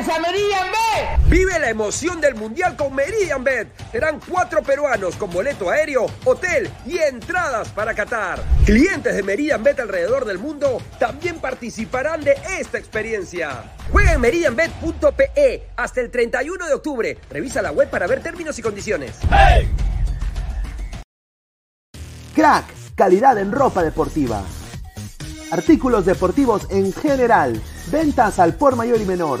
¡Gracias a Meridian Bet! Vive la emoción del Mundial con Meridian Bet. Serán cuatro peruanos con boleto aéreo, hotel y entradas para Qatar. Clientes de Meridian Bet alrededor del mundo también participarán de esta experiencia. Juega en meridianbet.pe hasta el 31 de octubre. Revisa la web para ver términos y condiciones. ¡Hey! Crack, calidad en ropa deportiva artículos deportivos en general, ventas al por mayor y menor.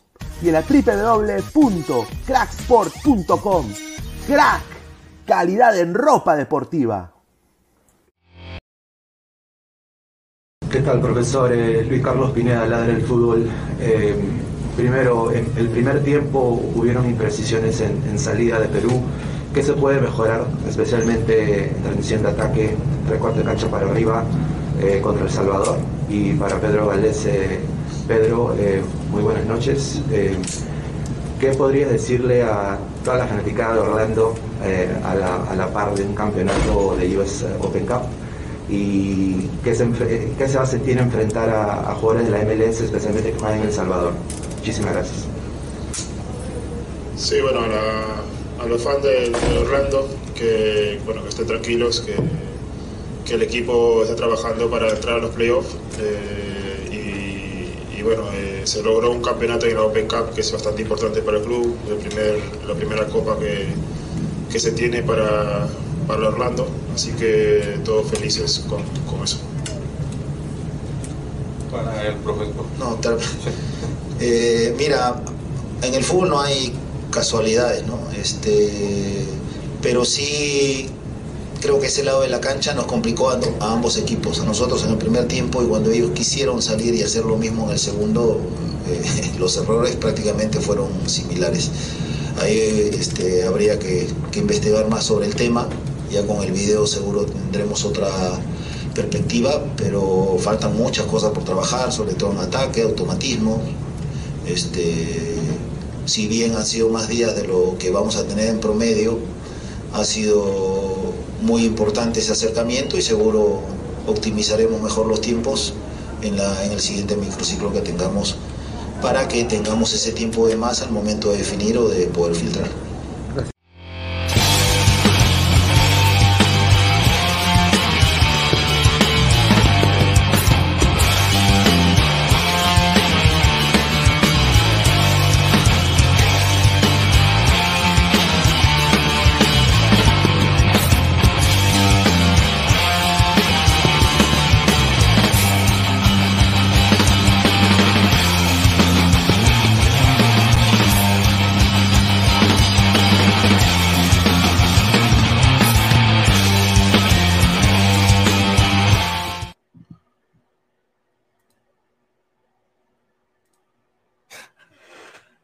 y en la www.cracksport.com. Crack, calidad en ropa deportiva. ¿Qué tal, profesor? Eh, Luis Carlos Pineda, Ladre del Fútbol. Eh, primero, en el primer tiempo hubieron imprecisiones en, salida de Perú. ¿Qué se puede mejorar, especialmente en transmisión de ataque, recorte de cancha para arriba eh, contra El Salvador? y para Pedro Valdés. Eh, Pedro, eh, muy buenas noches. Eh, ¿Qué podrías decirle a toda la fanaticada de Orlando a la, par de un campeonato de US Open Cup? ¿Y qué se, qué se va a sentir enfrentar a, jugadores de la MLS, especialmente que van en El Salvador? Muchísimas gracias. Sí, bueno, a, los fans de, Orlando, que, bueno, que estén tranquilos, que el equipo está trabajando para entrar a los playoffs eh, y, bueno, eh, se logró un campeonato en la Open Cup que es bastante importante para el club, el primer, la primera copa que, que se tiene para, para Orlando, así que todos felices con, con eso. Para el profesor. No, eh, mira, en el fútbol no hay casualidades, ¿no? Este, pero sí creo que ese lado de la cancha nos complicó a, ambos equipos, a nosotros en el primer tiempo y cuando ellos quisieron salir y hacer lo mismo en el segundo, eh, los errores prácticamente fueron similares. Ahí este, habría que, investigar más sobre el tema, ya con el video seguro tendremos otra perspectiva, pero faltan muchas cosas por trabajar, sobre todo en ataque, automatismo. Este, si bien han sido más días de lo que vamos a tener en promedio, ha sido muy importante ese acercamiento y seguro optimizaremos mejor los tiempos en, la, en el siguiente microciclo que tengamos para que tengamos ese tiempo de más al momento de definir o de poder filtrar.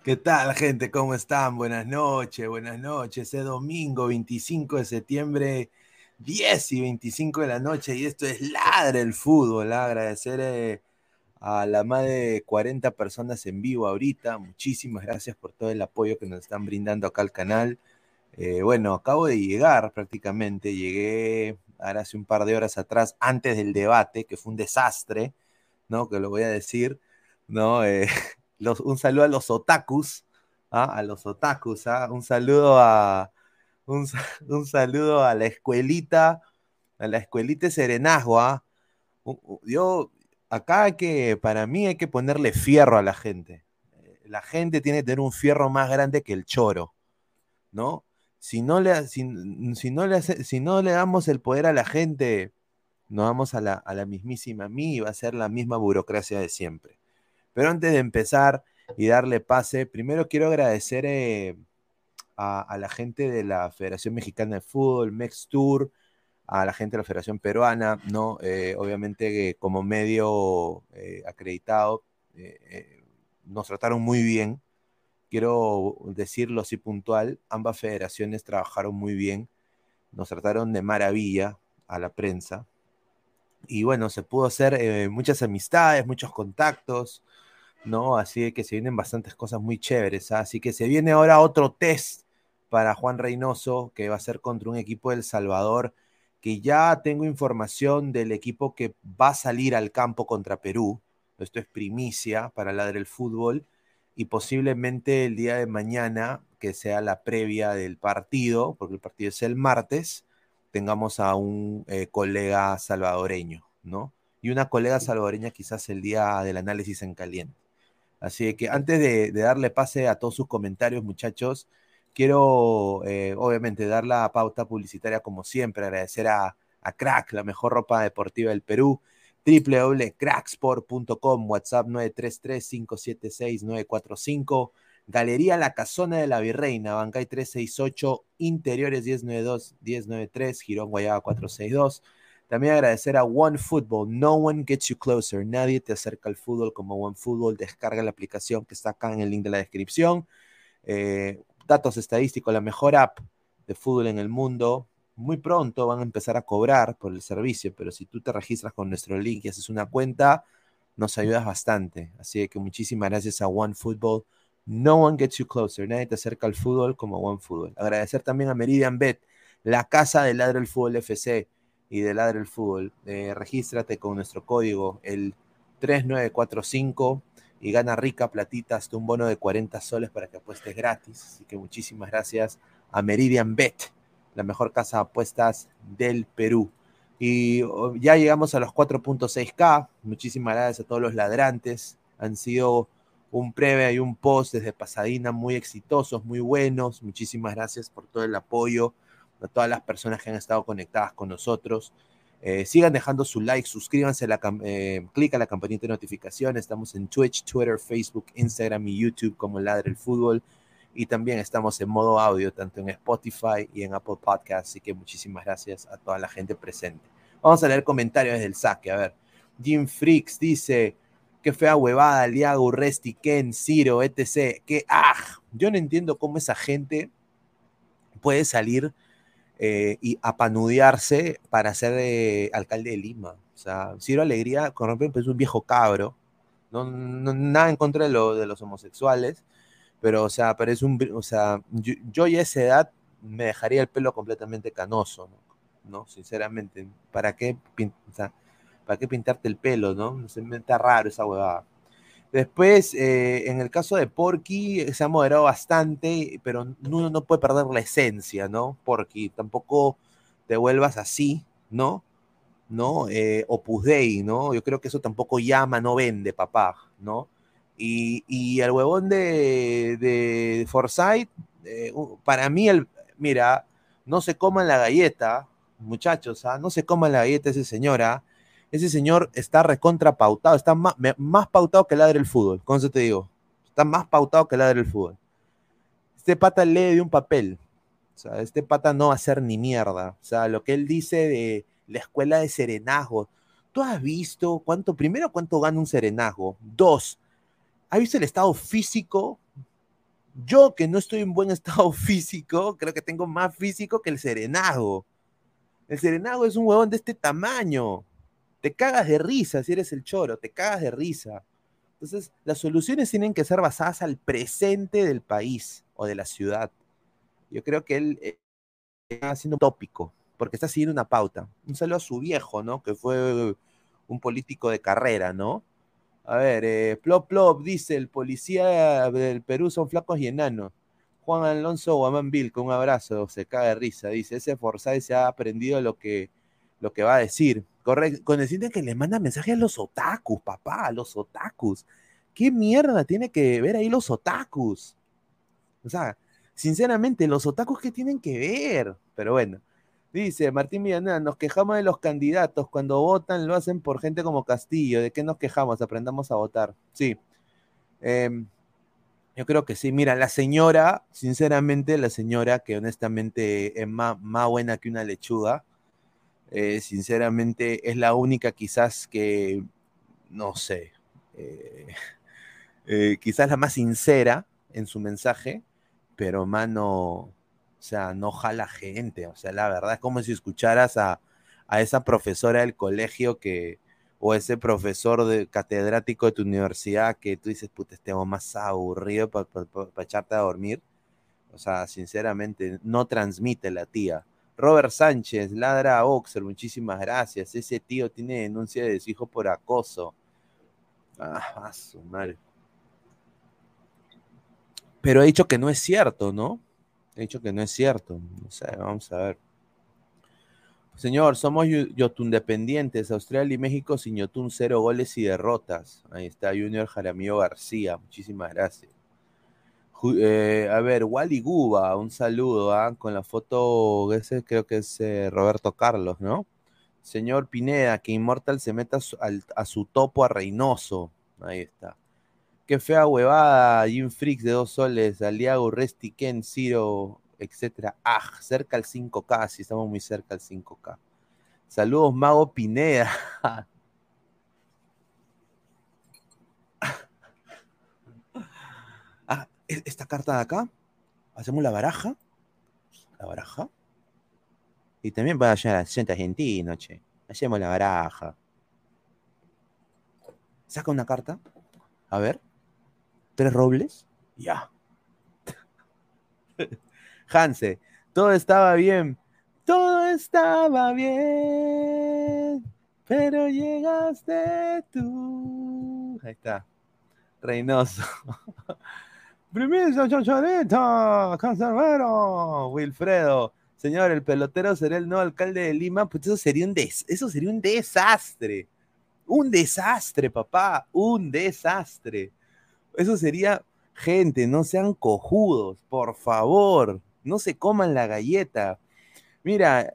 ¿Qué tal, gente? ¿Cómo están? Buenas noches, buenas noches. Es domingo 25 de septiembre, 10 y 25 de la noche, y esto es Ladre el Fútbol. Agradecer eh, a la más de 40 personas en vivo ahorita. Muchísimas gracias por todo el apoyo que nos están brindando acá al canal. Eh, bueno, acabo de llegar prácticamente. Llegué ahora hace un par de horas atrás, antes del debate, que fue un desastre, ¿no? Que lo voy a decir, ¿no? Eh, un saludo a los otakus, ¿ah? a los otakus, ¿ah? un saludo a, Un, saludo a la escuelita, a la escuelita de Serenazgo, ¿ah? Yo, acá hay que, para mí hay que ponerle fierro a la gente. La gente tiene que tener un fierro más grande que el choro, ¿no? Si no le, si, no le, si no le damos el poder a la gente, nos vamos a la, a la mismísima mí y va a ser la misma burocracia de siempre. Pero antes de empezar y darle pase, primero quiero agradecer eh, a, la gente de la Federación Mexicana de Fútbol, Mex Tour, a la gente de la Federación Peruana, ¿no? Eh, obviamente como medio eh, acreditado, nos trataron muy bien. Quiero decirlo así puntual, ambas federaciones trabajaron muy bien, nos trataron de maravilla a la prensa. Y bueno, se pudo hacer muchas amistades, muchos contactos, ¿no? Así que se vienen bastantes cosas muy chéveres. ¿ah? Así que se viene ahora otro test para Juan Reynoso, que va a ser contra un equipo del Salvador, que ya tengo información del equipo que va a salir al campo contra Perú. Esto es primicia para la del fútbol. Y posiblemente el día de mañana, que sea la previa del partido, porque el partido es el martes, tengamos a un eh, colega salvadoreño, ¿no? Y una colega salvadoreña quizás el día del análisis en caliente. Así que antes de, darle pase a todos sus comentarios, muchachos, quiero eh, obviamente dar la pauta publicitaria como siempre, agradecer a, Crack, la mejor ropa deportiva del Perú, www.cracksport.com, WhatsApp 933-576-945, Galería La Casona de la Virreina, Bancay 368, Interiores 1092-1093, Girón Guayaba 462. También agradecer a One Football. No one gets you closer. Nadie te acerca al fútbol como One Football. Descarga la aplicación que está acá en el link de la descripción. Eh, datos estadísticos, la mejor app de fútbol en el mundo. Muy pronto van a empezar a cobrar por el servicio, pero si tú te registras con nuestro link y haces una cuenta, nos ayudas bastante. Así que muchísimas gracias a One Football. No one gets you closer. Nadie te acerca al fútbol como One Football. Agradecer también a Meridian Bet, la casa del ladro del fútbol FC y de Ladre el Fútbol. Eh, regístrate con nuestro código, el 3945, y gana rica platita hasta un bono de 40 soles para que apuestes gratis. Así que muchísimas gracias a Meridian Bet, la mejor casa de apuestas del Perú. Y oh, ya llegamos a los 4.6K. Muchísimas gracias a todos los ladrantes. Han sido un previa y un post desde Pasadena muy exitosos, muy buenos. Muchísimas gracias por todo el apoyo a todas las personas que han estado conectadas con nosotros. Eh, sigan dejando su like, suscríbanse, la, eh, clic la campanita de notificaciones. Estamos en Twitch, Twitter, Facebook, Instagram y YouTube como Ladre el Fútbol. Y también estamos en modo audio, tanto en Spotify y en Apple Podcasts. Así que muchísimas gracias a toda la gente presente. Vamos a leer comentarios desde el saque. A ver, Jim Freaks dice: Qué fea huevada, Liago, Resti, Ken, Ciro, etc. Que, ah, yo no entiendo cómo esa gente puede salir eh, y apanudearse para ser eh, alcalde de Lima. O sea, Ciro Alegría, ejemplo, es un viejo cabro, no, nada en contra de, lo, de, los homosexuales, pero, o sea, parece un, o sea, yo, ya a esa edad me dejaría el pelo completamente canoso, ¿no? Sinceramente, ¿para qué, ¿para qué pintarte el pelo, no? Se me está raro esa huevada. Después, eh, en el caso de Porky, se ha moderado bastante, pero uno no puede perder la esencia, ¿no? Porky, tampoco te vuelvas así, ¿no? ¿No? Eh, Opus Dei, ¿no? Yo creo que eso tampoco llama, no vende, papá, ¿no? Y, y el huevón de, de Forsyth, eh, para mí, el, mira, no se coman la galleta, muchachos, ¿ah? no se coman la galleta ese señora, ese señor está recontra pautado, está más, pautado que el ladre del fútbol, con eso te digo. Está más pautado que el ladre del fútbol. Este pata lee de un papel. O sea, este pata no va a hacer ni mierda. O sea, lo que él dice de la escuela de serenazgo. ¿Tú has visto cuánto, primero, cuánto gana un serenazgo? Dos, ¿has visto el estado físico? Yo, que no estoy en buen estado físico, creo que tengo más físico que el serenazgo. El serenazgo es un huevón de este tamaño te cagas de risa si eres el choro, te cagas de risa. Entonces, las soluciones tienen que ser basadas al presente del país o de la ciudad. Yo creo que él eh, está haciendo tópico, porque está siguiendo una pauta. Un saludo a su viejo, ¿no? Que fue un político de carrera, ¿no? A ver, eh, Plop Plop dice, el policía del Perú son flacos y enanos. Juan Alonso Guamán con un abrazo, se caga de risa. Dice, ese Forsyth se ha aprendido lo que, lo que va a decir. Correcto. Con decirte que le manda mensajes a los otakus, papá, los otakus. ¿Qué mierda tiene que ver ahí los otakus? O sea, sinceramente, los otakus, ¿qué tienen que ver? Pero bueno. Dice Martín Villanueva, nos quejamos de los candidatos. Cuando votan lo hacen por gente como Castillo. ¿De qué nos quejamos? Aprendamos a votar. Sí. Em, yo creo que sí. Mira, la señora, sinceramente, la señora que honestamente es más, más buena que una lechuga, eh, sinceramente es la única quizás que, no sé, eh, eh, quizás la más sincera en su mensaje, pero mano, o sea, no jala gente. O sea, la verdad es como si escucharas a, esa profesora del colegio que, o ese profesor de, catedrático de tu universidad que tú dices, puta, este más aburrido para echarte a dormir. O sea, sinceramente, no transmite la tía. Robert Sánchez, ladra a Oxer, muchísimas gracias. Ese tío tiene denuncia de su hijo por acoso. Ah, su madre. Pero ha dicho que no es cierto, ¿no? He dicho que no es cierto. O sea, vamos a ver. Señor, somos Yotun dependientes. Australia y México sin Yotun, cero goles y derrotas. Ahí está Junior Jaramillo García. Muchísimas gracias. Eh, a ver, Wally Guba, un saludo ¿ah? con la foto, ese creo que es eh, Roberto Carlos, ¿no? Señor Pineda, que Immortal se meta a su topo a Reynoso. Ahí está. Qué fea huevada, Jim Freaks de dos soles, Aliago, Resti, Ken, Ciro, etcétera. Ah, cerca al 5K, sí, estamos muy cerca al 5K. Saludos, Mago Pineda. ah, e-, esta carta de acá. Hacemos la baraja. La baraja. Y también va a llegar a acento argentino, che. Hacemos la baraja. Saca una carta. A ver. ¿Tres robles? Ya. Hanse, todo estaba bien. Todo estaba bien. Pero llegaste tú. Ahí está. Reynoso. Primero, Chocholeta, Cancerbero, Wilfredo. Señor, el pelotero será el nuevo alcalde de Lima. Pues eso sería un, des eso sería un desastre. Un desastre, papá. Un desastre. Eso sería, gente, no sean cojudos, por favor, no se coman la galleta. Mira,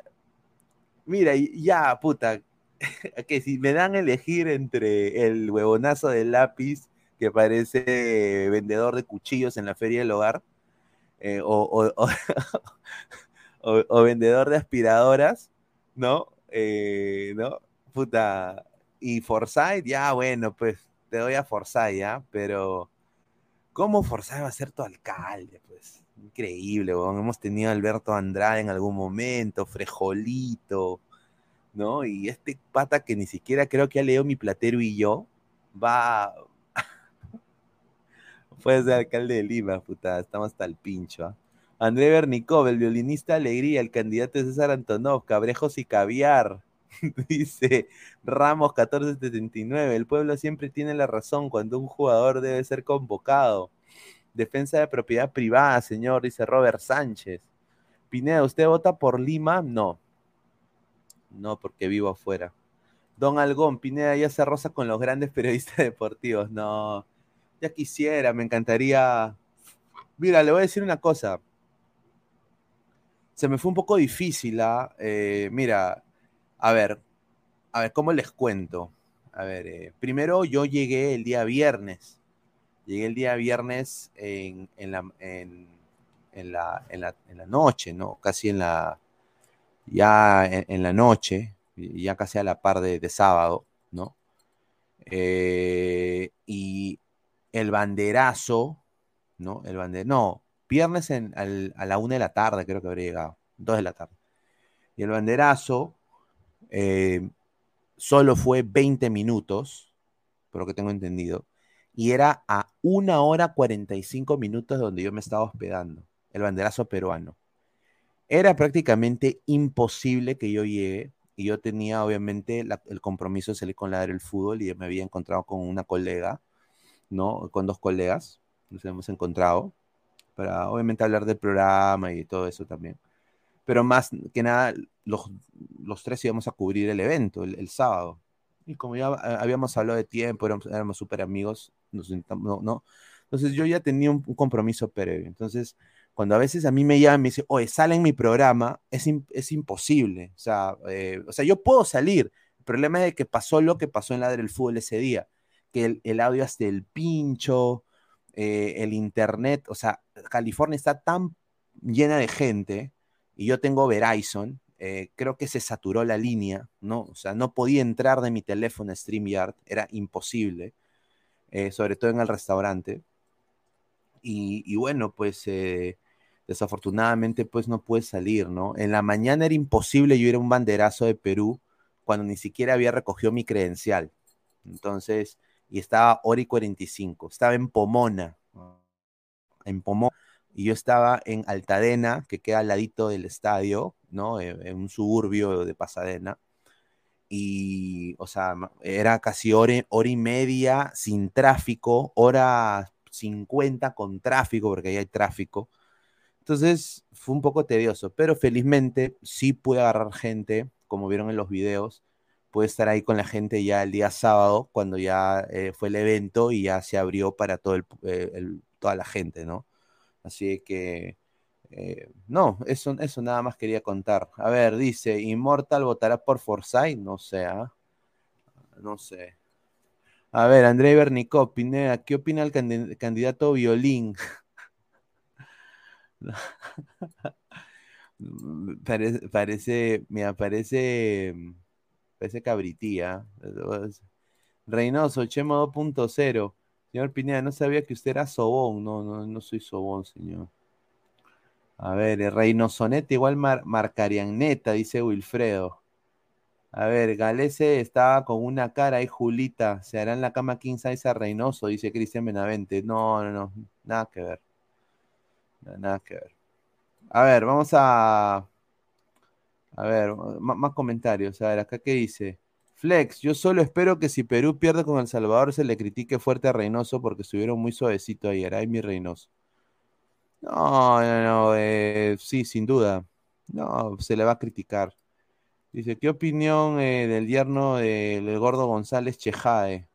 mira, ya, puta, que si me dan a elegir entre el huevonazo de lápiz que parece vendedor de cuchillos en la feria del hogar, eh, o, o, vendedor de aspiradoras, ¿no? Eh, ¿No? Puta. Y Forsyth, ya, bueno, pues te doy a Forsyth, ¿ya? Pero ¿Cómo forzaba a ser tu alcalde? Pues increíble, hemos tenido a Alberto Andrade en algún momento, Frejolito, ¿no? Y este pata que ni siquiera creo que ha leído mi platero y yo, va. Puede ser alcalde de Lima, puta, estamos hasta el pincho. ¿ah? André Bernicov, el violinista Alegría, el candidato de César Antonov, Cabrejos y Caviar. Dice Ramos 1479, el pueblo siempre tiene la razón cuando un jugador debe ser convocado. Defensa de propiedad privada, señor, dice Robert Sánchez. Pineda, ¿usted vota por Lima? No. No, porque vivo afuera. Don Algón, Pineda ya se rosa con los grandes periodistas deportivos. No, ya quisiera, me encantaría. Mira, le voy a decir una cosa. Se me fue un poco difícil, ¿ah? Eh, mira, a ver, a ver, ¿cómo les cuento? A ver, eh, primero yo llegué el día viernes. Llegué el día viernes en, la, en, la, en, la, noche, ¿no? Casi en la, ya en, la noche, ya casi a la par de, sábado, ¿no? Eh, y el banderazo, ¿no? El banderazo, no, viernes a la una de la tarde creo que habría llegado, dos de la tarde. Y el banderazo eh, solo fue 20 minutos, por lo que tengo entendido, y era a una hora 45 minutos donde yo me estaba hospedando, el banderazo peruano. Era prácticamente imposible que yo llegue, y yo tenía obviamente el compromiso de salir con la del fútbol, y me había encontrado con una colega, ¿no? Con dos colegas, nos hemos encontrado. para obviamente hablar del programa y todo eso también. Pero más que nada, los, los tres íbamos a cubrir el evento el, sábado. Y como ya eh, habíamos hablado de tiempo, éramos súper amigos, nos, no, no, Entonces yo ya tenía un, compromiso previo. Entonces, cuando a veces a mí me llaman y me dicen, oye, sale en mi programa, es, es imposible. O sea, eh, o sea, yo puedo salir. El problema es que pasó lo que pasó en la del fútbol ese día, que el, audio hasta el pincho, eh, el internet, o sea, California está tan llena de gente y yo tengo Verizon, eh, creo que se saturó la línea, ¿no? O sea, no podía entrar de mi teléfono a StreamYard, era imposible, eh, sobre todo en el restaurante. Y, y bueno, pues eh, desafortunadamente pues no pude salir, ¿no? En la mañana era imposible yo ir a un banderazo de Perú cuando ni siquiera había recogido mi credencial. Entonces, y estaba hora y 45, estaba en Pomona, en Pomona, y yo estaba en Altadena, que queda al ladito del estadio, ¿no? En, en un suburbio de Pasadena. Y, o sea, era casi hora, hora y media sin tráfico, hora 50 con tráfico, porque ahí hay tráfico. Entonces fue un poco tedioso, pero felizmente sí pude agarrar gente, como vieron en los videos, pude estar ahí con la gente ya el día sábado, cuando ya eh, fue el evento y ya se abrió para todo el, eh, toda la gente, ¿no? Así que, eh, no, eso, eso nada más quería contar. A ver, dice, Immortal votará por Forsyth, no sé, ¿eh? no sé. A ver, André Bernicó, Pineda, ¿qué opina el candidato Violín? parece, parece, mira, parece, parece cabritía. Reynoso, Chemo 2.0. Señor Pineda, no sabía que usted era sobón. No, no, no soy sobón, señor. A ver, Reynosonete igual mar, marcarían neta, dice Wilfredo. A ver, Galese estaba con una cara ahí, Julita. Se hará en la cama King Size a Reynoso, dice Cristian Benavente. No, no, no, nada que ver. Nada que ver. A ver, vamos a. A ver, más comentarios. A ver, acá qué dice. Flex, yo solo espero que si Perú pierde con El Salvador se le critique fuerte a Reynoso porque estuvieron muy suavecito ayer. Ay, mi Reynoso. No, no, no. Eh, sí, sin duda. No, se le va a criticar. Dice, ¿qué opinión eh, del yerno del de gordo González Chejae?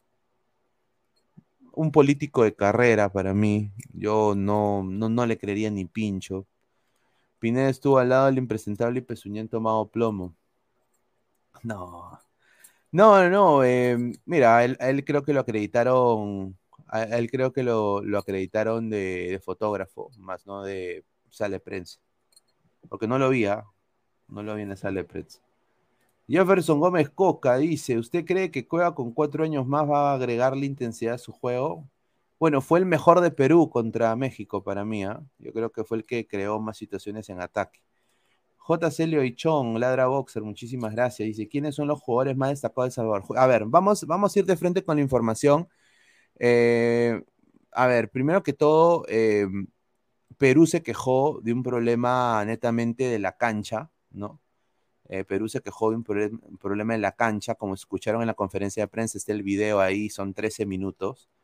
Un político de carrera para mí. Yo no, no, no le creería ni pincho. Pineda estuvo al lado del impresentable y pezuñento Mago Plomo. No. No, no. Eh, mira, él, creo que lo acreditaron. Él creo que lo, lo acreditaron de, fotógrafo, más no de sala prensa. Porque no lo vi, ¿eh? no lo vi en la sala prensa. Jefferson Gómez Coca dice: ¿Usted cree que Cueva con cuatro años más va a agregarle intensidad a su juego? Bueno, fue el mejor de Perú contra México para mí. ¿eh? Yo creo que fue el que creó más situaciones en ataque. J. Celio Ichón, Ladra Boxer, muchísimas gracias. Dice, ¿quiénes son los jugadores más destacados de Salvador? A ver, vamos, vamos a ir de frente con la información. Eh, a ver, primero que todo, eh, Perú se quejó de un problema netamente de la cancha, ¿no? Eh, Perú se quejó de un, un, problema en la cancha, como escucharon en la conferencia de prensa, está el video ahí, son 13 minutos, de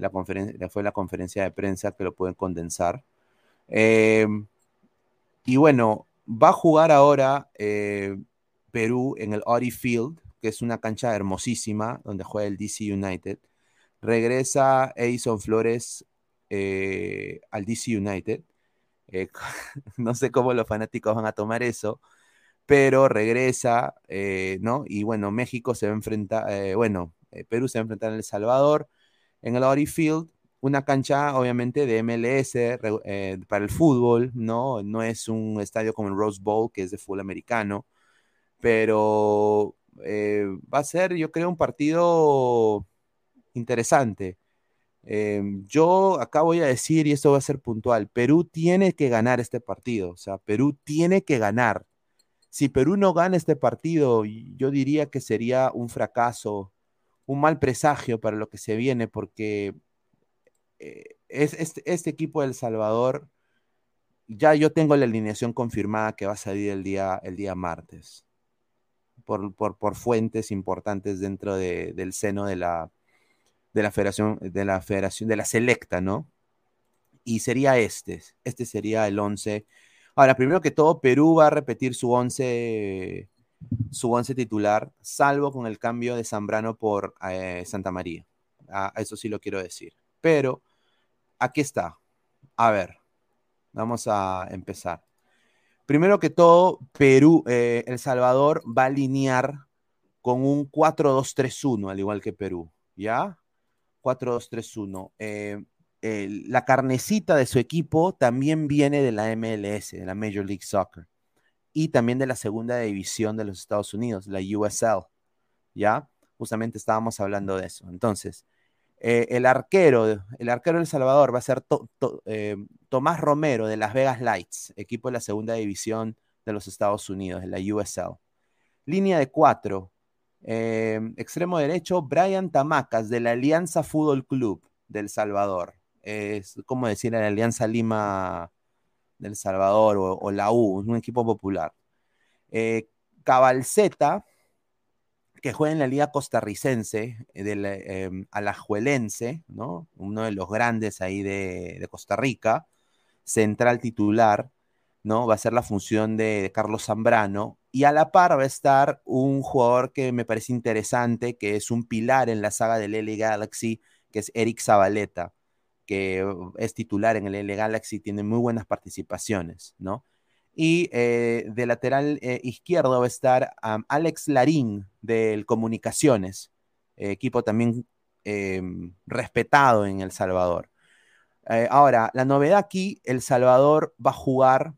la conferencia, fue la conferencia de prensa que lo pueden condensar. Eh, y bueno, va a jugar ahora eh, Perú en el Audi Field, que es una cancha hermosísima, donde juega el DC United. Regresa Edison Flores eh, al DC United. No sé cómo los fanáticos van a tomar eso, pero regresa, ¿no? Y bueno, México se va a enfrentar, bueno, Perú se va a enfrentar en El Salvador, en el Audi Field, una cancha obviamente de MLS eh, para el fútbol, ¿no? No es un estadio como el Rose Bowl, que es de fútbol americano, pero eh, va a ser, yo creo, un partido interesante. Eh, yo acá voy a decir, y esto va a ser puntual, Perú tiene que ganar este partido, o sea, Perú tiene que ganar. Si Perú no gana este partido, yo diría que sería un fracaso, un mal presagio para lo que se viene, porque eh, es, este, este, equipo de El Salvador, ya yo tengo la alineación confirmada que va a salir el día, el día martes, por, por, por fuentes importantes dentro de, del seno de la, de la federación, de la federación, de la selecta, ¿no? Y sería este. Este sería el 11. Ahora, primero que todo, Perú va a repetir su 11 su once titular, salvo con el cambio de Zambrano por eh, Santa María. Ah, eso sí lo quiero decir. Pero aquí está. A ver, vamos a empezar. Primero que todo, Perú, eh, El Salvador va a alinear con un 4-2-3-1, al igual que Perú, ¿ya? 4-2-3-1. Eh, la carnecita de su equipo también viene de la MLS, de la Major League Soccer, y también de la segunda división de los Estados Unidos, la USL, ¿ya? Justamente estábamos hablando de eso. Entonces, eh, el arquero, el arquero del Salvador va a ser eh, Tomás Romero de Las Vegas Lights, equipo de la segunda división de los Estados Unidos, de la USL. Línea de cuatro, eh, extremo derecho, Brian Tamacas de la Alianza Fútbol Club del Salvador. Es como decir la Alianza Lima del Salvador o, la U, un equipo popular. Cabalceta, que juega en la liga costarricense, eh, del em, alajuelense, ¿no? Uno de los grandes ahí de, Costa Rica, central titular, ¿no? Va a ser la función de, Carlos Zambrano. Y a la par va a estar un jugador que me parece interesante, que es un pilar en la saga del L Galaxy, que es Eric Zabaleta, que uh, es titular en el L Galaxy, tiene muy buenas participaciones, ¿no? Y eh, de lateral eh, izquierdo va a estar Alex Larín del Comunicaciones, eh, equipo también em, respetado en El Salvador. ahora, la novedad aquí, El Salvador va a jugar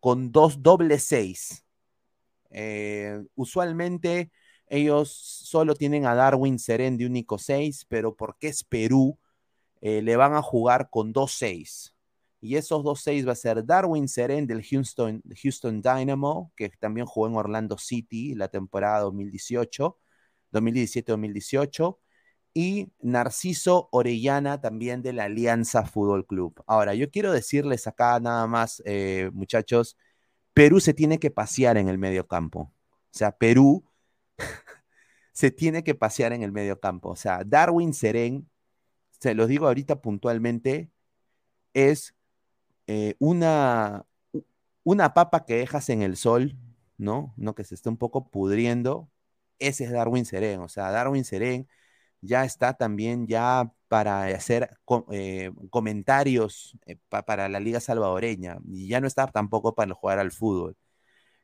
con dos doble seis. usualmente ellos solo tienen a Darwin Seren de único seis, pero porque es Perú, le van a jugar con dos seis. Y esos dos seis va a ser Darwin Seren del Houston, Houston Dynamo, que también jugó en Orlando City la temporada 2018, 2017-2018. Y Narciso Orellana también de la Alianza Fútbol Club. Ahora, yo quiero decirles acá nada más, eh, muchachos, Perú se tiene que pasear en el medio campo. O sea, Perú se tiene que pasear en el medio campo. O sea, Darwin Seren, se los digo ahorita puntualmente, es eh, una, una papa que dejas en el sol, ¿no? ¿no? Que se esté un poco pudriendo, ese es Darwin Seren. O sea, Darwin Seren ya está también ya para hacer eh, comentarios eh, para la Liga Salvadoreña y ya no está tampoco para jugar al fútbol.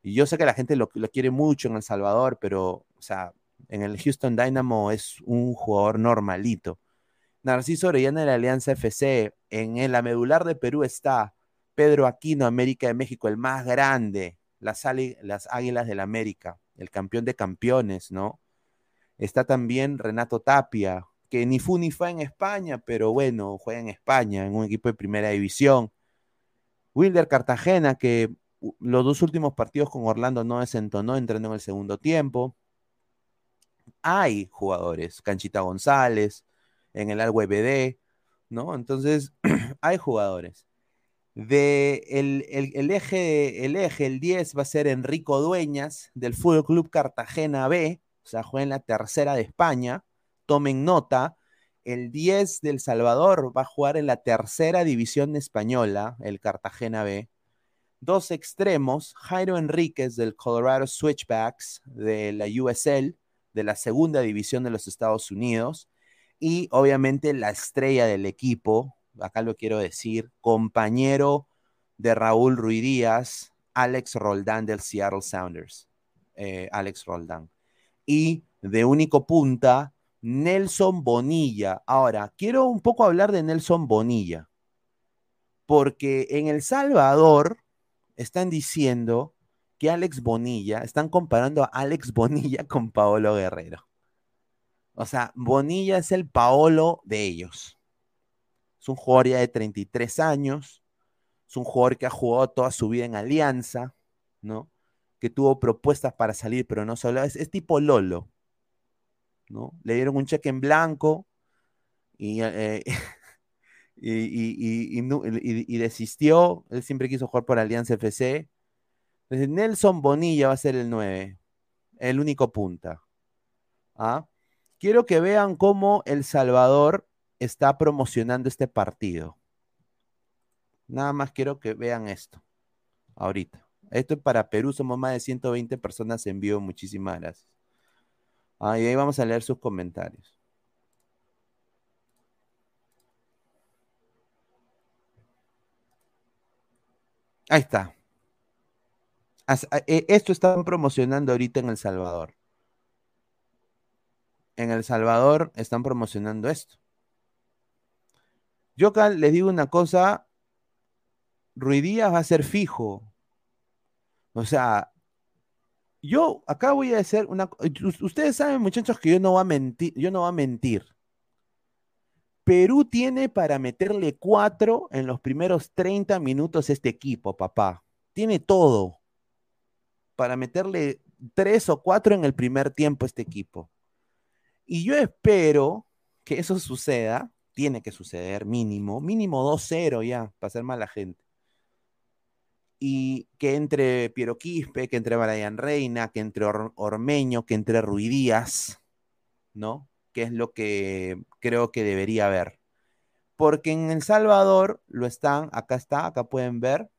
Y yo sé que la gente lo, lo, quiere mucho en El Salvador, pero, o sea, en el Houston Dynamo es un jugador normalito. Narciso Orellana de la Alianza FC. En, la medular de Perú está Pedro Aquino, América de México, el más grande, las, las Águilas del América, el campeón de campeones, ¿no? Está también Renato Tapia, que ni fu ni fue en España, pero bueno, juega en España, en un equipo de primera división. Wilder Cartagena, que los dos últimos partidos con Orlando no desentonó entrando en el segundo tiempo. Hay jugadores, Canchita González, en el algo EBD, ¿no? Entonces, hay jugadores. De el, eje, el eje, el 10 va a ser Enrico Dueñas del Fútbol Club Cartagena B, o sea, juega en la tercera de España. Tomen nota, el 10 del Salvador va a jugar en la tercera división española, el Cartagena B. Dos extremos, Jairo Enríquez del Colorado Switchbacks de la USL, de la segunda división de los Estados Unidos, y obviamente la estrella del equipo, acá lo quiero decir, compañero de Raúl Ruidíaz, Alex Roldán del Seattle Sounders, eh, Alex Roldán. Y de único punta, Nelson Bonilla. Ahora, quiero un poco hablar de Nelson Bonilla, porque en El Salvador están diciendo que Alex Bonilla, están comparando a Alex Bonilla con Paolo Guerrero. O sea, Bonilla es el Paolo de ellos. Es un jugador ya de 33 años. Es un jugador que ha jugado toda su vida en Alianza, ¿no? Que tuvo propuestas para salir, pero no solo. Es, es tipo Lolo, ¿no? Le dieron un cheque en blanco y, eh, y, y, desistió. Él siempre quiso jugar por Alianza FC. Nelson Bonilla va a ser el 9, el único punta. ¿Ah? Quiero que vean cómo El Salvador está promocionando este partido. Nada más quiero que vean esto. Ahorita. Esto es para Perú, somos más de 120 personas en vivo. Muchísimas gracias. Ah, ahí vamos a leer sus comentarios. Ahí está. E, esto están promocionando ahorita en El Salvador. En El Salvador están promocionando esto. Yo acá les digo una cosa, Ruidías va a ser fijo. O sea, yo acá voy a hacer una. Ustedes saben, muchachos, que yo no voy a mentir. Yo no a mentir. Perú tiene para meterle cuatro en los primeros 30 minutos este equipo, papá. Tiene todo para meterle tres o cuatro en el primer tiempo este equipo. Y yo espero que eso suceda. Tiene que suceder mínimo, mínimo 2-0 ya, para ser mala gente y que entre Piero Quispe, que entre Brian Reina, que entre Ormeño, que entre Ruidías, ¿no? Que es lo que creo que debería haber. Porque en El Salvador lo están, acá está, acá pueden ver,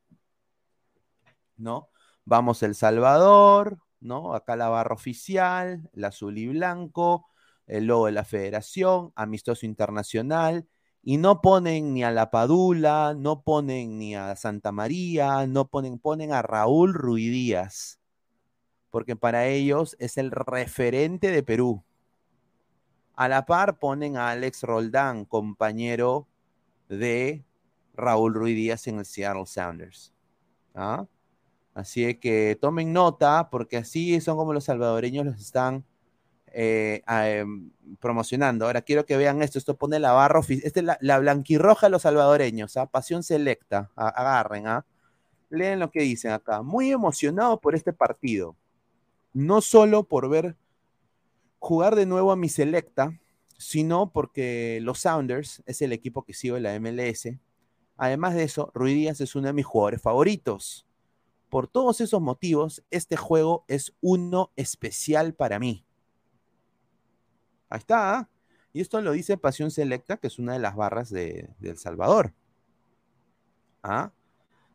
¿no? Vamos El Salvador, ¿no? Acá la barra oficial, el azul y blanco, el logo de la federación, amistoso internacional, y no ponen ni a la Padula, no ponen ni a Santa María, no ponen, ponen a Raúl Ruidías, porque para ellos es el referente de Perú. A la par ponen a Alex Roldán, compañero de Raúl Ruidías en el Seattle Sounders. ¿Ah? Así que tomen nota, porque así son como los salvadoreños los están eh, em, promocionando. Ahora quiero que vean esto. Esto pone la barra oficial. Esta es la, blanquirroja de los salvadoreños. ¿ah? Pasión selecta. agarren. ¿ah? Leen lo que dicen acá. Muy emocionado por este partido. No solo por ver jugar de nuevo a mi selecta, sino porque los Sounders es el equipo que sigo en la MLS. Además de eso, Ruidías es uno de mis jugadores favoritos. Por todos esos motivos, este juego es uno especial para mí. Ahí está. Y esto lo dice Pasión Selecta, que es una de las barras de, El Salvador. ¿Ah?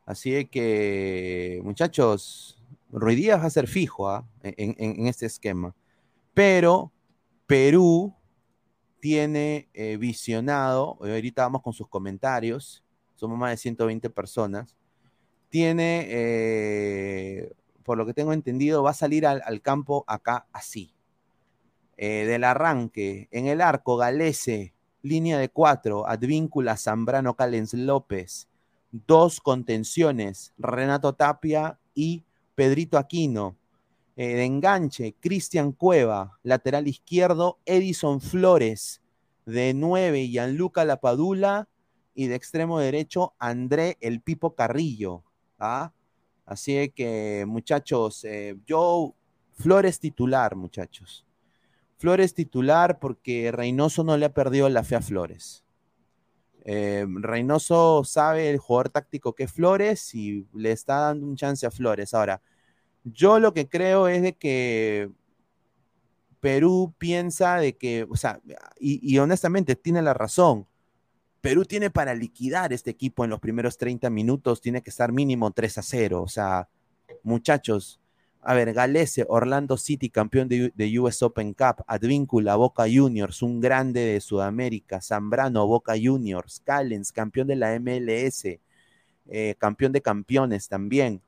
Así que, muchachos, Ruidías va a ser fijo ¿ah? en, este esquema. Pero Perú tiene eh, visionado, ahorita vamos con sus comentarios, somos más de 120 personas, tiene, eh, por lo que tengo entendido, va a salir al campo acá así. Eh, del arranque, en el arco, Galese, línea de cuatro, Advíncula, Zambrano, Calens López, dos contenciones, Renato Tapia y Pedrito Aquino. Eh, de enganche, Cristian Cueva, lateral izquierdo, Edison Flores, de nueve, Gianluca Lapadula, y de extremo derecho, André El Pipo Carrillo. ¿ah? Así que, muchachos, eh, yo, Flores titular, muchachos. Flores titular porque Reynoso no le ha perdido la fe a Flores. Eh, Reynoso sabe el jugador táctico que es Flores y le está dando un chance a Flores. Ahora, yo lo que creo es de que Perú piensa de que, o sea, y, honestamente tiene la razón. Perú tiene para liquidar este equipo en los primeros 30 minutos, tiene que estar mínimo 3 a 0. O sea, muchachos, a ver, Galese, Orlando City, campeón de, US Open Cup, Advíncula, Boca Juniors, un grande de Sudamérica, Zambrano, Boca Juniors, Callens, campeón de la MLS, eh, campeón de campeones también,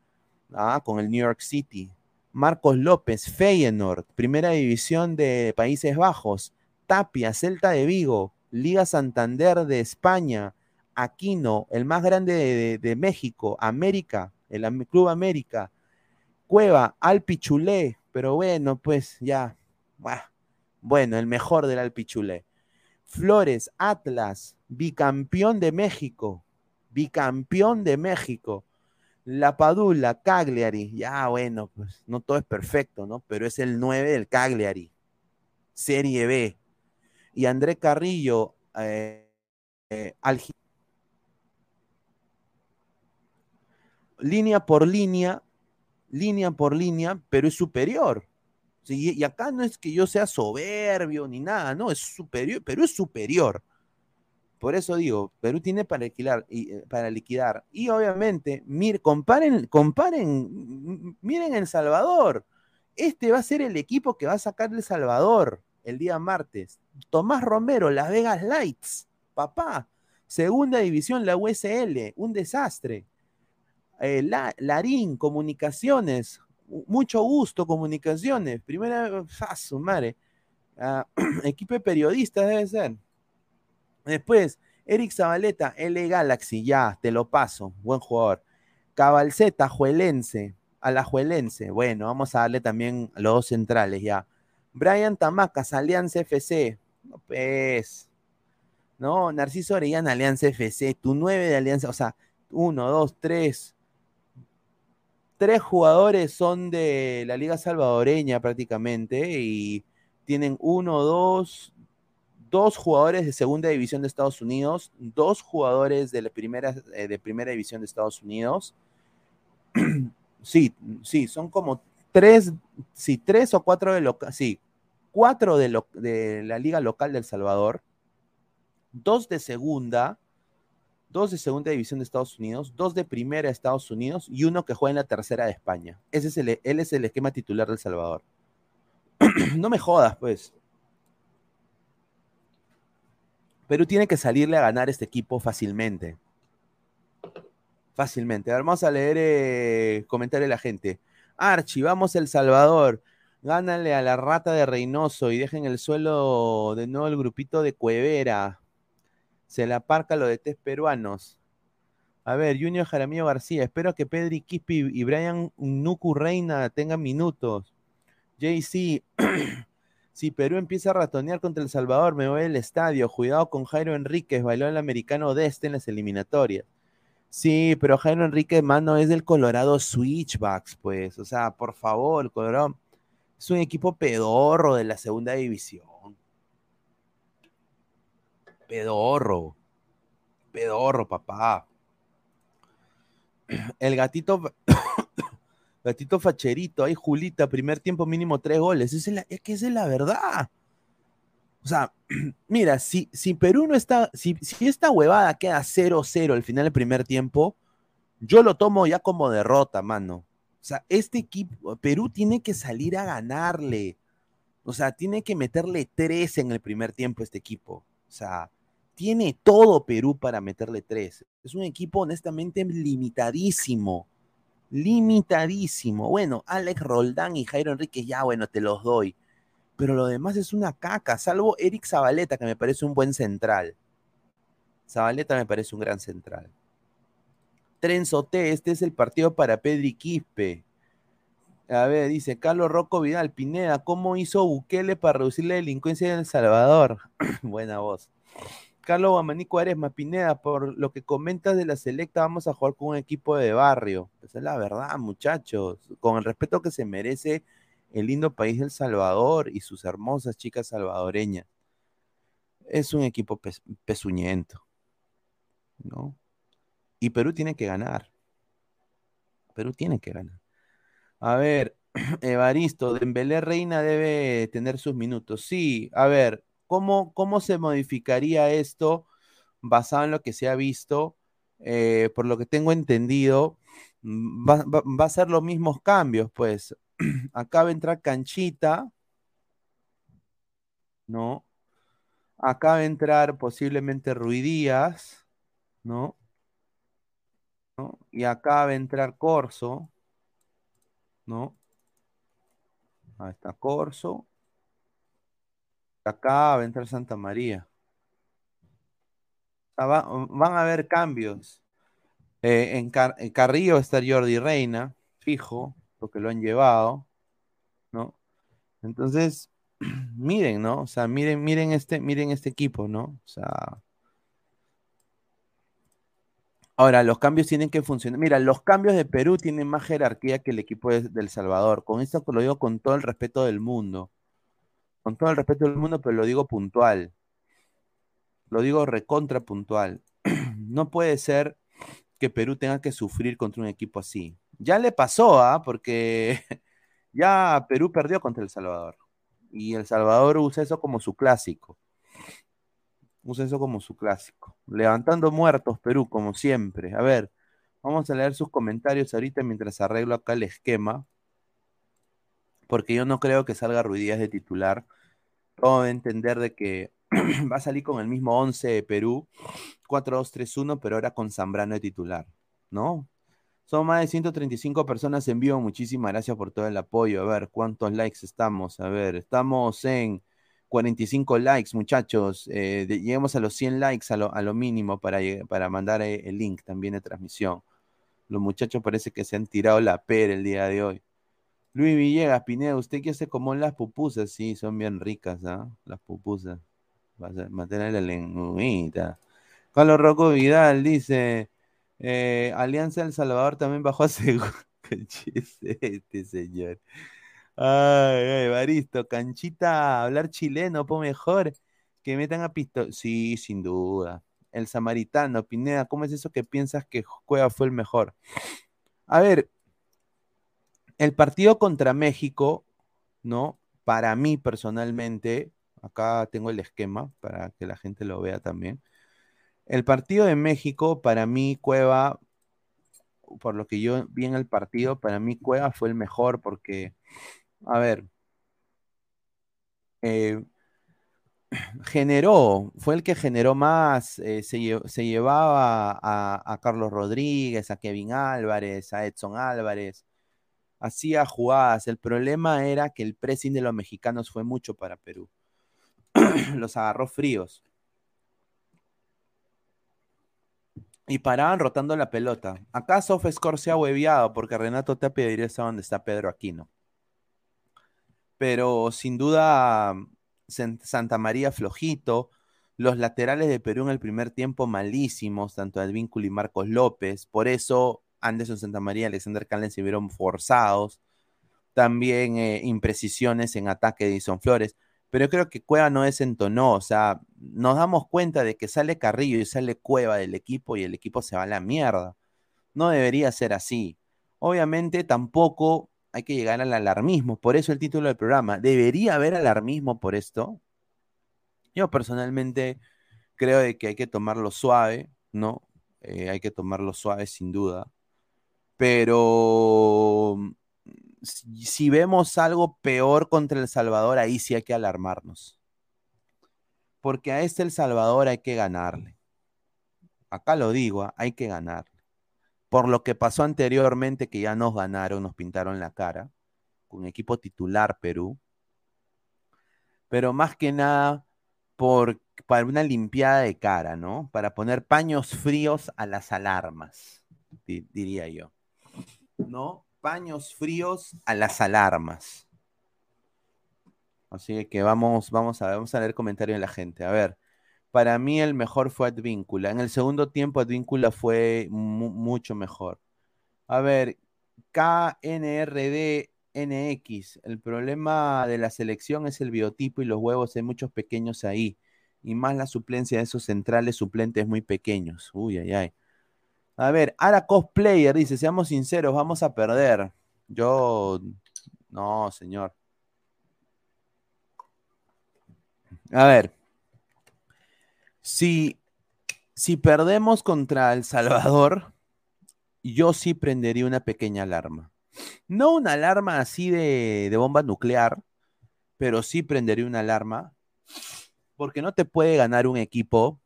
ah, con el New York City. Marcos López, Feyenoord, primera división de Países Bajos, Tapia, Celta de Vigo, Liga Santander de España, Aquino, el más grande de, de México, América, el Club América, Cueva, Alpichulé, pero bueno, pues ya, bueno, el mejor del Alpichulé. Flores, Atlas, bicampeón de México, bicampeón de México. La Padula, Cagliari, ya bueno, pues no todo es perfecto, ¿no? Pero es el 9 del Cagliari, Serie B. Y André Carrillo, eh, eh, línea por línea, línea por línea, pero es superior. Y acá no es que yo sea soberbio ni nada, no, es superior, pero es superior. Por eso digo, Perú tiene para liquidar y, eh, para liquidar. y obviamente, mir, comparen, comparen, miren El Salvador. Este va a ser el equipo que va a sacar El Salvador el día martes. Tomás Romero, Las Vegas Lights, papá. Segunda división, la USL, un desastre. Eh, la, Larín, comunicaciones, mucho gusto, comunicaciones. Primera, ah, su madre. Ah, equipo de periodistas debe ser. Después, Eric Zabaleta, L Galaxy, ya, te lo paso, buen jugador. Cabalceta, Juelense, a la Juelense, bueno, vamos a darle también los dos centrales ya. Brian Tamacas, Alianza FC, no pues, no, Narciso Orellana, Alianza FC, tu nueve de Alianza, o sea, uno, dos, tres, tres jugadores son de la Liga Salvadoreña prácticamente y tienen uno, dos, dos jugadores de segunda división de Estados Unidos, dos jugadores de la primera, eh, de primera división de Estados Unidos. sí, sí, son como tres, sí, tres o cuatro de local, sí, cuatro de, de la liga local del Salvador, dos de segunda, dos de segunda división de Estados Unidos, dos de primera de Estados Unidos y uno que juega en la tercera de España. Ese es el, él es el esquema titular del Salvador. no me jodas, pues. Perú tiene que salirle a ganar este equipo fácilmente. Fácilmente. vamos a leer eh, de la gente. Archie, vamos El Salvador. Gánale a la rata de Reynoso y dejen el suelo de nuevo el grupito de Cuevera. Se la parca lo de test peruanos. A ver, Junior Jaramillo García. Espero que Pedri Quispi y Brian Nuku Reina tengan minutos. JC. Si Perú empieza a ratonear contra El Salvador, me voy al estadio. Cuidado con Jairo Enríquez, bailó el americano de este en las eliminatorias. Sí, pero Jairo Enríquez, mano, es del Colorado Switchbacks, pues. O sea, por favor, Colorado es un equipo pedorro de la segunda división. Pedorro. Pedorro, papá. El gatito Gatito Facherito, ahí Julita, primer tiempo mínimo tres goles. Es, que esa es la verdad. O sea, mira, si, si Perú no está, si, si esta huevada queda 0-0 al final del primer tiempo, yo lo tomo ya como derrota, mano. O sea, este equipo, Perú tiene que salir a ganarle. O sea, tiene que meterle tres en el primer tiempo este equipo. O sea, tiene todo Perú para meterle tres. Es un equipo honestamente limitadísimo limitadísimo. Bueno, Alex Roldán y Jairo Enrique, ya bueno, te los doy. Pero lo demás es una caca, salvo Eric Zabaleta, que me parece un buen central. Zabaleta me parece un gran central. Trenzote, este es el partido para Pedri Quispe. A ver, dice Carlos Rocco Vidal, Pineda, ¿cómo hizo Bukele para reducir la delincuencia en El Salvador? Buena voz. Carlos Guamaní Ares Pineda, por lo que comentas de la selecta, vamos a jugar con un equipo de barrio. Esa es la verdad, muchachos. Con el respeto que se merece el lindo país del Salvador y sus hermosas chicas salvadoreñas. Es un equipo pesuñento. ¿No? Y Perú tiene que ganar. Perú tiene que ganar. A ver, Evaristo, Dembélé Reina debe tener sus minutos. Sí, a ver, ¿Cómo, se modificaría esto basado en lo que se ha visto? Eh, por lo que tengo entendido, mm, va, a ser los mismos cambios, pues. Acá va a entrar Canchita, ¿no? Acá va a entrar posiblemente Ruidías, ¿no? ¿no? Y acá va a entrar Corso, ¿no? Ahí está Corso acá va a entrar Santa María. van a haber cambios. Eh, en, Carrillo está Jordi Reina, fijo, porque lo han llevado, ¿no? Entonces, miren, ¿no? O sea, miren, miren este, miren este equipo, ¿no? O sea. Ahora, los cambios tienen que funcionar. Mira, los cambios de Perú tienen más jerarquía que el equipo de, del Salvador. Con esto lo digo con todo el respeto del mundo con todo el respeto del mundo, pero lo digo puntual. Lo digo recontra puntual. No puede ser que Perú tenga que sufrir contra un equipo así. Ya le pasó, ¿ah? Porque ya Perú perdió contra El Salvador. Y El Salvador usa eso como su clásico. Usa eso como su clásico. Levantando muertos, Perú, como siempre. A ver, vamos a leer sus comentarios ahorita mientras arreglo acá el esquema. Porque yo no creo que salga Ruidías de titular. Todo a entender de que va a salir con el mismo 11 de Perú, 4-2-3-1, pero ahora con Zambrano de titular, ¿no? Son más de 135 personas en vivo. Muchísimas gracias por todo el apoyo. A ver, ¿cuántos likes estamos? A ver, estamos en 45 likes, muchachos. Eh, lleguemos a los 100 likes a lo, mínimo para, para mandar eh, el link también de transmisión. Los muchachos parece que se han tirado la pera el día de hoy. Luis Villegas, Pineda, ¿usted qué hace como las pupusas? Sí, son bien ricas, ¿ah? Las pupusas. Mantener la lengüita. Carlos Rocco Vidal dice: eh, Alianza El Salvador también bajó a segundo. este señor. Ay, ay, Baristo, canchita, hablar chileno, po mejor. Que metan a pisto. Sí, sin duda. El samaritano, Pineda, ¿cómo es eso que piensas que Cueva fue el mejor? A ver, el partido contra México, ¿no? Para mí personalmente, acá tengo el esquema para que la gente lo vea también. El partido de México, para mí, Cueva, por lo que yo vi en el partido, para mí Cueva fue el mejor porque, a ver, eh, generó, fue el que generó más, eh, se, llevaba a, a, Carlos Rodríguez, a Kevin Álvarez, a Edson Álvarez, hacía jugadas. El problema era que el pressing de los mexicanos fue mucho para Perú. los agarró fríos. Y paraban rotando la pelota. Acá Sofescore se ha hueviado porque Renato Tapia diría donde está Pedro Aquino. Pero sin duda, Santa María flojito. Los laterales de Perú en el primer tiempo malísimos, tanto Advíncula y Marcos López. Por eso Anderson Santa María y Alexander Calen se vieron forzados. También eh, imprecisiones en ataque de Dison Flores pero yo creo que Cueva no desentonó, o sea, nos damos cuenta de que sale Carrillo y sale Cueva del equipo y el equipo se va a la mierda. No debería ser así. Obviamente tampoco hay que llegar al alarmismo, por eso el título del programa. ¿Debería haber alarmismo por esto? Yo personalmente creo de que hay que tomarlo suave, ¿no? Eh, hay que tomarlo suave sin duda. Pero si, vemos algo peor contra El Salvador, ahí sí hay que alarmarnos. Porque a este El Salvador hay que ganarle. Acá lo digo, ¿ah? hay que ganarle. Por lo que pasó anteriormente, que ya nos ganaron, nos pintaron la cara, con equipo titular Perú. Pero más que nada, por, para una limpiada de cara, ¿no? Para poner paños fríos a las alarmas, diría yo. ¿No? paños fríos a las alarmas. Así que vamos, vamos a, vamos a leer comentarios de la gente. A ver, para mí el mejor fue Advíncula. En el segundo tiempo Advíncula fue mucho mejor. A ver, KNRD NX. El problema de la selección es el biotipo y los huevos, hay muchos pequeños ahí. Y más la suplencia de esos centrales suplentes muy pequeños. Uy, ay, ay. A ver, Ara Cosplayer dice, seamos sinceros, vamos a perder. Yo, no, señor. A ver, si, si perdemos contra El Salvador, yo sí prendería una pequeña alarma. No una alarma así de, de bomba nuclear, pero sí prendería una alarma, porque no te puede ganar un equipo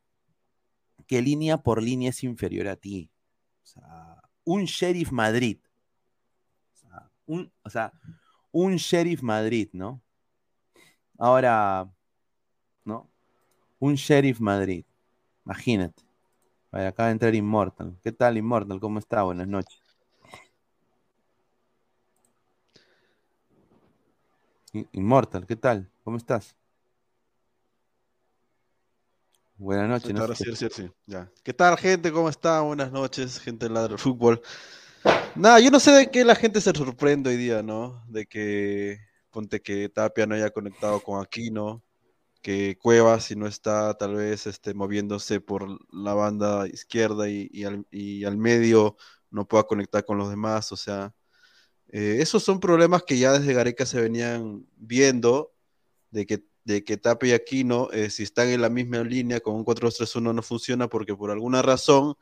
que línea por línea es inferior a ti un Sheriff Madrid. O sea, un, Sheriff Madrid, ¿no? Ahora, ¿no? Un Sheriff Madrid. Imagínate. Vaya, acaba de entrar Immortal. ¿Qué tal, Immortal? ¿Cómo está? Buenas noches. Immortal, ¿qué tal? ¿Cómo estás? Buenas noches. No sí, sí, sí, ya. ¿Qué tal, gente? ¿Cómo está? Buenas noches, gente del ladro fútbol. Nada, yo no sé de qué la gente se sorprende hoy día, ¿no? De que ponte que Tapia no haya conectado con Aquino, que Cuevas, si no está tal vez este, moviéndose por la banda izquierda y, al, medio, no pueda conectar con los demás. O sea, eh, esos son problemas que ya desde Gareca se venían viendo, de que de que Tapia y Aquino, eh, si están en la misma línea con un 4-2-3-1 no funciona porque por alguna razón,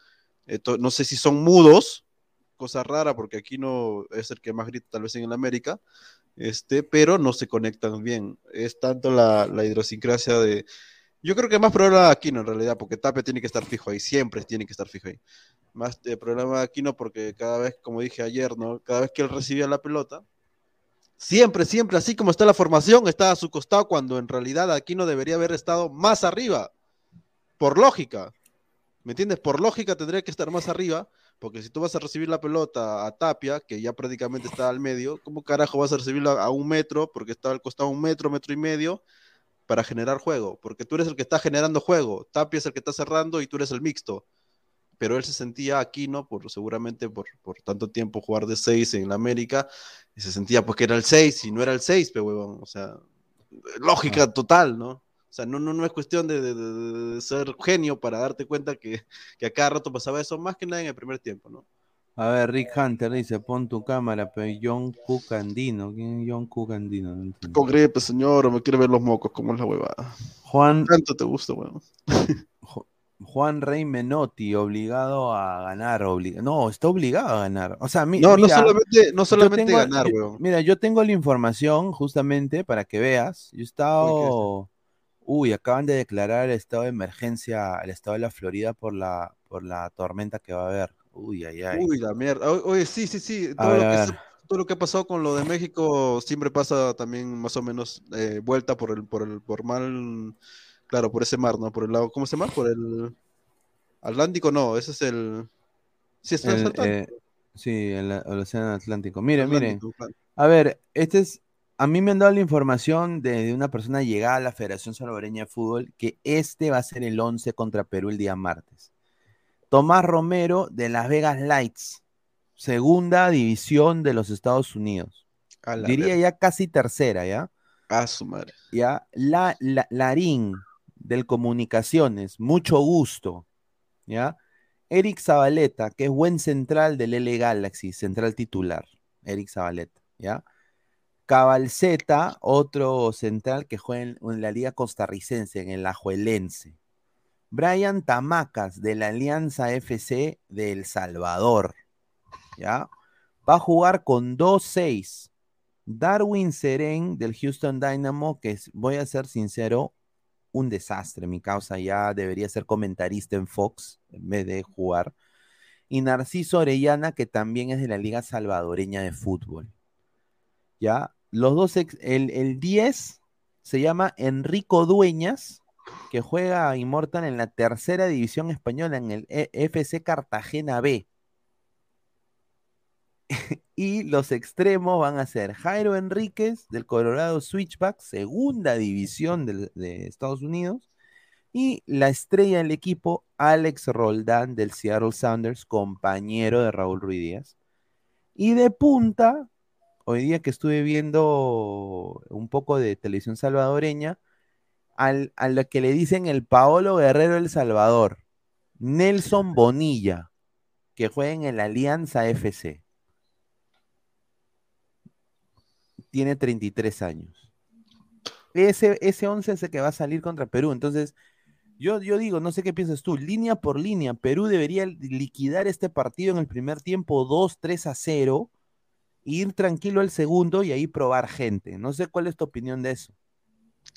no sé si son mudos, cosa rara porque Aquino es el que más grita tal vez en el América, este, pero no se conectan bien. Es tanto la, la idiosincrasia de... Yo creo que más problema de Aquino en realidad, porque Tapia tiene que estar fijo ahí, siempre tiene que estar fijo ahí. Más eh, problema de Aquino porque cada vez, como dije ayer, ¿no? Cada vez que él recibía la pelota, Siempre, siempre, así como está la formación, está a su costado cuando en realidad Aquino debería haber estado más arriba. Por lógica. ¿Me entiendes? Por lógica tendría que estar más arriba, porque si tú vas a recibir la pelota a Tapia, que ya prácticamente está al medio, ¿cómo carajo vas a recibirla a un metro? Porque está al costado un metro, metro y medio, para generar juego. Porque tú eres el que está generando juego. Tapia es el que está cerrando y tú eres el mixto pero él se sentía aquí, ¿no? Por, seguramente por, por tanto tiempo jugar de 6 en la América, y se sentía pues que era el 6 y no era el 6, pero huevón, o sea, lógica total, ¿no? O sea, no, no, no es cuestión de, de- de- de ser genio para darte cuenta que, que a cada rato pasaba eso, más que nada en el primer tiempo, ¿no? A ver, Rick Hunter dice, pon tu cámara, pero John Cook Andino. ¿Quién es John Cook Andino? No. Con gripe, señor, me quiere ver los mocos, ¿cómo es la huevada? Juan, Tanto te gusta, huevón. Juan Rey Menotti, obligado a ganar. no, está obligado a ganar. O sea, mi- No, no mira, solamente- no solamente tengo- ganar, yo- weón. Mira, yo tengo la información justamente para que veas. Yo he estado. Uy, acaban de declarar el estado de emergencia al estado de la Florida por la, por la tormenta que va a haber. Uy, ay, ay. Uy, la mierda. Oye, sí, sí, sí. Ver, lo que, todo lo que ha pasado con lo de México siempre pasa también más o menos eh, vuelta por el, por el, por mal, claro, por ese mar, ¿no? Por el lado, ¿cómo se llama? Por el Atlántico, no, ese es el. Sí, es el El, Atlántico. eh, sí, el, el Océano Atlántico. Miren, miren. Atlántico, claro. A ver, este es. A mí me han dado la información de, de una persona llegada a la Federación Salvadoreña de Fútbol que este va a ser el 11 contra Perú el día martes. Tomás Romero de Las Vegas Lights, segunda división de los Estados Unidos. Diría ya casi tercera, ¿ya? A su madre. Ya, la, la- Larín del Comunicaciones, mucho gusto, ¿ya? Eric Zabaleta, que es buen central del L Galaxy, central titular, Eric Zabaleta, ¿ya? Cabalceta, otro central que juega en, la Liga Costarricense, en el Ajuelense. Brian Tamacas, de la Alianza FC de El Salvador, ¿ya? Va a jugar con 2-6. Darwin Seren del Houston Dynamo, que es, voy a ser sincero, un desastre. Mi causa ya debería ser comentarista en Fox en vez de jugar. Y Narciso Orellana, que también es de la Liga Salvadoreña de Fútbol. ¿Ya? Los dos, el, el 10 se llama Enrico Dueñas, que juega Immortal en la tercera división española, en el E- FC Cartagena B. Y los extremos van a ser Jairo Enríquez del Colorado Switchback, segunda división del- de Estados Unidos. Y la estrella del equipo, Alex Roldán del Seattle Sounders, compañero de Raúl Ruiz Díaz. Y de punta, hoy día que estuve viendo un poco de televisión salvadoreña, al, a lo que le dicen el Paolo Guerrero El Salvador, Nelson Bonilla, que juega en el Alianza FC. Tiene 33 años. Ese, ese 11 es el que va a salir contra Perú. Entonces, yo, yo digo, no sé qué piensas tú, línea por línea, Perú debería liquidar este partido en el primer tiempo 2-3 a 0, ir tranquilo al segundo y ahí probar gente. No sé cuál es tu opinión de eso.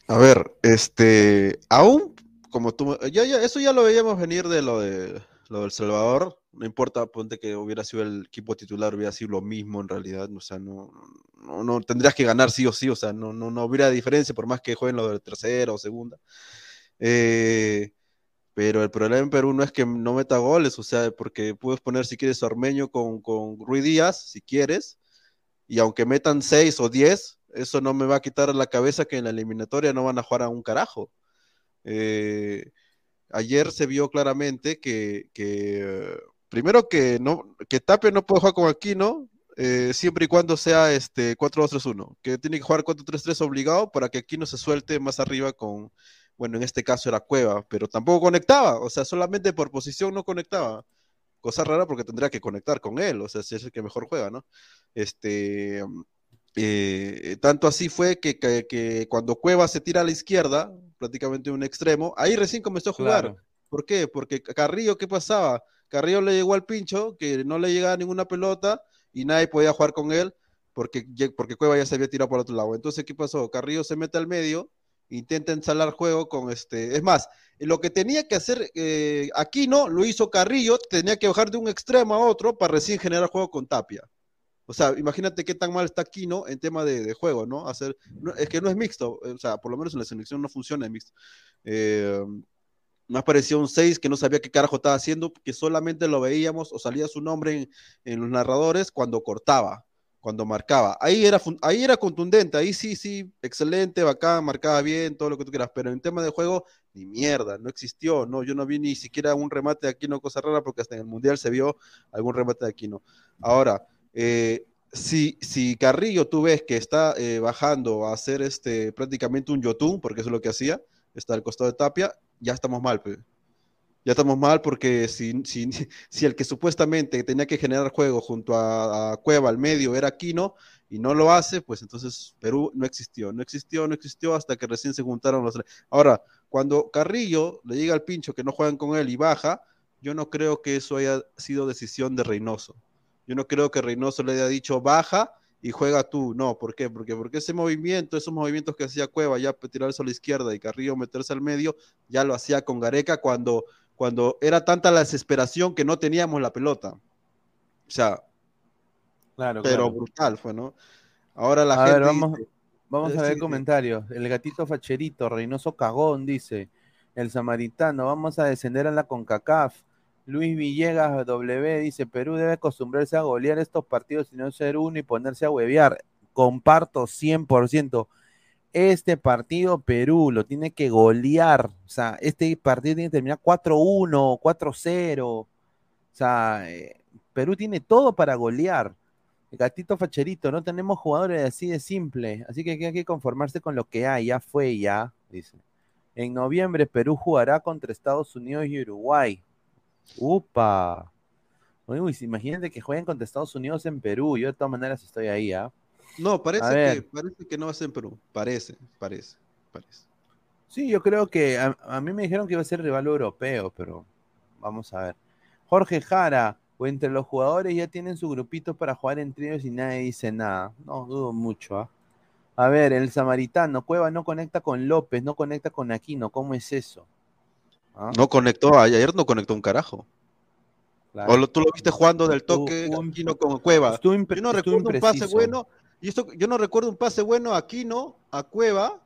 A ver, este, aún como tú, ya, ya, eso ya lo veíamos venir de lo de lo del Salvador, no importa, ponte que hubiera sido el equipo titular, hubiera sido lo mismo en realidad, o sea, no, no, no tendrías que ganar sí o sí, o sea, no, no, no hubiera diferencia por más que jueguen lo de tercera o segunda. Eh, pero el problema en Perú no es que no meta goles, o sea, porque puedes poner si quieres Ormeño con, con Rui Díaz, si quieres, y aunque metan 6 o 10, eso no me va a quitar la cabeza que en la eliminatoria no van a jugar a un carajo. Eh, ayer se vio claramente que, que, primero que no que Tapia no puede jugar con Aquino eh, siempre y cuando sea este 4-2-3-1, que tiene que jugar 4-3-3 obligado para que Aquino se suelte más arriba con, bueno, en este caso era Cueva, pero tampoco conectaba, o sea, solamente por posición no conectaba. Cosa rara porque tendría que conectar con él, o sea, si es el que mejor juega, ¿no? Este, Eh, tanto así fue que, que- que cuando Cueva se tira a la izquierda, prácticamente un extremo, ahí recién comenzó a jugar. Claro. ¿Por qué? Porque Carrillo, ¿qué pasaba? Carrillo le llegó al pincho, que no le llegaba ninguna pelota y nadie podía jugar con él porque, porque Cueva ya se había tirado por otro lado. Entonces, ¿qué pasó? Carrillo se mete al medio, intenta ensalar juego con este. Es más, lo que tenía que hacer eh, Aquino lo hizo Carrillo, tenía que bajar de un extremo a otro para recién generar juego con Tapia. O sea, imagínate qué tan mal está Aquino en tema de, juego, ¿no? Hacer, no- es que no es mixto, o sea, por lo menos en la selección no funciona en mixto. Eh, más parecía un 6 que no sabía qué carajo estaba haciendo, que solamente lo veíamos o salía su nombre en, los narradores cuando cortaba, cuando marcaba. Ahí era, ahí era contundente, ahí sí, sí, excelente, bacán, marcaba bien, todo lo que tú quieras, pero en tema de juego, ni mierda, no existió, no, yo no vi ni siquiera un remate de Aquino, cosa rara, porque hasta en el Mundial se vio algún remate de Aquino. Ahora, eh, si, si Carrillo tú ves que está eh, bajando a hacer este, prácticamente un Yotun, porque eso es lo que hacía, está al costado de Tapia, ya estamos mal, pe. Ya estamos mal porque si, el que supuestamente tenía que generar juego junto a, Cueva al medio era Aquino y no lo hace, pues entonces Perú no existió, no existió, no existió hasta que recién se juntaron los tres. Ahora, cuando Carrillo le llega al pincho que no juegan con él y baja, yo no creo que eso haya sido decisión de Reynoso. Yo no creo que Reynoso le haya dicho baja y juega tú. No, ¿por qué? Porque, porque ese movimiento, esos movimientos que hacía Cueva, ya tirarse a la izquierda y Carrillo meterse al medio, ya lo hacía con Gareca cuando, cuando era tanta la desesperación que no teníamos la pelota. O sea, Claro, pero claro. brutal fue, ¿no? Ahora la a gente ver, vamos, dice, vamos Eh, a ver sí. comentarios. El gatito facherito, Reynoso Cagón, dice. El samaritano, vamos a descender a la CONCACAF. Luis Villegas W dice, Perú debe acostumbrarse a golear estos partidos y no ser uno y ponerse a huevear. Comparto 100%. Este partido Perú lo tiene que golear. O sea, este partido tiene que terminar 4-1, 4-0. O sea, eh, Perú tiene todo para golear. Gatito facherito, no tenemos jugadores así de simple, así que hay que conformarse con lo que hay, ya fue, ya, dice. En noviembre Perú jugará contra Estados Unidos y Uruguay. Upa. Uy, imagínate que jueguen contra Estados Unidos en Perú, yo de todas maneras estoy ahí, ¿ah? no, parece que, parece que no va a ser en Perú. Parece, parece, parece. Sí, yo creo que a, a mí me dijeron que iba a ser rival europeo, pero vamos a ver. Jorge Jara, o entre los jugadores ya tienen su grupito para jugar entre ellos y nadie dice nada. No, dudo mucho, ¿ah? A ver, el samaritano, Cueva no conecta con López, no conecta con Aquino, ¿cómo es eso? ¿Ah? No conectó, ayer no conectó un carajo. Claro. O lo- tú lo viste jugando del toque Aquino con Cueva. yo no recuerdo un pase bueno. Y esto, yo no recuerdo un pase bueno a Aquino, a Cueva,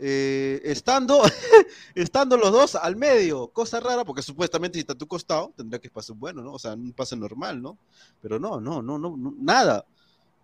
eh, estando, estando los dos al medio. Cosa rara, porque supuestamente si está a tu costado, tendría que pasar bueno, ¿no? O sea, un pase normal, ¿no? Pero no, no, no, no, no, nada.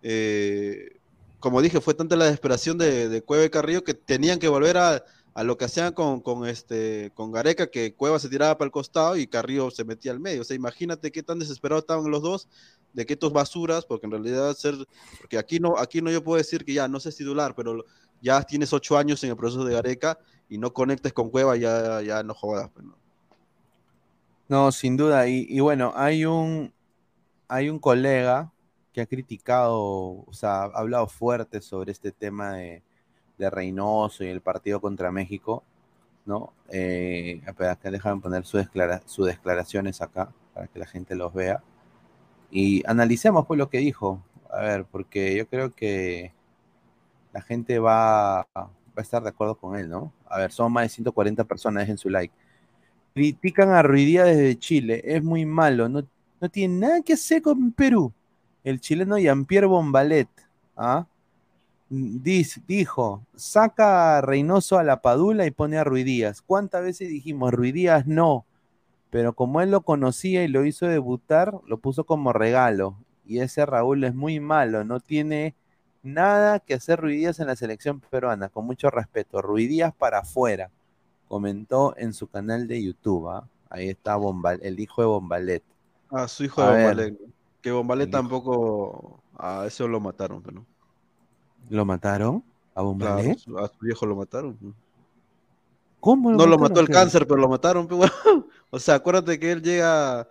Eh, como dije, fue tanta la desesperación de, de Cueva y Carrillo que tenían que volver a, a lo que hacían con, con, este, con Gareca, que Cueva se tiraba para el costado y Carrillo se metía al medio. O sea, imagínate qué tan desesperados estaban los dos de que estos basuras, porque en realidad ser, porque aquí no, aquí no yo puedo decir que ya no sé titular, pero ya tienes ocho años en el proceso de Gareca y no conectes con Cueva, ya, ya no jodas. pues, ¿no? Sin duda. Y, y bueno, hay un, hay un colega que ha criticado, o sea, ha hablado fuerte sobre este tema de, de Reynoso y el partido contra México, ¿no? Eh, que déjame poner sus declara- sus declaraciones acá para que la gente los vea. Y analicemos pues lo que dijo. A ver, porque yo creo que la gente va, va a estar de acuerdo con él, ¿no? A ver, son más de 140 personas, dejen su like. Critican a Ruidía desde Chile, es muy malo, no, no tiene nada que hacer con Perú. El chileno Jean-Pierre Bombalet, ¿ah? Diz- dijo, saca a Reynoso a la Padula y pone a Ruidías. ¿Cuántas veces dijimos, Ruidías no? Pero como él lo conocía y lo hizo debutar, lo puso como regalo. Y ese Raúl es muy malo, no tiene nada que hacer Ruidías en la selección peruana, con mucho respeto. Ruidías para afuera, comentó en su canal de YouTube. ¿ah? Ahí está Bombal, el hijo de Bombalet. A su hijo A de. Bombalet. Que Bombalet tampoco, a eso lo mataron, pero no. ¿Lo mataron? ¿A? Claro, a su viejo lo mataron. ¿Cómo No lo mató el cáncer, pero lo mataron. pe, weón. O sea, acuérdate que él llega,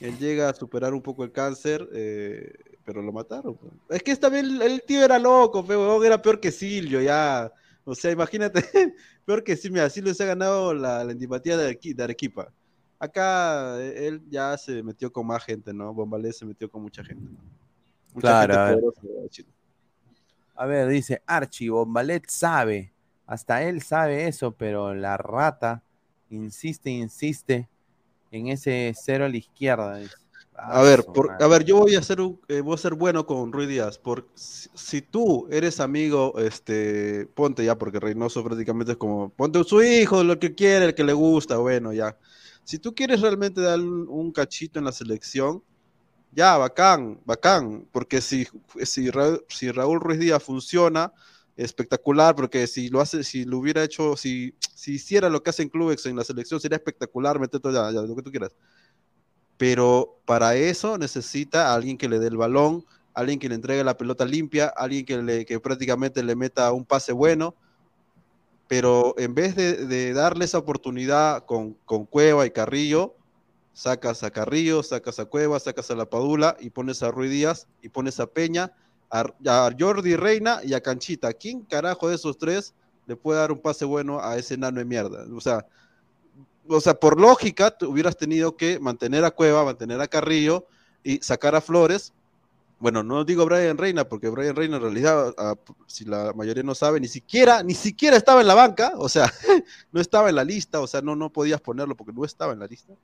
él llega a superar un poco el cáncer, eh, pero lo mataron. pues. Es que también el, el tío era loco, pe, huevón, era peor que Silvio, ya. O sea, imagínate, peor que Silvio, Silvio se ha ganado la, la antipatía de, de Arequipa. Acá eh, él ya se metió con más gente, ¿no? Bombalé se metió con mucha gente. Mucha Claro, gente poderosa. A ver, dice Archie, Bombalet sabe, hasta él sabe eso, pero la rata insiste, insiste en ese cero a la izquierda. dice. A ver, por- a ver, yo voy a ser un- eh, voy a ser bueno con Ruiz Díaz. Por, si, si tú eres amigo, este, ponte ya, porque Reynoso prácticamente es como, ponte su hijo, lo que quiere, el que le gusta, bueno, ya. Si tú quieres realmente dar un, un cachito en la selección, ya, bacán, bacán, porque si, si, Ra- si Raúl Ruiz Díaz funciona, espectacular, porque si lo hace, si lo hubiera hecho, si, si hiciera lo que hacen clubes en la selección, sería espectacular, meter todo ya, lo que tú quieras. Pero para eso necesita alguien que le dé el balón, alguien que le entregue la pelota limpia, alguien que, le, que prácticamente le meta un pase bueno, pero en vez de, de darle esa oportunidad con, con Cueva y Carrillo, sacas a Carrillo, sacas a Cueva, sacas a La Padula y pones a Ruiz Díaz y pones a Peña, a, Jordi Reina y a Canchita. ¿Quién carajo de esos tres le puede dar un pase bueno a ese nano de mierda? O sea, o sea, por lógica, tú hubieras tenido que mantener a Cueva, mantener a Carrillo y sacar a Flores. Bueno, no digo Brian Reina, porque Brian Reina en realidad, si la mayoría no sabe, ni siquiera, ni siquiera estaba en la banca, o sea, no estaba en la lista, o sea, no, no podías ponerlo porque no estaba en la lista.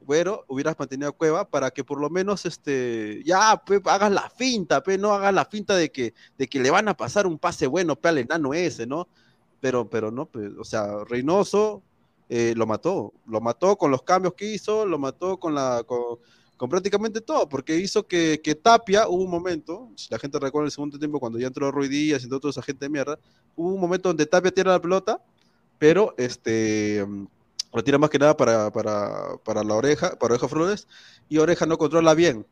Bueno, hubieras mantenido a Cueva para que por lo menos este, ya pe, hagas la finta, pe, no hagas la finta de que, de que le van a pasar un pase bueno pe, al enano ese, ¿no? Pero, pero no, pe, o sea, Reynoso, eh, lo mató, lo mató con los cambios que hizo, lo mató con la con, con prácticamente todo, porque hizo que, que, Tapia, hubo un momento, si la gente recuerda el segundo tiempo cuando ya entró Ruiz Díaz y toda esa gente de mierda, hubo un momento donde Tapia tira la pelota, pero este lo tira más que nada para, para, para la oreja, para Oreja Flores, y Oreja no controla bien.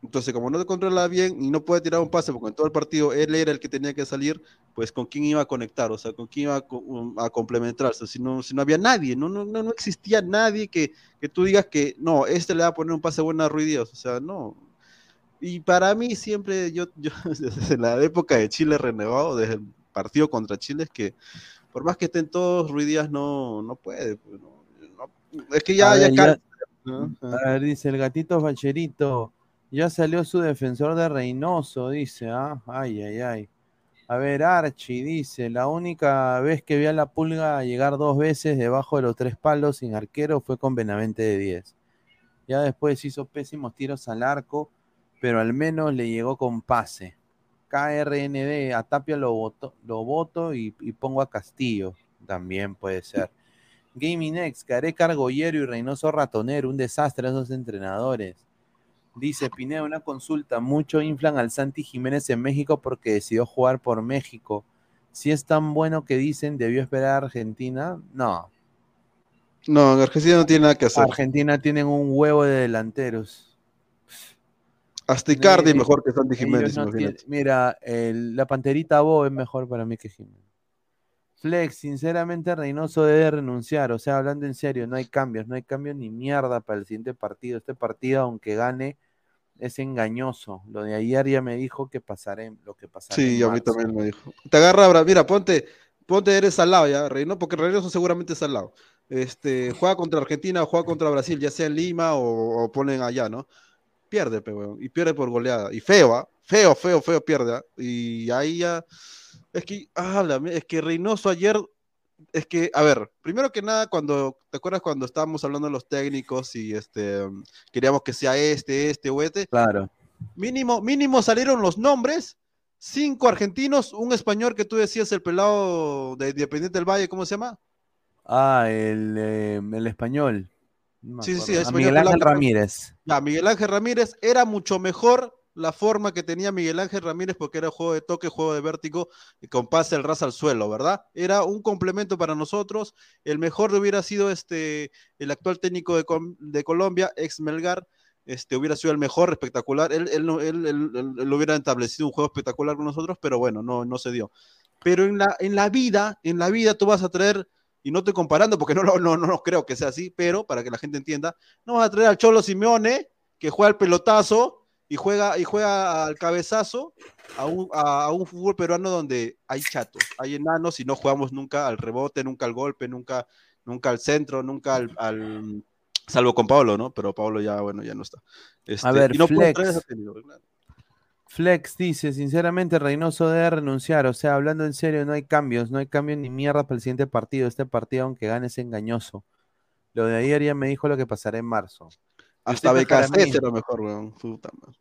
Entonces, como no controla bien y no puede tirar un pase, porque en todo el partido él era el que tenía que salir, pues con quién iba a conectar, o sea, con quién iba a, co- a complementarse, si no, si no había nadie, no, no, no, existía nadie que, que tú digas que no, este le va a poner un pase bueno a Ruiz Díaz, o sea, no. Y para mí siempre, yo, yo desde la época de Chile renegado, desde el partido contra Chile, es que por más que estén todos, Ruiz Díaz no, no puede, pues, no, no- es que ya, ver, cansa, ya- ¿no? A ver, dice el gatito Bacherito. Ya salió su defensor de Reynoso, dice. Ah, ay, ay, ay. A ver, Archie dice: La única vez que vi a la pulga llegar dos veces debajo de los tres palos sin arquero fue con Benavente de 10. Ya después hizo pésimos tiros al arco, pero al menos le llegó con pase. KRND, a Tapia lo voto, lo voto y, y pongo a Castillo. También puede ser. Gaming X, Careca Argollero y Reynoso Ratonero, un desastre esos entrenadores. Dice Pineda, una consulta, mucho inflan al Santi Jiménez en México porque decidió jugar por México. Si es tan bueno que dicen, debió esperar a Argentina. No, No, en Argentina no tiene nada que hacer. Argentina tienen un huevo de delanteros. Hasta Icardi Ellos- mejor que Santi Jiménez, no mira, el- la panterita Bo es mejor para mí que Jiménez. Flex, sinceramente Reynoso debe renunciar, o sea, hablando en serio, no hay cambios, no hay cambios ni mierda para el siguiente partido. Este partido, aunque gane, es engañoso. Lo de ayer ya me dijo que pasaré, lo que pasará. Sí, a mí también me dijo. Te agarra, mira, ponte, ponte, eres al lado ya, Reynoso, porque Reynoso seguramente es al lado. Este, juega contra Argentina o juega contra Brasil, ya sea en Lima o, o ponen allá, ¿no? Pierde, pe, weón, y pierde por goleada. Y feo, ¿ah? Feo, feo, feo, pierde. ¿ah? Y ahí ya. Es que, ah, la es que Reynoso ayer. Es que, a ver, primero que nada, cuando, ¿te acuerdas cuando estábamos hablando de los técnicos y este queríamos que sea este, este o este? Claro. Mínimo, mínimo salieron los nombres, cinco argentinos, un español que tú decías, el pelado de Independiente del Valle, ¿cómo se llama? Ah, el, eh, el español. No Sí, sí, es Miguel Ángel Ramírez. Ya, Miguel Ángel Ramírez era mucho mejor la forma que tenía Miguel Ángel Ramírez porque era juego de toque, juego de vértigo y con pase el ras al suelo, ¿verdad? Era un complemento para nosotros. El mejor hubiera sido este el actual técnico de, de Colombia, ex Melgar, este hubiera sido el mejor, espectacular. Él, él, no- él- él- él- él hubiera establecido un juego espectacular con nosotros, pero bueno, no, no se dio. Pero en la, en la vida, en la vida tú vas a traer y no estoy comparando porque no, no, no, no creo que sea así, pero para que la gente entienda, no vas a traer al Cholo Simeone, que juega al pelotazo y juega, y juega al cabezazo a un, a, a un fútbol peruano donde hay chatos, hay enanos y no jugamos nunca al rebote, nunca al golpe, nunca, nunca al centro, nunca al, al- salvo con Pablo, ¿no? Pero Pablo ya, bueno, ya no está. Este, ver, y no Flex. traer ese técnico, claro. Flex dice, sinceramente Reynoso debe renunciar, o sea, hablando en serio, no hay cambios, no hay cambios ni mierda para el siguiente partido, este partido aunque gane es engañoso. Lo de ayer ya me dijo lo que pasará en marzo. Hasta Jaramillo- era mejor, weón.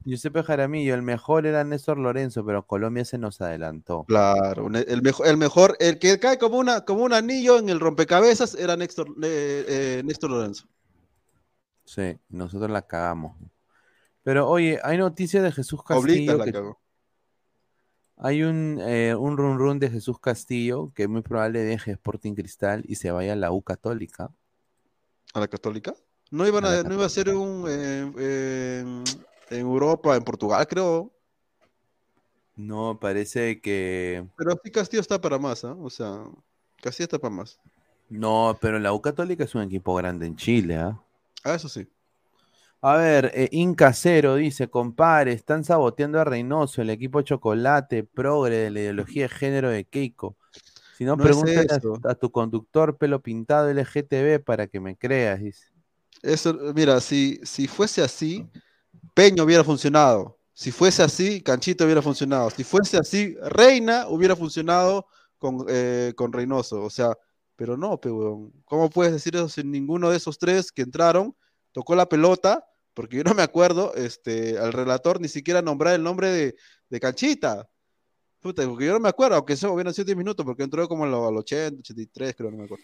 Giuseppe Jaramillo, el mejor era Néstor Lorenzo, pero Colombia se nos adelantó. Claro, el mejor, el mejor, el que cae como una, como un anillo en el rompecabezas era Néstor, eh, eh, Néstor Lorenzo. Sí, nosotros la cagamos. Pero oye, hay noticias de Jesús Castillo. que- hay un, eh, un run run de Jesús Castillo que es muy probable deje Sporting Cristal y se vaya a la U Católica. ¿A la católica? No, iban A no iba a ser un eh, eh, en Europa, en Portugal, creo. No, parece que. Pero sí Castillo está para más, ¿ah? O sea, Castillo está para más. No, pero la U Católica es un equipo grande en Chile, ¿ah? Ah, eso sí. A ver, eh, Inca Cero dice, compare, están saboteando a Reynoso, el equipo chocolate, progre de la ideología de género de Keiko. Si no, No pregúntale a, a tu conductor pelo pintado LGTB para que me creas, dice. Eso, mira, si, si fuese así, Peño hubiera funcionado. Si fuese así, Canchito hubiera funcionado. Si fuese así, Reina hubiera funcionado con, eh, con Reynoso. O sea, pero no, pe, weón. ¿Cómo puedes decir eso si ninguno de esos tres que entraron tocó la pelota? Porque yo no me acuerdo, este, al relator ni siquiera nombrar el nombre de, de Canchita. Puta, porque yo no me acuerdo, aunque eso hubieran sido 10 minutos, porque entró como al 80, 83, creo, no me acuerdo.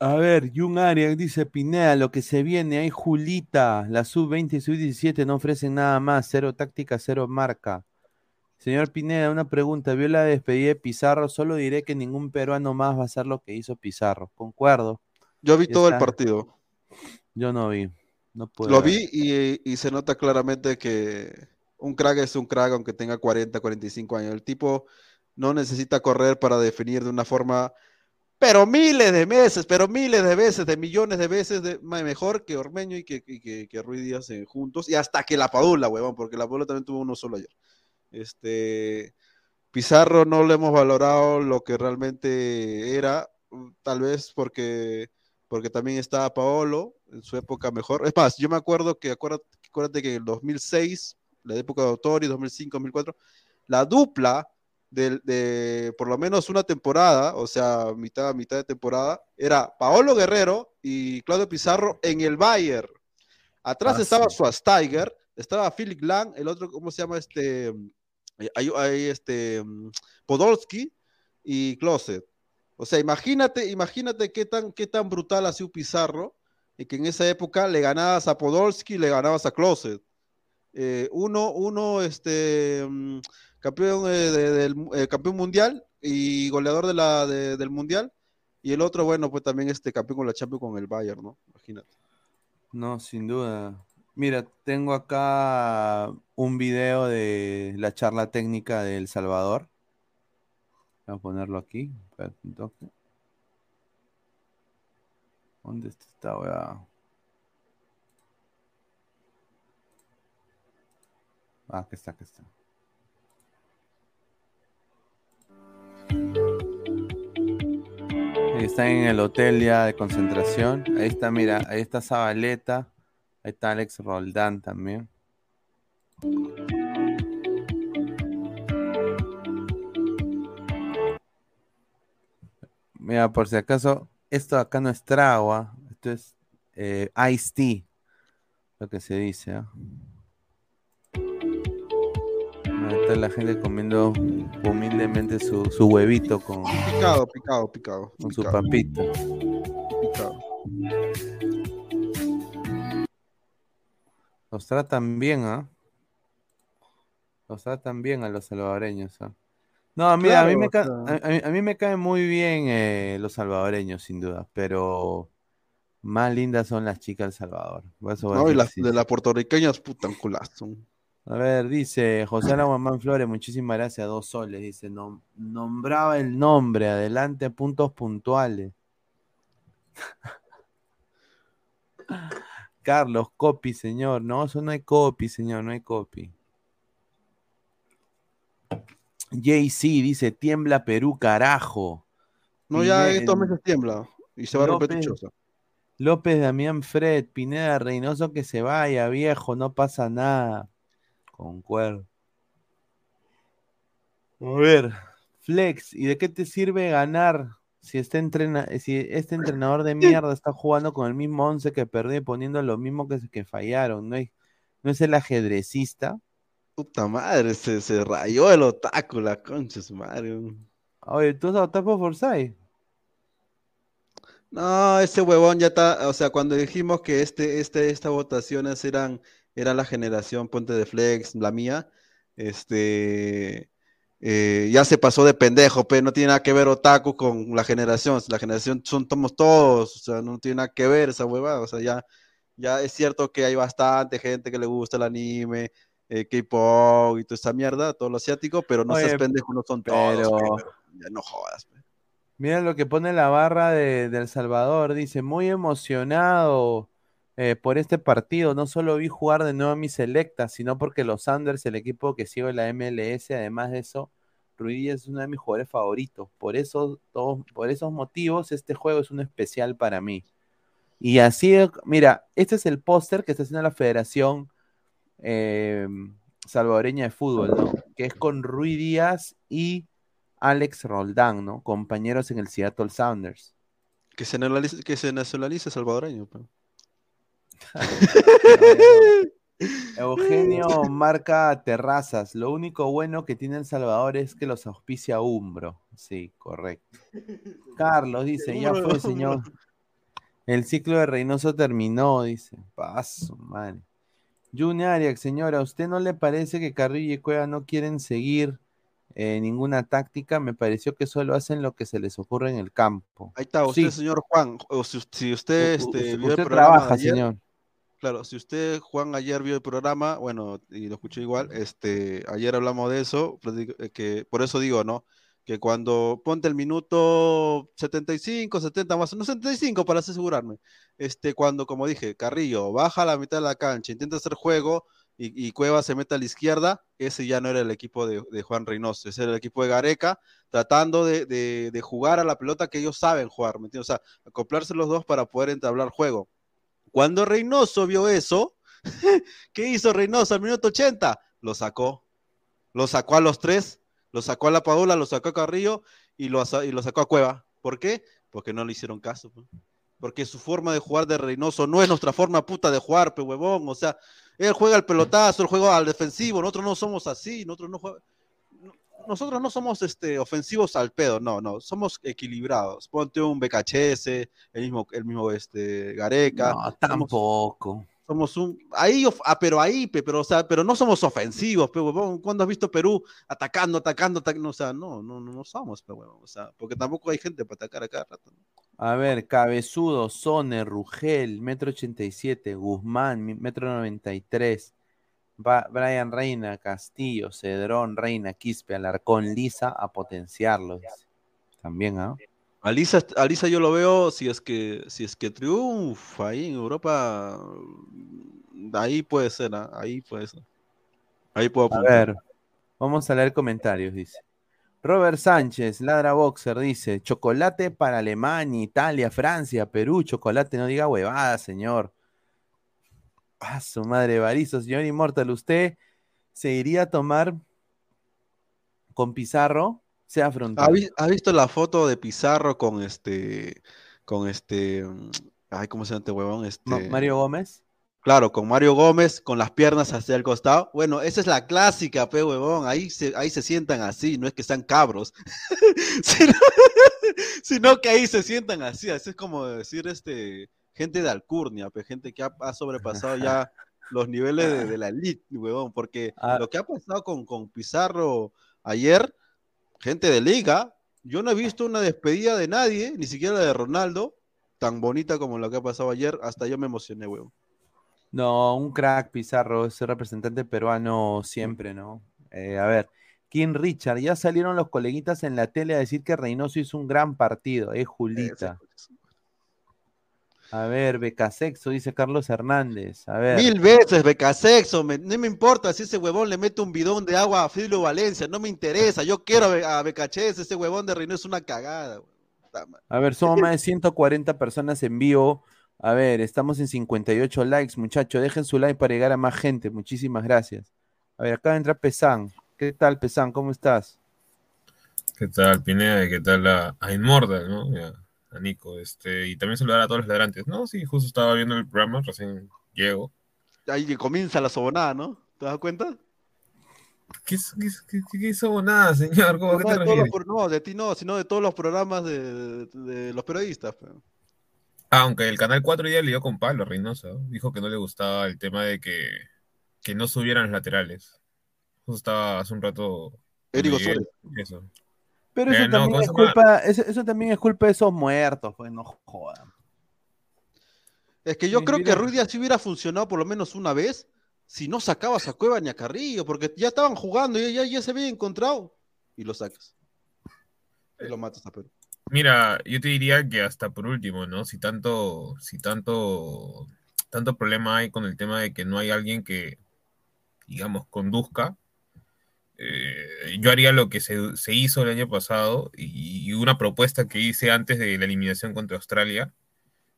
A ver, Jun Arias dice, Pineda, lo que se viene, hay Julita, la sub-20 y sub-17 no ofrecen nada más, cero táctica, cero marca. Señor Pineda, una pregunta, vio la despedida de Pizarro, solo diré que ningún peruano más va a hacer lo que hizo Pizarro, concuerdo. Yo vi Ya todo el partido. Yo no vi, no pude Lo vi y, y se nota claramente que un crack es un crack aunque tenga 40, 45 años. El tipo no necesita correr para definir de una forma, pero miles de veces, pero miles de veces, de millones de veces de, mejor que Ormeño y que, y que, que Ruiz Díaz eh, juntos. Y hasta que la Padula, huevón, porque la Padula también tuvo uno solo ayer. Este, Pizarro no le hemos valorado lo que realmente era, tal vez porque, porque también estaba Paolo en su época mejor. Es más, yo me acuerdo que, acuérdate, acuérdate que en el 2006, la época de Autori, 2005, 2004, la dupla de, por lo menos una temporada, o sea, mitad, mitad de temporada, era Paolo Guerrero y Claudio Pizarro en el Bayern. Atrás Ah, estaba sí. Estaba Philip Lang, el otro, ¿cómo se llama? Este, hay, hay este, Podolski y Closet. O sea, imagínate, imagínate qué tan, qué tan brutal ha sido Pizarro y que en esa época le ganabas a Podolski, le ganabas a Closet. Eh, uno, uno, este, mm, campeón, eh, de- del, eh, campeón mundial y goleador de la, de- del mundial. Y el otro, bueno, pues también este campeón con la Champions con el Bayern, ¿no? Imagínate. No, sin duda. Mira, tengo acá un video de la charla técnica de El Salvador. Voy a ponerlo aquí. Un. ¿Dónde está esta weá? Ah, aquí está, aquí está. Ahí Están en el hotel ya de concentración. Ahí está, mira, ahí está Zabaleta. Ahí está Alex Roldán también. Mira, por si acaso, esto acá no es tragua, esto es eh, iced tea, lo que se dice. ¿ah? Está la gente comiendo humildemente su, su huevito con, Picado, picado, picado. con su papita. picado. Los tratan bien, ¿ah? Los tratan bien a los salvadoreños, ¿ah? No, mira, a, mí me ca- a, mí, a mí me caen muy bien eh, los salvadoreños, sin duda, pero más lindas son las chicas del Salvador. Eso No, y las sí. de las puertorriqueñas, puta, un culazo. A ver, dice José Mamán Flores, muchísimas gracias, dos soles. Dice, nom- nombraba el nombre, adelante, puntos puntuales. Carlos, copy, señor. No, eso no hay copy, señor, no hay copy. JC dice, tiembla Perú, carajo. No, ya estos meses tiembla y se va a romper López-. López Damián Fred, Pineda Reynoso que se vaya, viejo, no pasa nada. Concuerdo. A ver, Flex, ¿y de qué te sirve ganar si este, entrena si este entrenador de mierda está jugando con el mismo 11 que perdió y poniendo lo mismo que, que fallaron? ¿No es, ¿No es el ajedrecista? Puta madre, se, se rayó el otaku, la concha su madre. Oye, ¿tú has por Forsyth? No, ese huevón ya está, o sea, cuando dijimos que este, este, estas votaciones eran, eran la generación Ponte de Flex, la mía, este, eh, ya se pasó de pendejo, pero no tiene nada que ver Otaku con la generación, la generación son, somos todos, o sea, no tiene nada que ver esa huevada, o sea, ya, ya es cierto que hay bastante gente que le gusta el anime, eh, K-pop y toda esa mierda, todo lo asiático, pero no seas pendejo, no son todos, pero- no jodas. pe. Mira lo que pone la barra de, de El Salvador. Dice, muy emocionado eh, por este partido. No solo vi jugar de nuevo a mi selecta, sino porque los Sanders, el equipo que sigo en la MLS, además de eso, Ruiz es uno de mis jugadores favoritos. Por, eso, todos, por esos motivos, este juego es un especial para mí. Y así, mira, este es el póster que está haciendo la Federación eh, Salvadoreña de Fútbol, ¿no? Que es con Rui Díaz y Alex Roldán, ¿no? Compañeros en el Seattle Sounders. Que se nacionalice, que se nacionalice salvadoreño. pe. Eugenio marca terrazas. Lo único bueno que tiene El Salvador es que los auspicia Umbro. Sí, correcto. Carlos dice, ya fue, señor. El ciclo de Reynoso terminó, dice. Paso, madre. Junior Arias, señora, ¿a usted no le parece que Carrillo y Cueva no quieren seguir eh, ninguna táctica? Me pareció que solo hacen lo que se les ocurre en el campo. Ahí está, usted, Sí. señor Juan, o si, si usted, u- este, usted- vio el usted programa de trabaja, ayer, señor. Claro, si usted, Juan, ayer vio el programa, bueno, y lo escuchó igual, este, ayer hablamos de eso, platico- eh, que por eso digo, ¿no? Que cuando ponte el minuto 75, 70 más, no 75 para asegurarme, este, cuando, como dije, Carrillo baja a la mitad de la cancha, intenta hacer juego y, y Cueva se mete a la izquierda, ese ya no era el equipo de, de Juan Reynoso, ese era el equipo de Gareca, tratando de, de- de jugar a la pelota que ellos saben jugar, ¿me? O sea, acoplarse los dos para poder entablar juego. Cuando Reynoso vio eso, ¿qué hizo Reynoso al minuto 80? Lo sacó. Lo sacó a los tres, lo sacó a la Padula, lo sacó a Carrillo y lo, y lo sacó a Cueva. ¿Por qué? Porque no le hicieron caso. pe. Porque su forma de jugar de Reynoso no es nuestra forma puta de jugar, pe huevón. O sea, él juega al pelotazo, él juega al defensivo. Nosotros no somos así, nosotros no nosotros no somos este, ofensivos al pedo, no, no, somos equilibrados. Ponte un BKHS, el mismo, el mismo este, Gareca. No, tampoco. Somos un. Ahí, ah, pero ahí, pe, pero, o sea, pero no somos ofensivos, pe, huevón. ¿Cuándo has visto Perú atacando, atacando, atacando? O sea, no, no, no, no somos, pe, huevón. O sea, porque tampoco hay gente para atacar a cada rato. A ver, Cabezudo, Sone, Rugel, metro 87, Guzmán, metro 93, Ba- Brian Reina, Castillo, Cedrón, Reina, Quispe, Alarcón, Lisa, a potenciarlos. También, ¿ah? Lisa, a Lisa yo lo veo, si es que, si es que triunfa ahí en Europa, ahí puede ser, ¿ah? ahí puede ser. Ahí puedo A apuntar. ver, vamos a leer comentarios, dice. Robert Sánchez, Ladra Boxer, dice, chocolate para Alemania, Italia, Francia, Perú, chocolate, no diga huevada, señor. Ah, su madre, Barizo, señor Inmortal, ¿usted se iría a tomar con Pizarro? Sea ¿Ha, frontal. vi- ha visto la foto de Pizarro con este, con este, ay, ¿cómo se llama este huevón? Este, Mario Gómez. Claro, con Mario Gómez, con las piernas hacia el costado. Bueno, esa es la clásica, pe huevón. Ahí se, ahí se sientan así, no es que sean cabros, sino, sino que ahí se sientan así. Así es como decir este gente de alcurnia, pe, gente que ha, ha sobrepasado ya los niveles de, de la elite, huevón. Porque Ah. lo que ha pasado con, con Pizarro ayer, gente de liga, yo no he visto una despedida de nadie, ni siquiera la de Ronaldo, tan bonita como lo que ha pasado ayer. Hasta yo me emocioné, huevón. No, un crack Pizarro, ese representante peruano siempre, ¿no? Eh, a ver, King Richard, ya salieron los coleguitas en la tele a decir que Reynoso hizo un gran partido, eh, Julita. A ver, Becasexo, dice Carlos Hernández. A ver. Mil veces, Becasexo, me- no me importa si ese huevón le mete un bidón de agua a Filo Valencia, no me interesa, yo quiero a, a Becachés, ese huevón de Reino es una cagada. A ver, somos más de 140 personas en vivo. A ver, estamos en 58 likes, muchachos. Dejen su like para llegar a más gente. Muchísimas gracias. A ver, acaba de entrar Pesán. ¿Qué tal, Pesán? ¿Cómo estás? ¿Qué tal, Pineda? ¿Y qué tal a, a Inmortal, no? A, Nico. Este, y también saludar a todos los ladrantes. No, sí, justo estaba viendo el programa, recién llego. Ahí que comienza la sobonada, ¿no? ¿Te das cuenta? ¿Qué, es- qué, es- qué, qué hizo nada, señor? ¿Cómo, No, ¿A qué de los no, ti no, sino de todos los programas de, de los periodistas. pero. Ah, aunque el Canal 4 hoy día le dio con palo a Reynoso. ¿no? Dijo que no le gustaba el tema de que, que no subieran los laterales. Justo estaba hace un rato. Miguel, Suárez. Eso. Pero eso, Eh, no, también ¿cómo es culpa, eso, eso también es culpa de esos muertos, pues no jodan. Es que yo Sí, creo que. Ruiz Díaz sí hubiera funcionado por lo menos una vez si no sacabas a Cueva ni a Carrillo, porque ya estaban jugando y ya, ya se habían encontrado y lo sacas. Y lo matas a Perú. Mira, yo te diría que hasta por último, ¿no? Si tanto, si tanto, tanto problema hay con el tema de que no hay alguien que, digamos, conduzca, eh, yo haría lo que se, se hizo el año pasado y, y una propuesta que hice antes de la eliminación contra Australia,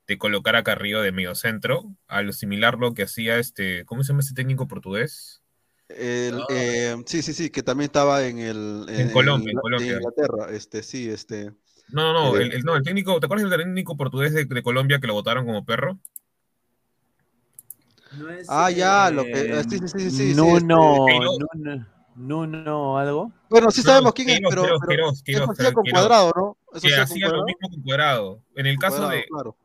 de colocar a Carrillo de medio centro, a lo similar lo que hacía este, ¿cómo se llama este técnico portugués? El, eh, sí, sí, sí, que también estaba en el En Colombia, en Colombia. Inglaterra, este, sí, este. No, no, no, Eh, el, el- no, el técnico, ¿te acuerdas del técnico portugués de, de Colombia que lo votaron como perro? Ah, ya, lo que, eh, sí, sí, sí, sí, sí, Nuno, este- Nuno, algo. Bueno, sí No, sabemos quién es, pero, con cuadrado, ¿no? Eso que hacía lo mismo con Cuadrado. En el caso Cuadrado, de, claro.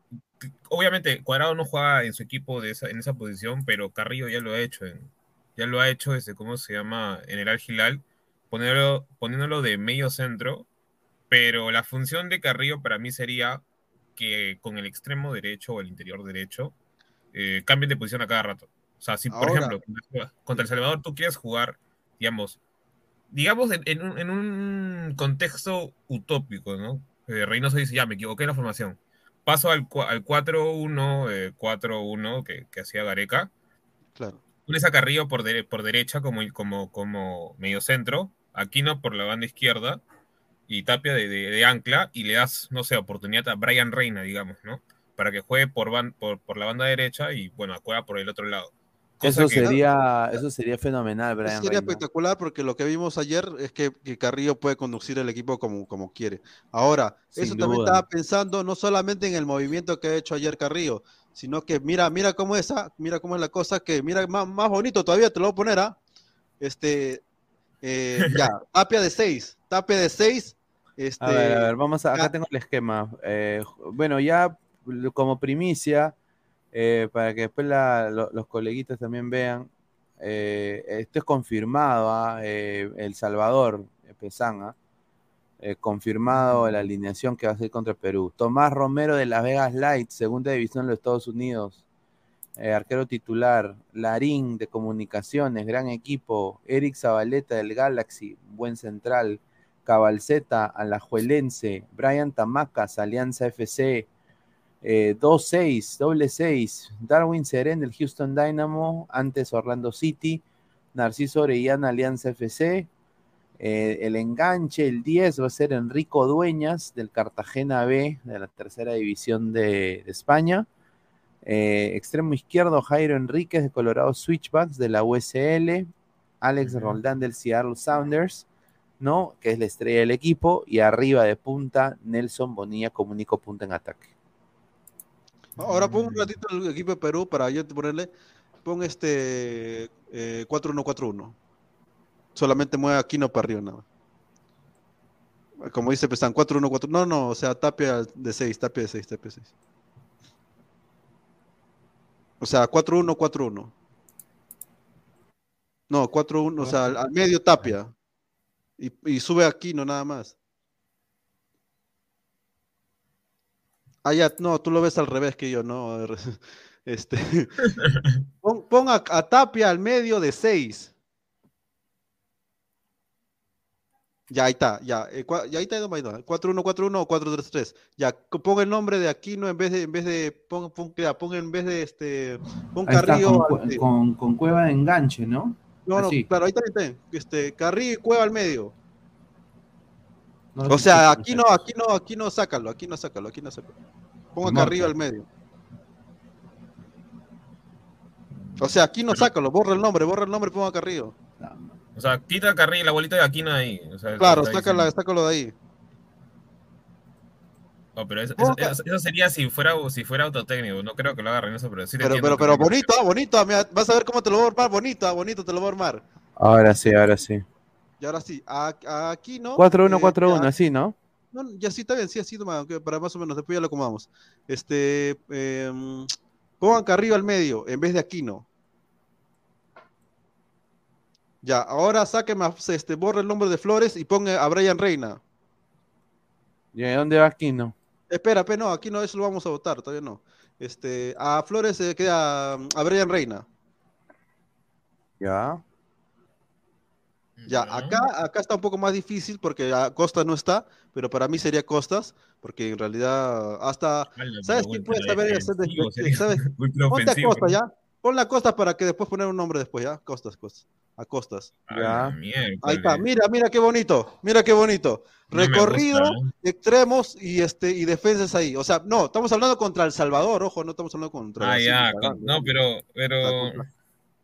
obviamente, Cuadrado no juega en su equipo de esa, en esa posición, pero Carrillo ya lo ha hecho. en- ya lo ha hecho desde, ¿cómo se llama? En el Al Hilal, poniéndolo, poniéndolo de medio centro. Pero la función de Carrillo para mí sería que con el extremo derecho o el interior derecho eh, cambien de posición a cada rato. O sea, si por Ahora- ejemplo contra- contra El Salvador tú quieres jugar, digamos, digamos en, en un, en un contexto utópico, ¿no? Eh, Reynoso dice, ya me equivoqué en la formación. Paso al, al 4-1, eh, 4-1 que, que hacía Gareca. Claro. Pones a Carrillo por, por derecha como, como, como medio centro, Aquino por la banda izquierda y Tapia de, de- de ancla y le das, no sé, oportunidad a Brian Reina, digamos, ¿no? Para que juegue por, ban- por, por la banda derecha y, bueno, a Cueva por el otro lado. Eso sería, eso sería fenomenal, Brian Sería Reina. espectacular porque lo que vimos ayer es que, que Carrillo puede conducir el equipo como, como quiere. Ahora, Sin eso también duda. estaba pensando no solamente en el movimiento que ha hecho ayer Carrillo, sino que mira, mira cómo es, ah, mira cómo es la cosa, que mira más, más bonito todavía, te lo voy a poner, ¿ah? Este, eh, ya, tapia de 6, tapia de 6, este, A ver, a ver, vamos a, acá tengo el esquema. Eh, bueno, ya como primicia, eh, para que después la- lo- los coleguitas también vean, eh, esto es confirmado, ¿ah? Eh, El Salvador, Pesán, ¿ah? Confirmado la alineación que va a ser contra Perú. Tomás Romero de Las Vegas Light, segunda división de los Estados Unidos. Arquero titular, Larín de Comunicaciones, gran equipo. Eric Zabaleta del Galaxy, buen central. Cabalceta, Alajuelense. Brian Tamacas, Alianza FC. Eh, 2-6, doble 6. Darwin Seren del Houston Dynamo, antes Orlando City. Narciso Orellana, Alianza FC. Eh, el enganche, el 10, va a ser Enrico Dueñas del Cartagena B, de la tercera división de, de España. Eh, extremo izquierdo, Jairo Enríquez de Colorado Switchbacks de la USL. Alex Roldán del Seattle Sounders, ¿no? Que es la estrella del equipo. Y arriba de punta, Nelson Bonilla como único punta en ataque. Ahora pon un ratito el equipo de Perú para yo ponerle, pon este eh, 4-1-4-1. Solamente mueve aquí no para arriba nada. más. Como dice Pesan, 4-1-4. No, no, o sea, tapia de 6, tapia de 6, tapia de 6. O sea, 4-1-4-1. No, 4-1, o sea, al, al medio tapia. Y, y sube aquí, no nada más. Ah, ya, no, tú lo ves al revés que yo, ¿no? Este, pon, pon a, a Tapia al medio de 6. Ya, ahí está, ya. eh, cua- ya ahí está, ahí está, 4-1-4-1 o 4-3-3. Ya, pon el nombre de Aquino en vez de, en vez de, pon, pon, ya, pon en vez de este, pon Ahí está, Carrillo. con, al con- con Cueva de enganche, ¿no? No, no, Así. claro, ahí está, ahí está. Este, Carrillo y Cueva al medio. No O sea, escucho, aquí no, aquí no, aquí no sácalo, aquí no sácalo, aquí no sácalo. Ponga Mortal. Carrillo al medio. O sea, aquí no sácalo, borra el nombre, borra el nombre y ponga Carrillo. O sea, quita Carrillo la bolita de Aquino ahí. O sea, Claro, sácala, sácalo de ahí. No, pero eso, eso- eso- eso sería si fuera, si fuera autotécnico. No creo que lo haga Reynoso, pero sí Pero, pero, pero bonito, ah, bonito, mira, vas a ver cómo te lo voy a armar, bonito, ah, bonito te lo voy a armar. Ahora sí, ahora sí. Y ahora sí, a- aquí no. 4-1, eh, 4-1, ya- así, ¿no? No, ya sí está bien, sí, así nomás, para más o menos, después ya lo acomodamos. Este, em, pongan Carrillo al medio en vez de Aquino. Ya, ahora sáqueme, a- este, borra el nombre de Flores y ponga a Brian Reina. ¿Y a dónde va Aquino? Espera, pero no, aquí no, eso lo vamos a votar, todavía no. Este, a Flores se queda a Brian Reina. Ya. Ya, acá, acá está un poco más difícil porque a Costa no está, pero para mí sería Costas, porque en realidad hasta, Ala, ¿sabes pero quién puede saber hacer de- ¿sabes? Ponte a Costa ya, pon la Costa para que después poner un nombre después, ¿ya? Costas, Costas, a Costas. Ya. Ahí está, mira, mira qué bonito, mira qué bonito. No Recorrido, gusta, extremos y este y defensas ahí. O sea, no, estamos hablando contra El Salvador, ojo, no estamos hablando contra Ah, ya. con- no, pero. pero...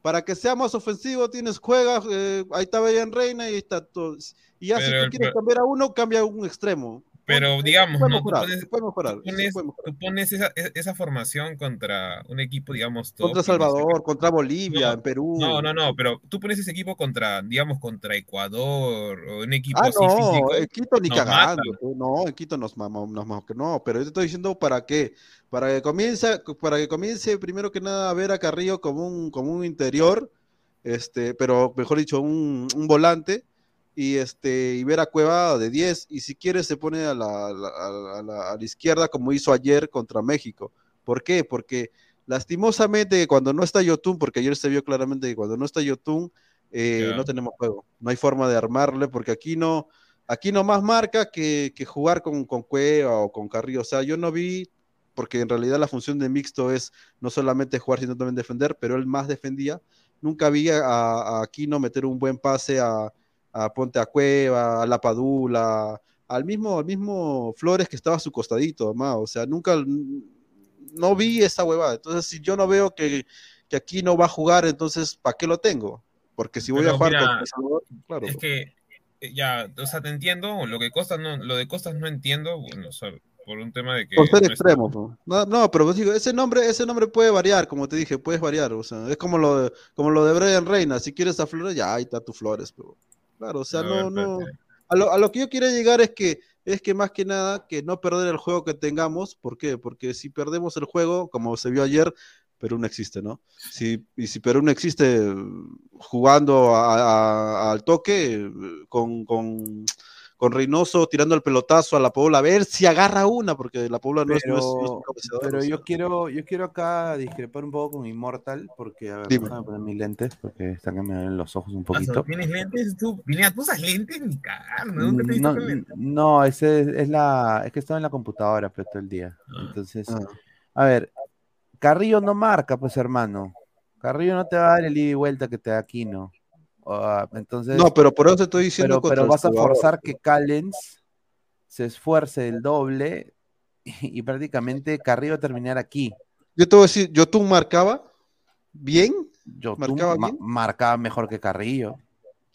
Para que sea más ofensivo, tienes juega, eh, ahí está Brian Reina y ahí está todo. Y ya si tú el quieres cambiar a uno, cambia a un extremo. Pero digamos, puede ¿no? Tú mejorar, pones, puede mejorar, tú pones- puede mejorar. tú pones esa, e- esa formación contra un equipo, digamos, top, Contra no. Salvador, contra Bolivia, No, en Perú. No, no, no, pero tú pones ese equipo contra, digamos, contra Ecuador o un equipo Ah, así no, físico. en Quito ni cagando. No, en Quito nos mamamos, nos mamamos que no. Pero yo te estoy diciendo para qué. Para que comience, para que comience primero que nada a ver a Carrillo como un, como un interior, este, pero mejor dicho, un, un volante, y este, y ver a Cueva de 10, y si quiere se pone a la, a la- a la- a izquierda como hizo ayer contra México. ¿Por qué? Porque lastimosamente cuando no está Yotun, porque ayer se vio claramente que cuando no está Yotun, eh, no tenemos juego. No hay forma de armarle, porque aquí no, aquí no más marca que, que jugar con, con Cueva o con Carrillo. O sea, yo no vi, porque en realidad la función de mixto es no solamente jugar, sino también defender, pero él más defendía. Nunca vi a, a Aquino meter un buen pase a, a Ponte a Cueva, a La Padula, al mismo, al mismo Flores que estaba a su costadito, además. O sea, nunca, no vi esa huevada. Entonces, si yo no veo que, que aquí no va a jugar, entonces, ¿para qué lo tengo? Porque si voy Pero a jugar mira, Salvador, claro. Es que eh, ya, o sea, te entiendo, lo que Costas no, lo de Costas no entiendo, bueno, o sea, por un tema de que Por ser no extremo, po. no, no, pero pues digo, ese nombre, ese nombre puede variar, como te dije, puedes variar, o sea, es como lo de, como lo de Brian Reina, si quieres a Flores, ya ahí está tu Flores, pero claro, o sea, A ver, no, no, espérate. a lo, a lo que yo quiero llegar es que, es que más que nada, que no perder el juego que tengamos, ¿por qué? Porque si perdemos el juego, como se vio ayer, Perú no existe, ¿no? Si, y si Perú no existe eh, jugando a- a- al toque, eh, con, con, con Reynoso tirando el pelotazo a la Paula, a ver si agarra una, porque la Paula no es, no es- no es un Pero, yo quiero, yo quiero acá discrepar un poco con Immortal, porque a ver, Dime. déjame poner mis lentes, porque están que me ven los ojos un Ah, poquito. ¿Tienes lentes? Tú, Pineda, ¿tú usas lentes? Ni cagar, ¿no? Nunca te he visto No, lentes. no, ese es, es la, es que estaba en la computadora todo el día. Ah. Entonces, a ver, Carrillo no marca, pues hermano. Carrillo no te va a dar el ida y vuelta que te da Aquino. Ah, entonces, No, pero por eso te estoy diciendo pero, pero vas a forzar que Callens se esfuerce el doble y, y prácticamente Carrillo terminar aquí. Yo te voy a decir, Yotun marcaba bien, Yo marcaba bien. marcaba mejor que Carrillo.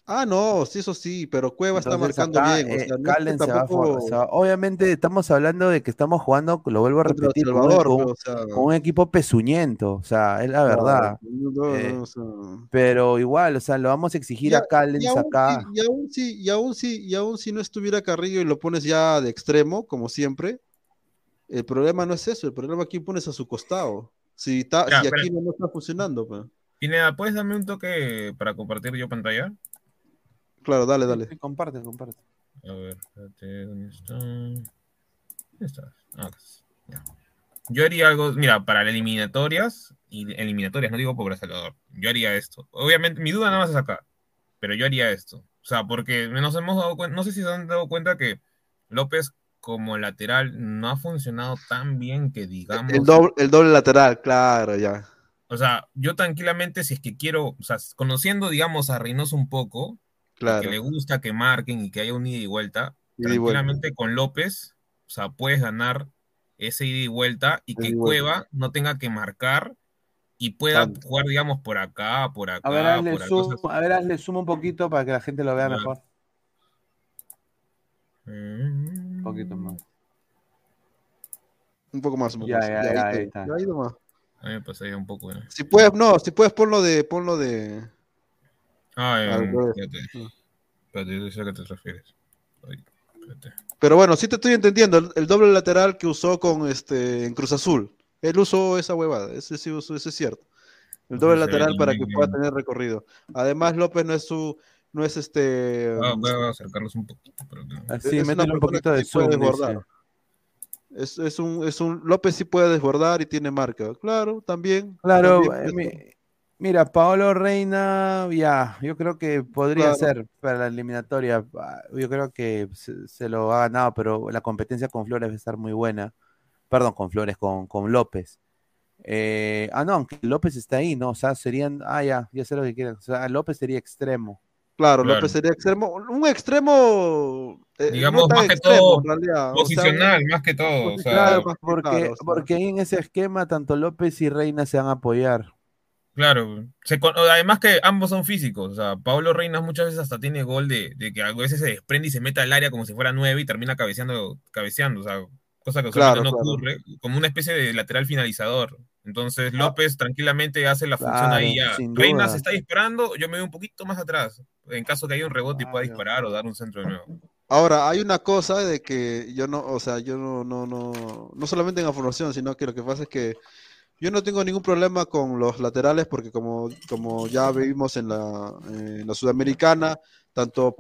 Ah, no, sí, eso sí, pero Cueva está marcando acá, bien. O eh, sea, no se tampoco va- Obviamente estamos hablando de que estamos jugando, lo vuelvo a repetir, con, un- Salvador, con- pero, o sea, con un equipo pezuñento, o sea, es la verdad. no, no, Eh, o sea, Pero igual, o sea, lo vamos a exigir y a y Callens aún acá. sí- y aún sí, y aún sí, y aún si no estuviera Carrillo y lo pones ya de extremo, como siempre, el problema no es eso, el problema aquí pones a su costado. Si, está, Ya, si aquí no, no está funcionando, pues. Pineda, ¿puedes darme un toque para compartir yo pantalla? Claro, dale, dale. Sí, comparte, comparte. A ver, espérate, ¿dónde está? ¿Dónde estás? Ah. Ya. Yo haría algo, mira, para las eliminatorias, y eliminatorias, no digo por El Salvador. Yo haría esto. Obviamente, mi duda nada más es acá, pero yo haría esto. O sea, porque nos hemos dado cuenta, no sé si se han dado cuenta que López como lateral no ha funcionado tan bien que digamos. El doble, el doble lateral, claro, ya. O sea, yo tranquilamente, si es que quiero, o sea, conociendo, digamos, a Reynoso un poco, Claro. que le gusta que marquen y que haya un ida y vuelta, Ida y vuelta. tranquilamente con López, o sea, puedes ganar ese ida y vuelta y que vuelta. Cueva no tenga que marcar y pueda Tanto. jugar, digamos, por acá, por acá, A ver, hazle por zoom, a ver, hazle zoom un poquito para que la gente lo vea Claro. mejor. mm, Un poquito más. Un poco más. Un poco Ya, más. ya, Ya, ya, ahí ahí está. ahí nomás. A mí me pasaría un poco, ¿eh? Si puedes, no, si puedes ponlo de, ponlo de. Ah, Al revés. espérate. Espérate, yo sé a qué te refieres. Ay, espérate. Pero bueno, sí te estoy entendiendo. El, el doble lateral que usó con este en Cruz Azul. Él usó esa huevada. Ese sí usó, ese es cierto. El doble lateral para que bien. pueda tener recorrido. Además, López no es su, no es este. Ah, voy a acercarlos un poquito. pero que- Así, es una métele un poquito de puede desbordar. Es, es un, es un López sí puede desbordar y tiene marca. Claro, también. Claro, también eh, mira, Paolo Reina, ya, yo creo que podría Claro. ser para la eliminatoria. Ah, Yo creo que se, se lo ha ganado, pero la competencia con Flores va a estar muy buena. Perdón, con Flores, con, con López. Eh, ah, no, aunque López está ahí, ¿no? O sea, serían. Ah, ya, ya sé lo que quieren. O sea, López sería extremo. Claro, Claro. López sería extremo. Un extremo. eh, Digamos, no más que extremo, todo, en realidad. O sea, Posicional, más que todo. O sea, Claro, más que porque, claro, o sea. porque ahí en ese esquema tanto López y Reina se van a apoyar. Claro, se además que ambos son físicos, o sea, Pablo Reinas muchas veces hasta tiene gol de, de que a veces se desprende y se mete al área como si fuera nueve y termina cabeceando, cabeceando, o sea, cosa que Claro, no claro. ocurre, como una especie de lateral finalizador. Entonces López tranquilamente hace la función ahí ya. Reinas está disparando, yo me voy un poquito más atrás, en caso que haya un rebote y pueda disparar o dar un centro de nuevo. Ahora, hay una cosa de que yo no, o sea, yo no, no, no, no solamente en la formación, sino que lo que pasa es que yo no tengo ningún problema con los laterales porque como, como ya vivimos en la, Sudamericana, tanto,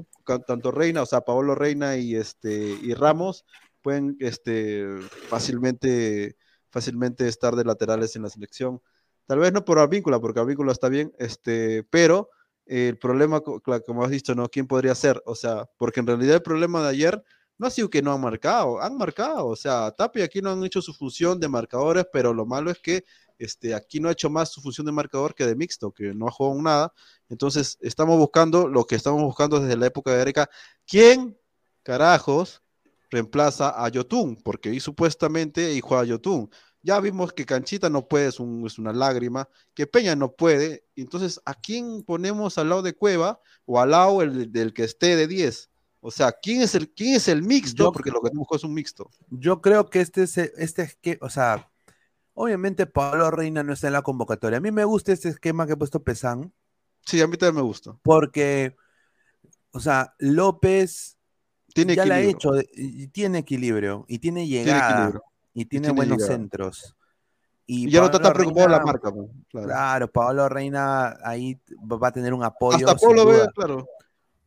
tanto Reina, o sea, Paolo Reina y este y Ramos pueden este fácilmente, fácilmente estar de laterales en la selección. Tal vez no por Advíncula, porque Advíncula está bien, este, pero el problema, como has dicho, ¿no? ¿Quién podría ser? O sea, porque en realidad el problema de ayer no ha sido que no han marcado, han marcado. O sea, Tapia aquí no han hecho su función de marcadores, pero lo malo es que este, aquí no ha hecho más su función de marcador que de mixto, que no ha jugado nada. Entonces, estamos buscando lo que estamos buscando desde la época de Areca. ¿Quién, carajos, reemplaza a Yotun? Porque supuestamente ahí juega Yotun. Ya vimos que Canchita no puede, es, es una lágrima, que Peña no puede. Entonces, ¿a quién ponemos al lado de Cueva o al lado el- del que esté de 10? O sea, ¿quién es el, quién es el mixto? Yo- Porque lo que tenemos es un mixto. Yo creo que este es, este es que, o sea, obviamente Pablo Reina no está en la convocatoria. A mí me gusta este esquema que ha puesto Pesán, Sí, a mí también me gusta. porque, o sea, López Tiene ya la ha equilibrio. hecho, y tiene equilibrio, y tiene llegada, equilibrio. y tiene, tiene buenos llegada. centros. Y ya no está Pablo tan preocupado la marca. pues, claro. Claro, Pablo Reina ahí va a tener un apoyo. Hasta Polo ve, claro.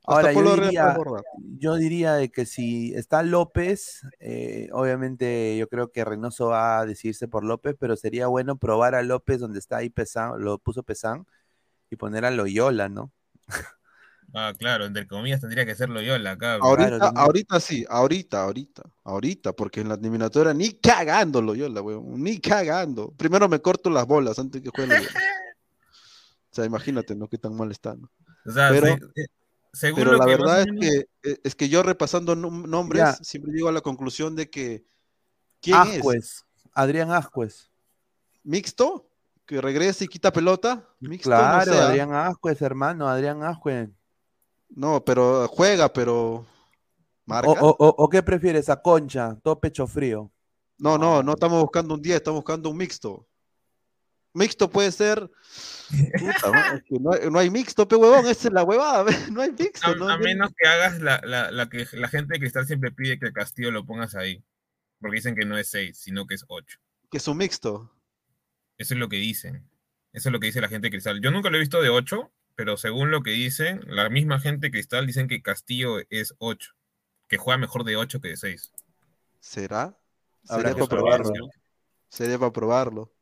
Ahora, yo diría, yo diría de que si está López, eh, obviamente yo creo que Reynoso va a decidirse por López, pero sería bueno probar a López donde está ahí Pesán, lo puso Pesán, y poner a Loyola, ¿no? Ah, claro, entre comillas tendría que ser Loyola acá. Ahorita, Claro, ahorita sí, ahorita, ahorita, ahorita, porque en la eliminatoria ni cagándolo yo la weón, ni cagando. Primero me corto las bolas antes que juegue Loyola. O sea, imagínate, ¿no? Qué tan mal está, ¿no? O sea, Pero- eh, según Pero lo la que verdad es que, eh, es que yo repasando nom- nombres, Ya. siempre llego a la conclusión de que ¿quién es? Ascuez, Adrián Ascuez. ¿Mixto? ¿Que regrese y quita pelota? ¿Mixto? no Claro, sé, ¿ah? Adrián Ascuez, hermano, Adrián Ascuez. No, pero juega, pero marca. O, o- o- ¿o qué prefieres? A Concha, todo pecho frío. No, no, no estamos buscando un 10, estamos buscando un mixto. Mixto puede ser. Puta, ¿no? Es que no, hay, no hay mixto, pe huevón, esa es la huevada, no hay mixto. A, no, a menos que hagas la, la, la que la gente de Cristal siempre pide que el Castillo lo pongas ahí. Porque dicen que no es 6, sino que es 8. Que es un mixto. Eso es lo que dicen. Eso es lo que dice la gente de Cristal. Yo nunca lo he visto de 8, pero según lo que dicen, la misma gente de Cristal dicen que Castillo es 8. Que juega mejor de 8 que de 6. ¿Será? Habrá Sería que probarlo. Sería para probarlo.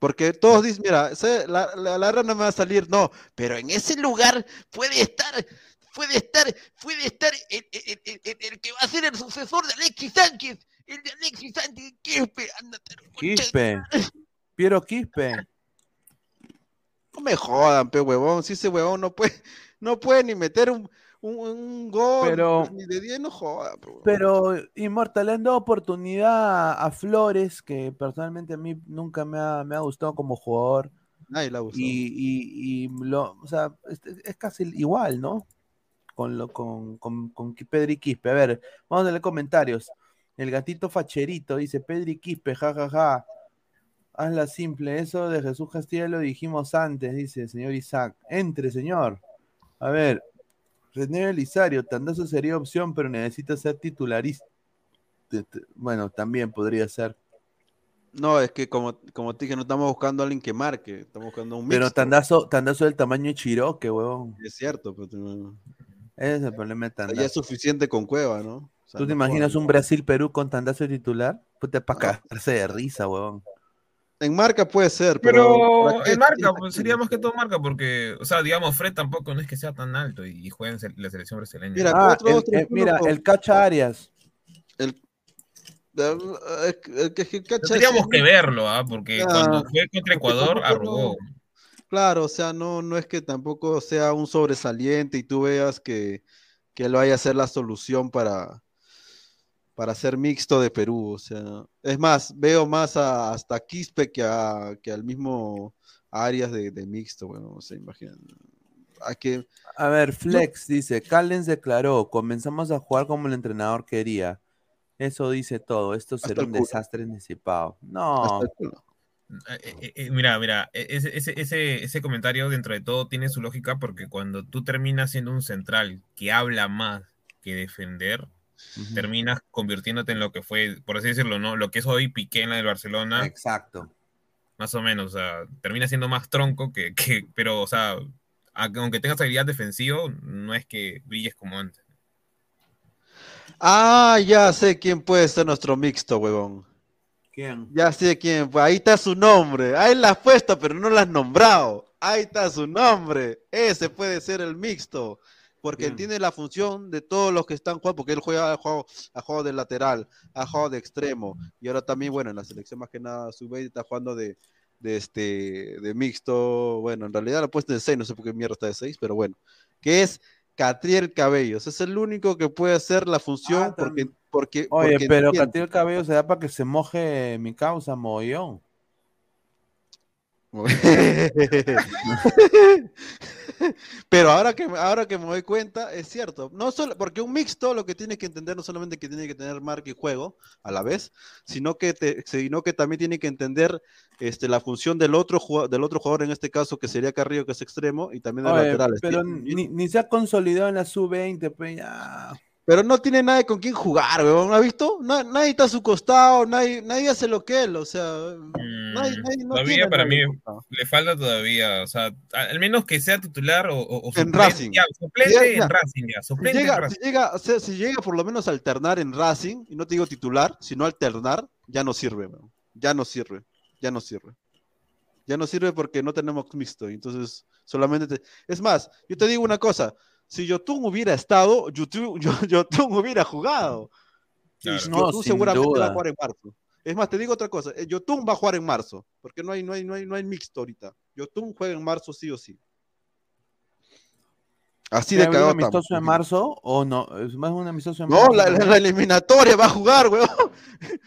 Porque todos dicen, mira, la, la, la rana me va a salir, no, pero en ese lugar puede estar, puede estar, puede estar el, el- el- el- el que va a ser el sucesor de Alexis Sánchez, el de Alexis Sánchez, Quispe, ándate, Quispe. Piero Quispe. no me jodan, pe huevón, si ese huevón no puede, no puede ni meter un, un, un gol, Pero- ni de 10, no joda, huevón. Pero Inmortal le han dado oportunidad a Flores, que personalmente a mí nunca me ha, me ha gustado como jugador. Nadie le ha gustado. Y, y, y lo, o sea, es, es casi igual, ¿no? Con, lo, con, con, con Pedri Quispe. A ver, vamos a leer comentarios. El gatito facherito dice, Pedri Quispe, jajaja. Hazla simple, eso de Jesús Castilla lo dijimos antes, dice el señor Isaac. Entre, señor. A ver, René Belisario, Tandazo sería opción, pero necesita ser titularista. Bueno, también podría ser. No, es que como, como te dije, no estamos buscando a alguien que marque, estamos buscando un Pero. Tandazo, Tandazo del tamaño de Chiroque, huevón. Es cierto, pero tú- Ese es el problema de ya Tandazo. es suficiente con Cueva, ¿no? O sea, ¿Tú te no imaginas un Brasil-Perú con Tandazo de titular? Puta, para cagarse de risa, huevón. En marca puede ser, pero. Pero ¿para qué en marca, pues, sería más que todo marca, porque, o sea, digamos, Fred tampoco no es que sea tan alto y, y juega en se- la selección brasileña. Mira, Ah, otro- el- otro eh, mira, el Cacha Arias. El, el, el Cacha Tendríamos que verlo, ¿ah? Porque Ah, cuando fue contra Ecuador, arrugó. no- Claro, o sea, no, no es que tampoco sea un sobresaliente y tú veas que, que él vaya a ser la solución para, para ser mixto de Perú. O sea, es más, veo más a, hasta a Quispe que, a, que al mismo Arias de, de mixto. Bueno, o sea, imagínate. Hay que, A ver, Flex dice, Callens declaró, comenzamos a jugar como el entrenador quería. Eso dice todo, esto será Hasta un culo. desastre anticipado. No. Eh, eh, eh, mira, mira, ese, ese, ese, ese comentario dentro de todo tiene su lógica porque cuando tú terminas siendo un central que habla más que defender, terminas convirtiéndote en lo que fue, por así decirlo, ¿no? Lo que es hoy Piqué en la del Barcelona. Exacto. Más o menos, o sea, termina siendo más tronco que, que pero, o sea, aunque tengas habilidad defensiva, no es que brilles como antes. Ah, ya sé quién puede ser nuestro mixto, huevón. ¿Quién? Ya sé quién, pues ahí está su nombre. Ahí la has puesto, pero no la has nombrado. Ahí está su nombre. Ese puede ser el mixto. Porque ¿Quién? tiene la función de todos los que están jugando, porque él juega a juego, a juego de lateral, a juego de extremo. Y ahora también, bueno, en la selección más que nada, su está jugando de, de este de mixto. Bueno, en realidad lo ha puesto de 6, no sé por qué mierda está de 6, pero bueno. Que es Catriel Cabellos. Es el único que puede hacer la función Ah, porque, porque, Oye, porque pero entiende. Catil Cabello se da para que se moje mi causa, mogollón. Pero ahora que, ahora que me doy cuenta, es cierto. No solo, porque un mixto lo que tiene que entender no solamente que tiene que tener marca y juego a la vez, sino que, te- sino que también tiene que entender este, la función del otro, del otro jugador, en este caso que sería Carrillo, que es extremo, y también de laterales. pero ni, ni se ha consolidado en la sub-20, pues ya. Pero no tiene nadie con quien jugar, weón. ¿Has visto? Na- nadie está a su costado, nadie, nadie hace lo que él, o sea. nadie- nadie- no todavía para mí le falta todavía, o sea, al menos que sea titular o, o- o En suplente, Racing. ya, suplente Ya, ya. en Racing, ya, Si suplente en llega, Racing. si, llega, o sea, si llega por lo menos a alternar en Racing, y no te digo titular, sino alternar, ya no sirve, weón. Ya no sirve, ya no sirve. Ya no sirve porque no tenemos mixto, entonces solamente te... Es más, yo te digo una cosa, si Yotun hubiera estado, Yotun, Yo- Yotun hubiera jugado. Claro. No, Yotun seguramente va a jugar en marzo. Es más, te digo otra cosa, eh, Yotun va a jugar en marzo, porque no hay, no hay, no hay, no hay mixto ahorita. Yotun juega en marzo sí o sí. Así de ¿Hay un cagado amistoso en marzo o no? Es más un amistoso en No, marzo. la, la- la eliminatoria va a jugar, weón.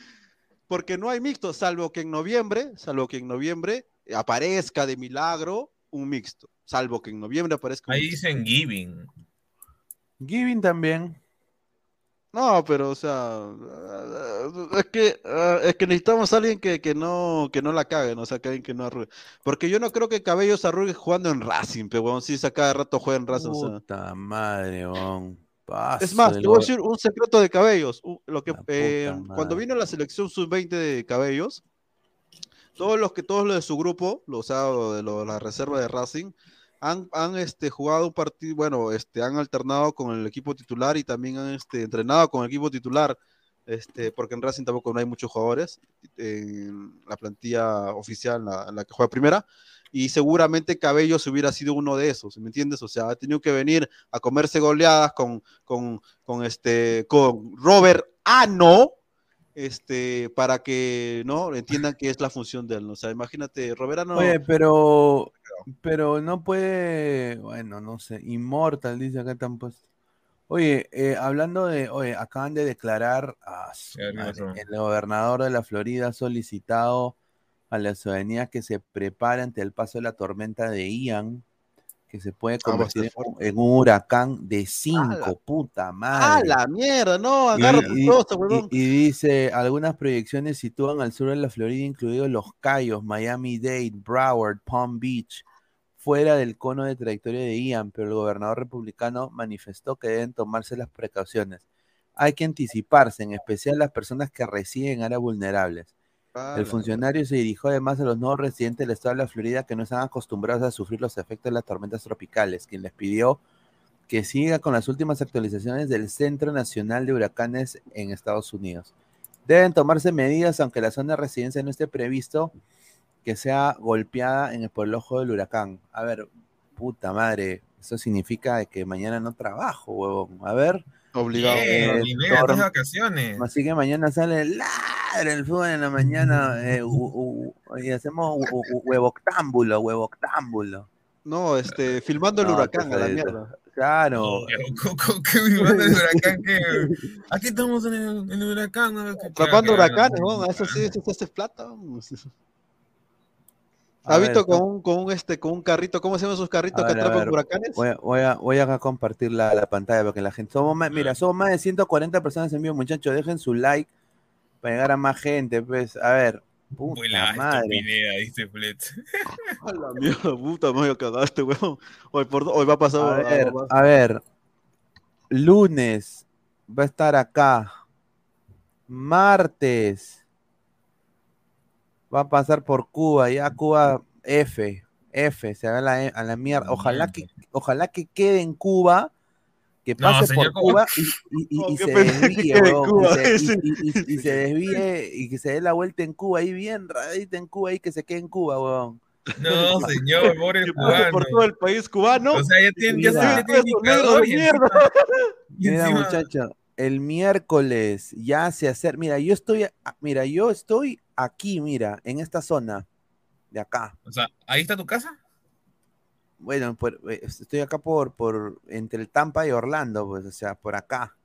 Porque no hay mixto, salvo que en noviembre, salvo que en noviembre aparezca de milagro un mixto. Salvo que en noviembre aparezca un Ahí mixto. dicen giving. Giving también. No, pero o sea, es que, ah, es que necesitamos a alguien que, que no, que no la cague, ¿no? O sea, que alguien que no arrugue. Porque yo no creo que Cabellos arrugue jugando en Racing, pero weón, sí, a cada rato juega en Racing. o sea. Puta madre, weón. Es más, Paso te voy a decir un secreto de Cabellos. u- Lo que, eh, puta cuando vino la selección sub-20 de Cabellos, todos los que todos los de su grupo, los, o de lo- la reserva de Racing, han, este, jugado un partido, bueno, este, han alternado con el equipo titular y también han este, entrenado con el equipo titular. este, porque en Racing tampoco no hay muchos jugadores en la plantilla oficial, en la, en la que juega primera, y seguramente Cabello se hubiera sido uno de esos, ¿me entiendes? O sea, ha tenido que venir a comerse goleadas con, con, con este, con Robert Ano, este, para que, ¿no? Entiendan que es la función de él, ¿no? O sea, imagínate, Robert Ano... Oye, pero, pero no puede, bueno, no sé, Immortal dice acá están puesto. Oye, eh, hablando de, oye, acaban de declarar a ¿qué madre, el gobernador de la Florida ha solicitado a la ciudadanía que se prepare ante el paso de la tormenta de Ian, que se puede Ah, a convertir en, un- en un huracán de cinco, puta ¡Ah, madre. la mierda! No, agarra y, este y- y dice, algunas proyecciones sitúan al sur de la Florida, incluidos Los Cayos, Miami-Dade, Broward, Palm Beach, fuera del cono de trayectoria de Ian, pero el gobernador republicano manifestó que deben tomarse las precauciones. Hay que anticiparse, en especial las personas que residen en áreas vulnerables. Ah, El funcionario se dirigió además a los nuevos residentes del estado de la Florida que no están acostumbrados a sufrir los efectos de las tormentas tropicales, quien les pidió que siga con las últimas actualizaciones del Centro Nacional de Huracanes en Estados Unidos. Deben tomarse medidas, aunque la zona de residencia no esté previsto que sea golpeada en el, por el ojo del huracán. A ver, puta madre, eso significa que mañana no trabajo, huevón. A ver. Obligado. Bien, Eh, vacaciones. Así que mañana sale ladra el fútbol en la mañana eh, u- u- y hacemos hu- hu- huevoctámbulo, huevoctámbulo. No, este, filmando el No, huracán, a la mierda. Claro. ¿Con- con- qué filmando el huracán? ¿Qué? Aquí estamos en el, en el huracán. Tapando que- huracanes, ¿no? Eso sí, eso se hace plata. vamos. A ¿Has ver, visto con un, con un, este, con un carrito? ¿Cómo se llaman esos carritos A que atrapan huracanes? Voy a, voy a, voy a compartir la, la pantalla para que la gente. Somos más, mira, somos más de 140 personas en vivo, muchachos. Dejen su like para llegar a más gente. Pues, a ver, puta Vuela, madre. dice Flet. A la mierda, puta madre, cagaste, weón. Hoy, por, hoy va a pasar. A ver, a ver. Lunes va a estar acá. Martes va a pasar por Cuba. Ya Cuba F. F. Se va a la, a la mierda. Ojalá que, ojalá que quede en Cuba. Que pase por. Cuba y, se desvíe, y se- se desvíe y que se dé la vuelta en Cuba ahí bien radita en Cuba y que se quede en Cuba, huevón. No, señor, pobre pase por cubano. todo el país cubano. O sea, ya tiene, ya ya tiene indicador mierda. Mira, muchacho, el miércoles ya se acerca. Mira, yo estoy, a- mira, yo estoy aquí, mira, en esta zona de acá. O sea, ¿ahí está tu casa? Bueno, por- eh, estoy acá por, por entre el Tampa y Orlando, pues, o sea, por acá.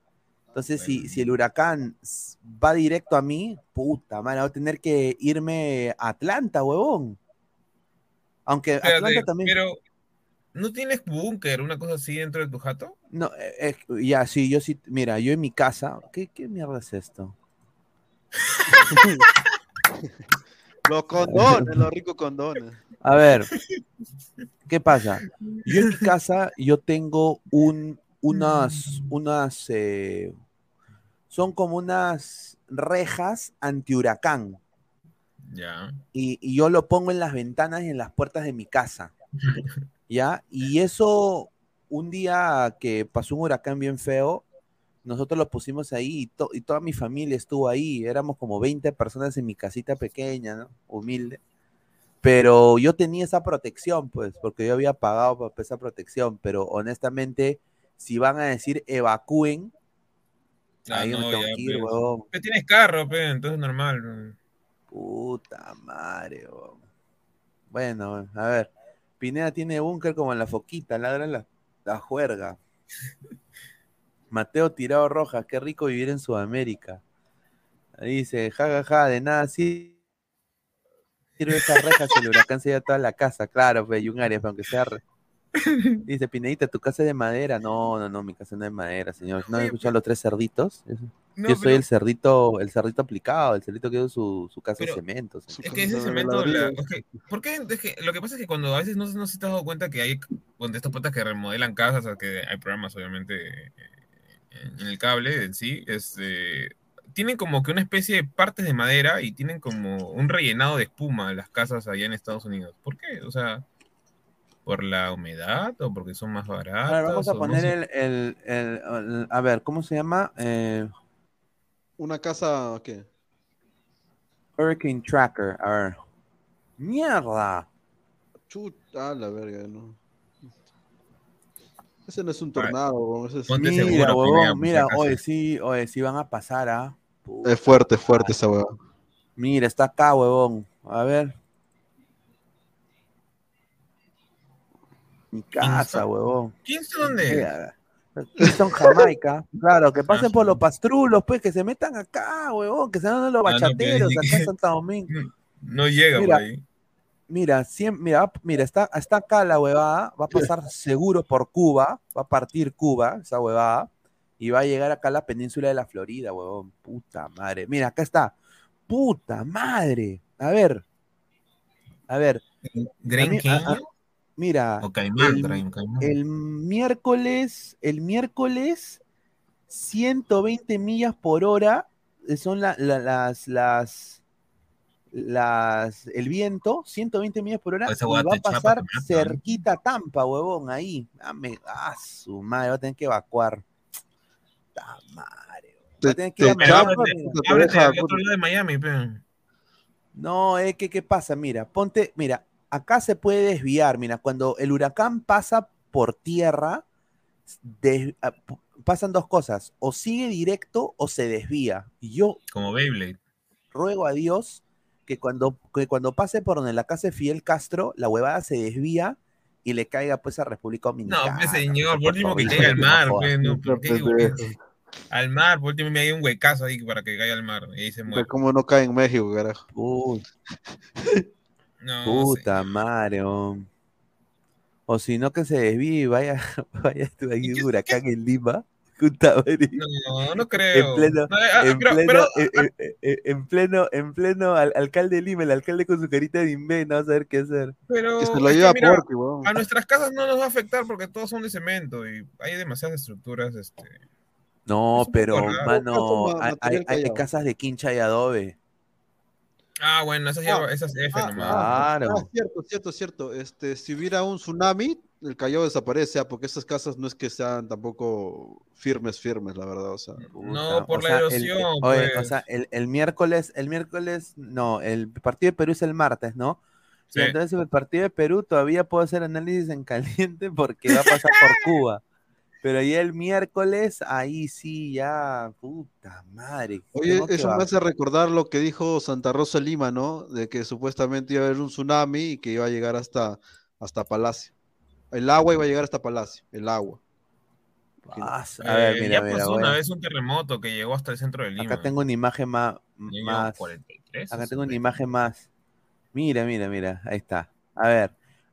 Entonces, si, si el huracán va directo a mí, puta madre, voy a tener que irme a Atlanta, huevón. Aunque Espérate, Atlanta también. pero ¿no tienes búnker, una cosa así dentro de tu jato? No, eh, eh, ya, sí, yo sí, mira, yo en mi casa, ¿qué, qué mierda es esto? Los condones, los ricos condones. A ver, ¿qué pasa? Yo en mi casa, yo tengo un, unas, unas, eh, son como unas rejas anti-huracán. Ya. Y, y yo lo pongo en las ventanas y en las puertas de mi casa. ¿Ya? Y eso, un día que pasó un huracán bien feo, nosotros lo pusimos ahí y, to- y toda mi familia estuvo ahí. Éramos como 20 personas en mi casita pequeña, ¿no? Humilde. Pero yo tenía esa protección, pues, porque yo había pagado por esa protección. Pero honestamente, si van a decir evacúen, Ah, ahí me no, tengo ya, que ir, pues. huevón. Pero tienes carro, pe, entonces normal. Puta madre, huevón. Bueno, a ver. Pineda tiene búnker como en la foquita, ladra la, la juerga. Mateo Tirado Rojas, qué rico vivir en Sudamérica. Dice, jajaja, ja, ja, de nada sí sirve esta reja si el huracán se lleva toda la casa. Claro, pues, y un área, pero aunque sea. re- Dice, Pinedita, ¿tu casa es de madera? No, no, no, mi casa no es de madera, señor. ¿No han escuchado los tres cerditos? No, Yo soy pero- el cerdito, el cerdito aplicado, el cerdito que hizo su, su casa Pero- de cemento. Es que ese cemento, la- ok, ¿por qué? Es que lo que pasa es que cuando a veces no, no se te has dado cuenta que hay cuando estos patas que remodelan casas, o que hay programas obviamente eh, en el cable en sí, este, tienen como que una especie de partes de madera y tienen como un rellenado de espuma las casas allá en Estados Unidos. ¿Por qué? O sea, ¿por la humedad o porque son más baratas? A ver, vamos a no poner sé? el, el- el- el- A ver, ¿cómo se llama? Eh, Una casa, ¿qué? Hurricane Tracker, a ver. ¡Mierda! Chuta, la verga, no. Ese no es un tornado, weón, ese es, Ponte Mira, seguro, huevón, mira, oye, sí, oye, sí van a pasar, ¿ah? es fuerte, fuerte esa weá. Mira, está acá, huevón. A ver. Mi casa, huevón. ¿Kingston dónde? Mira, Kingston, Jamaica. Claro, que pasen por los pastrulos, pues, que se metan acá, huevón, que se van los Ah, no, pero bachateros acá en Santa Domingo. No llega Mira, por ahí. Mira, siem- mira, mira, está, está acá la huevada, va a pasar seguro por Cuba, va a partir Cuba, esa huevada, y va a llegar acá a la península de la Florida, huevón. Puta madre. Mira, acá está. Puta madre. A ver. A ver. Green A mí- King. a- a- mira. O Caimán, el, el miércoles, el miércoles, 120 millas por hora son la- la- las, las, las, el viento, 120 millas por hora, Esa y va a chapa, pasar cerquita a Tampa, huevón, ahí. Dame, ah, su madre, va a tener que evacuar. Ta madre, va a tener que de Miami, pe. No, es que, ¿qué pasa? Mira, ponte, mira, acá se puede desviar. Mira, cuando el huracán pasa por tierra, des- ah, pasan dos cosas, o sigue directo o se desvía. Y yo Como Beyblade. ruego a Dios que cuando, que cuando pase por donde la casa de Fidel Castro, la huevada se desvía y le caiga pues a República No, Dominicana. pues señor, por último que caiga al no mar, no, ¿por qué digo pendejo. que- Al mar, por último me hay un huecazo ahí para que caiga al mar y ahí se muere. cómo no cae en México, carajo. Uy, No, puta madre, oh. O si no que se desvíe y vaya, vaya tú ahí un huracán en Lima. No, no creo. En pleno, No, ah, en pero- pleno, pero- en, en- en- en pleno, en pleno al- alcalde de Lima, el alcalde con su carita de imbé, no va a saber qué hacer. Pero Que se lo es que, lleva mira, Porky, weón. a nuestras casas no nos va a afectar porque todos son de cemento y hay demasiadas estructuras. Este, No, Es pero, mano, hay, casas de quincha y adobe. Ah, bueno, esas, ya- esas F Ah, nomás. Claro. Ah, cierto, cierto, cierto. Este, si hubiera un tsunami, el Callao desaparece, ah, porque esas casas no es que sean tampoco firmes, firmes, la verdad. O sea, No, O por la erosión. o pues. sea, el, el miércoles, el miércoles, no, el partido de Perú es el martes, ¿no? Sí. Entonces el partido de Perú todavía puedo hacer análisis en caliente porque va a pasar por Cuba. Pero ya el miércoles, ahí sí, ya, puta madre. Oye, eso me hace recordar lo que dijo Santa Rosa Lima, ¿no? De que supuestamente iba a haber un tsunami y que iba a llegar hasta, hasta Palacio. El agua iba a llegar hasta Palacio, el agua. Ah, a ver, Eh, mira, ya mira, pasó voy una vez un terremoto que llegó hasta el centro de Lima. Acá tengo una imagen más. Más 43, acá tengo una 50. imagen más. Mira, mira, mira. Ahí está. A ver.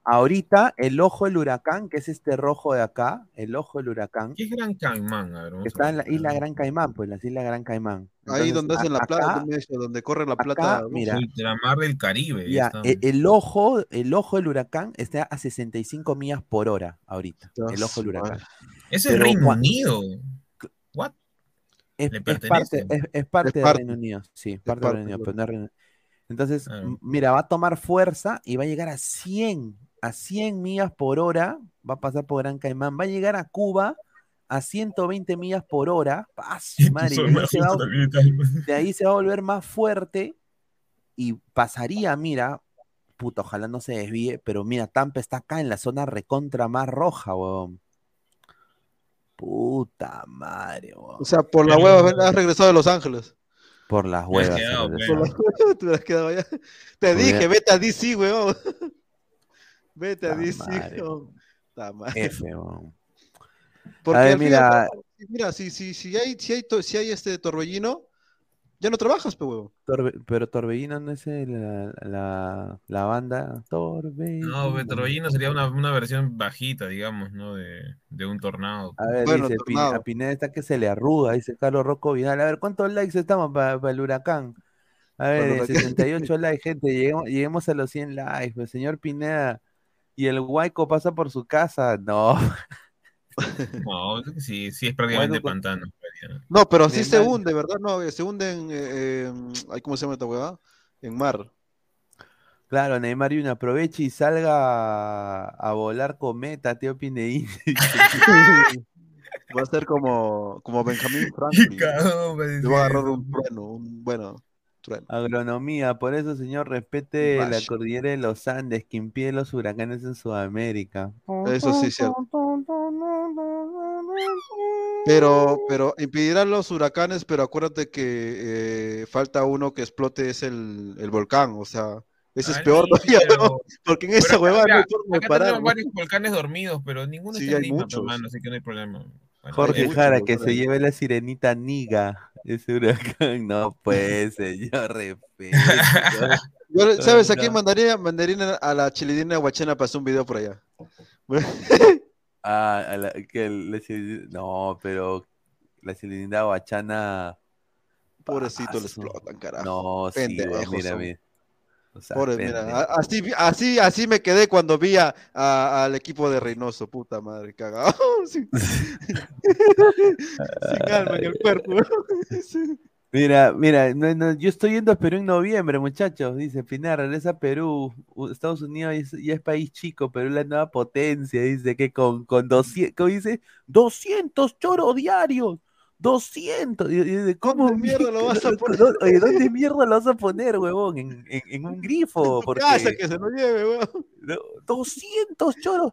Ahorita el ojo del huracán, que es este rojo de acá, el ojo del huracán, ¿Qué es Gran Caimán? A ver, está en la isla Gran Caimán, pues las islas Gran Caimán. Ahí donde hacen la plata, donde corre la acá, plata. mira. Ultramar del Caribe. Ya, e- el, ojo, el ojo del huracán está a 65 millas por hora ahorita. El ojo del huracán. Ese es Reino cua- Unido. ¿What? Es, ¿Le es pertenece? parte, es, es parte Es del. Reino Unido, sí, parte, parte, del Reino Unido, claro. pero no es Reino- Entonces, Ah. mira, va a tomar fuerza y va a llegar a 100, a 100 millas por hora, va a pasar por Gran Caimán, va a llegar a Cuba a 120 millas por hora, ¡Ah, su madre! de ahí se va a- de ahí se va a volver más fuerte y pasaría, mira, puta, ojalá no se desvíe, pero mira, Tampa está acá en la zona recontra más roja, weón. Puta madre, weón. O sea, por la Pero- hueva ven, has regresado de Los Ángeles. Por las has huevas. te has quedado allá. Te dije, vete a DC, weón. Vete a DC. F. Porque A ver, al mira. al cabo, mira, si, si, si hay, si hay, to- si hay este torbellino, ya no trabajas, pe huevo. Torbe- pero Torbellino no es el- la, la, la banda Torbellino. No, pe, Torbellino sería una, una versión bajita, digamos, ¿no? De, de un tornado. A ver, Bueno, dice, tornado. a Pineda está que se le arruga, dice Carlos Rocco Vidal. A ver, ¿cuántos likes estamos para el huracán? A ver, eh, huracán. 68 likes, gente, lleguemos, lleguemos a los 100 likes, pues, señor Pineda. Y el Huayco pasa por su casa, no. No, sí, sí es prácticamente Bueno, pantano. No, pero sí se hunde, ¿verdad? No, eh, se hunde en. eh, ay, ¿Cómo se llama esta huevada? En mar. Claro, Neymar y aproveche y salga a, a volar cometa, tío Pineín. Va a ser como, como Benjamín Franklin. a Le va a agarrar un trueno, un bueno trueno. Agronomía, por eso, señor, respete la cordillera de los Andes, que impide los huracanes en Sudamérica. Eso sí es cierto. Pero, pero impedirán los huracanes, pero acuérdate que eh, falta uno que explote es el, el volcán, o sea, ese es Ah, peor todavía, pero- ¿no? Porque en esa Pero huevada no hay forma de parar. tenemos ¿no? varios volcanes dormidos, pero ninguno Sí, está en hay Lima, muchos. hermano, así que no hay problema. Bueno, Jorge Jara, que se lleve la sirenita Niga, ese huracán. No, pues, señor, respeto. Yo, ¿Sabes a quién mandaría? Mandaría a la chilidina guachena para hacer un video por allá. Ah, a la- que la no, pero la sirenita guachana. Pobrecito, le explotan, carajo. No, sí, mira, mira. O sea, Pobre, mira, así, así, así me quedé cuando vi a- a- al equipo de Reynoso, puta madre, cagado. Sin, sin alma en el cuerpo. Mira, mira, no, no, yo estoy yendo a Perú en noviembre, muchachos. Dice Pinar, regresa a Perú. Estados Unidos ya es, ya es país chico, Perú es la nueva potencia. Dice que con, con 200, ¿cómo dice? 200 choros diarios. 200. Y- ¿Cómo ¿Dónde mierda lo vas a ¿Dó- poner? Oye, ¿dónde mierda lo vas a poner, huevón? En, en- en un grifo. Porque, Casa que se lo lleve, no, 200 choros,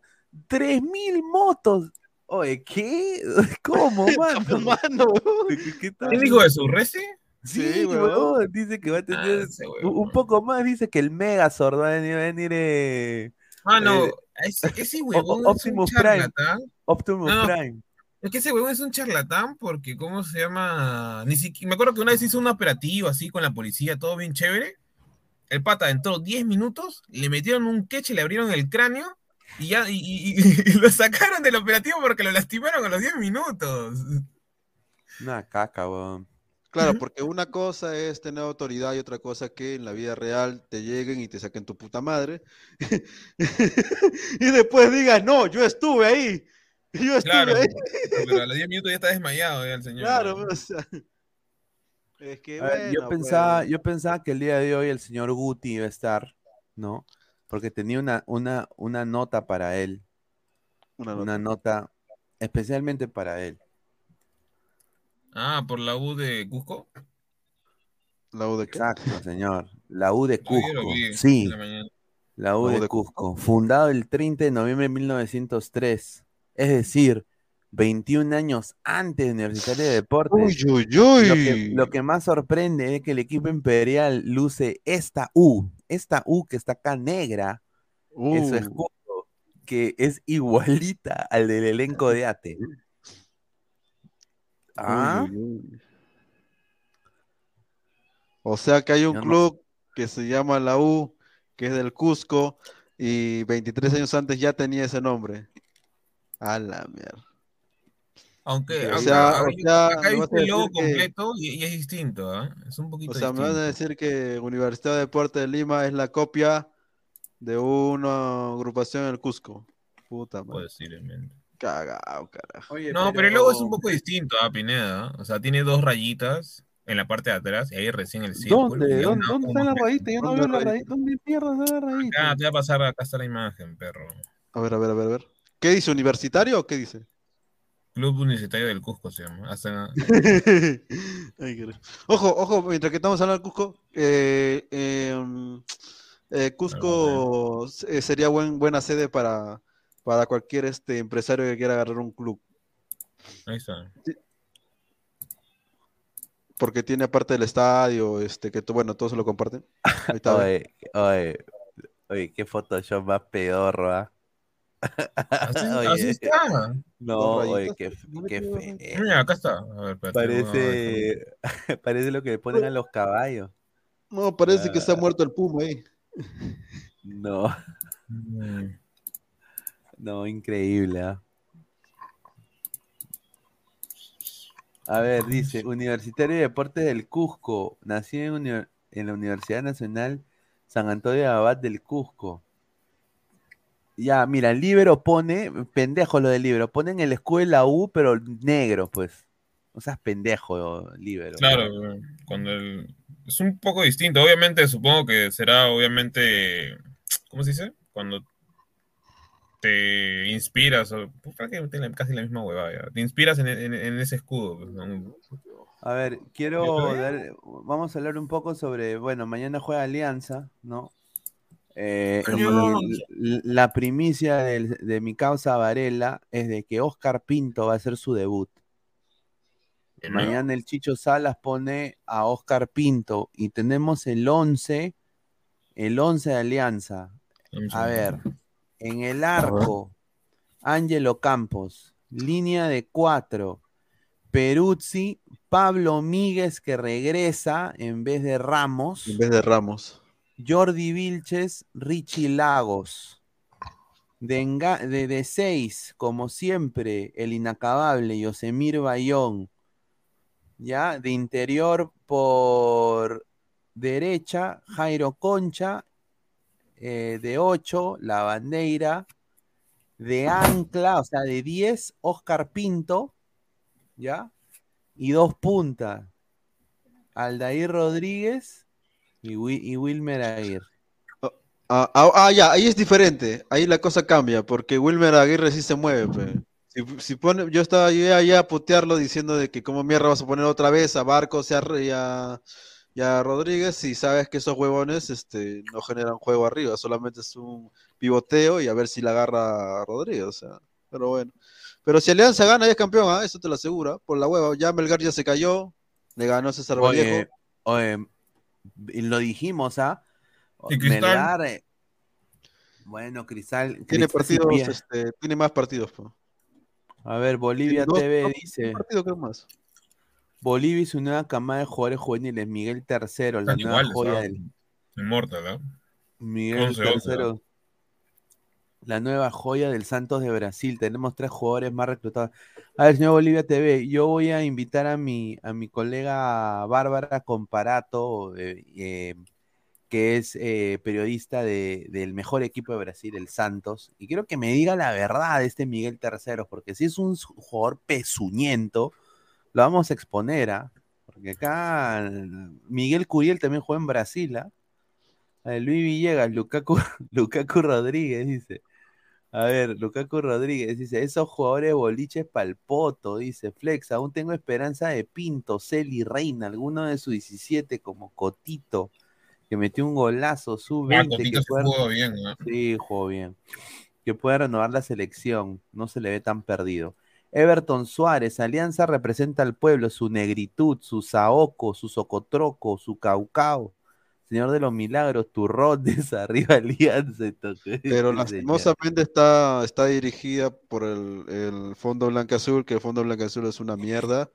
3000 motos. Oye, ¿qué? ¿Cómo, mano? Mano. ¿Qué- qué tal? ¿Quién dijo eso? ¿Resi? Sí, Sí, huevón, huevón. Dice que va a Ah, tener un, huevón. un poco más. Dice que el Megazord va a venir, va a venir eh, Ah, no, Eh, ese, ese O- huevón es un Optimus Prime. Optimus no. Prime. Es que ese huevón es un charlatán porque, ¿cómo se llama? Ni siquiera, me acuerdo que una vez hizo un operativo así con la policía, todo bien chévere. El pata entró 10 minutos, le metieron un queche, le abrieron el cráneo y ya y, y- y- y lo sacaron del operativo porque lo lastimaron a los 10 minutos. Una caca, weón. Claro, porque una cosa es tener autoridad y otra cosa que en la vida real te lleguen y te saquen tu puta madre. y después digas, no, yo estuve ahí. Yo estuve Claro, ahí. pero a los 10 minutos ya está desmayado ya el señor. Claro, o sea. Es que A ver, yo pensaba, pues. yo pensaba que el día de hoy el señor Guti iba a estar, ¿no? Porque tenía una, una, una nota para él. Una Una nota especialmente para él. Ah, por la U de Cusco. La U de Exacto, señor. La U de lo Cusco. Sí, la U La U de de Cusco. Fundado el 30 de noviembre de 1903. Es decir, 21 años antes de Universitario de Deportes. Uy, uy, uy. Lo que, lo que más sorprende es que el equipo imperial luce esta U, esta U que está acá negra, en su Uh. escudo, que es igualita al del elenco de ATE. Ah. O sea que hay un Yo no- club que se llama la U, que es del Cusco, y 23 años antes ya tenía ese nombre. A la mierda. Aunque O acá, sea, o acá- sea, a el logo que- completo y, y es distinto, ¿ah? Es un poquito O sea, me distinto. vas a decir que Universidad de Deportes de Lima es la copia de una agrupación en el Cusco. Puta madre. Posiblemente. Cagao, carajo. No, pero el logo es un poco distinto, ¿ah, Pineda? O sea, tiene dos rayitas en la parte de atrás y ahí recién el círculo. ¿Dónde? ¿Dónde, dónde está la rayita? Yo no ¿Dónde veo la rayita? ¿Dónde mierda está la rayita? Ah, te voy a pasar, acá está la imagen, perro. A ver, a ver, a ver, a ver. ¿Qué dice? ¿Universitario o qué dice? Club Universitario del Cusco se llama. Hasta... Ojo, ojo, mientras que estamos hablando del Cusco, eh, eh, eh, Cusco eh, sería buen, buena sede para, para cualquier este empresario que quiera agarrar un club, Ahí está. porque tiene aparte del estadio, este, que tú- bueno, todos se lo comparten. Ahí está. Oye, oye, oye, qué Photoshop más pedorro, ¿ah? Así, Oye, así está. No, oye, qué, qué feo. Mira, acá está. A ver, espérate, Parece, parece lo que le ponen a los caballos. No, parece que Ah. está muerto el puma ahí. No, Mm. no, increíble, ¿ah? A ver, dice, Universitario de Deportes del Cusco, nació en, en la Universidad Nacional San Antonio de Abad del Cusco. Ya, mira, el libro pone, pendejo lo del libro, ponen el escudo de la U, pero negro, pues. O sea, es pendejo, libro. Claro, cuando el... es un poco distinto. Obviamente, supongo que será, obviamente, ¿cómo se dice? Cuando te inspiras, o, pues, prácticamente casi la misma huevada, ya. te inspiras en, en- en ese escudo. pues, ¿no? A ver, quiero dar- vamos a hablar un poco sobre, bueno, mañana juega Alianza, ¿no? Eh, la primicia del- de mi causa Varela es de que Oscar Pinto va a hacer su debut. Mañana el Chicho Salas pone a Oscar Pinto y tenemos el 11, el 11 de Alianza. A ver, en el arco, Ángelo Campos, línea de cuatro, Peruzzi, Pablo Míguez que regresa en vez de Ramos, En vez de Ramos. Jordi Vilches, Richie Lagos. De, de, de seis, como siempre, el inacabable Yosemir Bayón. Ya, de interior por derecha, Jairo Concha. eh, de 8, La Bandeira. De ancla, o sea, de 10, Oscar Pinto. ¿Ya? Y dos puntas. Aldair Rodríguez y, y Wilmer Aguirre. Ah, ah, ah, ya, ahí es diferente. Ahí la cosa cambia, porque Wilmer Aguirre sí se mueve. pe. Si, si pone, yo estaba yo allá a putearlo diciendo de que como mierda vas a poner otra vez a Barcos y a, y a- y a Rodríguez y sabes que esos huevones este, no generan juego arriba, solamente es un pivoteo y a ver si la agarra a Rodríguez. O sea, pero bueno. Pero si Alianza gana, ya es campeón, ¿ah? eso te lo asegura. Por la hueva, ya Melgar ya se cayó, le ganó a César Vallejo. oye, lo dijimos, ¿ah? Y Cristal. Melgar, eh, bueno, Cristal. Tiene Cristal partidos, este, tiene más partidos. po. A ver, Bolivia Dos- TV dos- dice. partido creo más. Bolivia y su nueva camada de jugadores juveniles. Miguel Tercero, la Están nueva iguales, joya ¿ah? del. Inmortal, ¿ah? Miguel 11, 11, Tercero. La nueva joya del Santos de Brasil. Tenemos tres jugadores más reclutados. A ver, señor Bolivia TV, yo voy a invitar a mi, a mi colega Bárbara Comparato, eh, eh, que es eh, periodista de- del mejor equipo de Brasil, el Santos, y quiero que me diga la verdad de este Miguel Terceros, porque si es un jugador pezuñento, lo vamos a exponer, ¿ah? Porque acá Miguel Curiel también juega en Brasil, ¿ah? Luis Villegas, Lukaku, Lukaku Rodríguez dice. A ver, Lukaku Rodríguez dice, esos jugadores boliches palpoto, dice Flex, aún tengo esperanza de Pinto, Celi, Reina, alguno de sus 17 como Cotito, que metió un golazo, su Ah, 20 Cotito que pueda- jugó bien, ¿no? Sí, jugó bien. Que pueda renovar la selección, no se le ve tan perdido. Everton Suárez, Alianza representa al pueblo, su negritud, su saoco, su socotroco, su caucao. Señor de los milagros, turrones, arriba Alianza. entonces, Pero lastimosamente está, está dirigida por el, el Fondo Blanca Azul, que el Fondo Blanca Azul es una mierda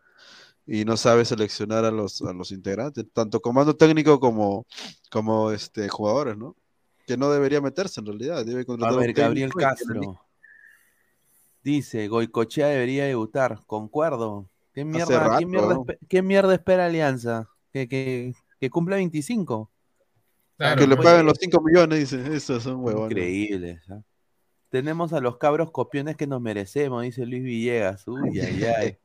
y no sabe seleccionar a los, a los integrantes, tanto comando técnico como, como este, jugadores, ¿no? Que no debería meterse en realidad. Debe A contratar ver, un Gabriel Castro. Dice, Goicochea debería debutar. Concuerdo. ¿Qué mierda, rato, ¿qué mierda, qué mierda espera Alianza? ¿Que, que, que cumpla 25? Que le paguen los 5 millones, dice. Esos son huevones. Increíble. ¿ah? Tenemos a los cabros copiones que nos merecemos, dice Luis Villegas. Uy, ay, ay.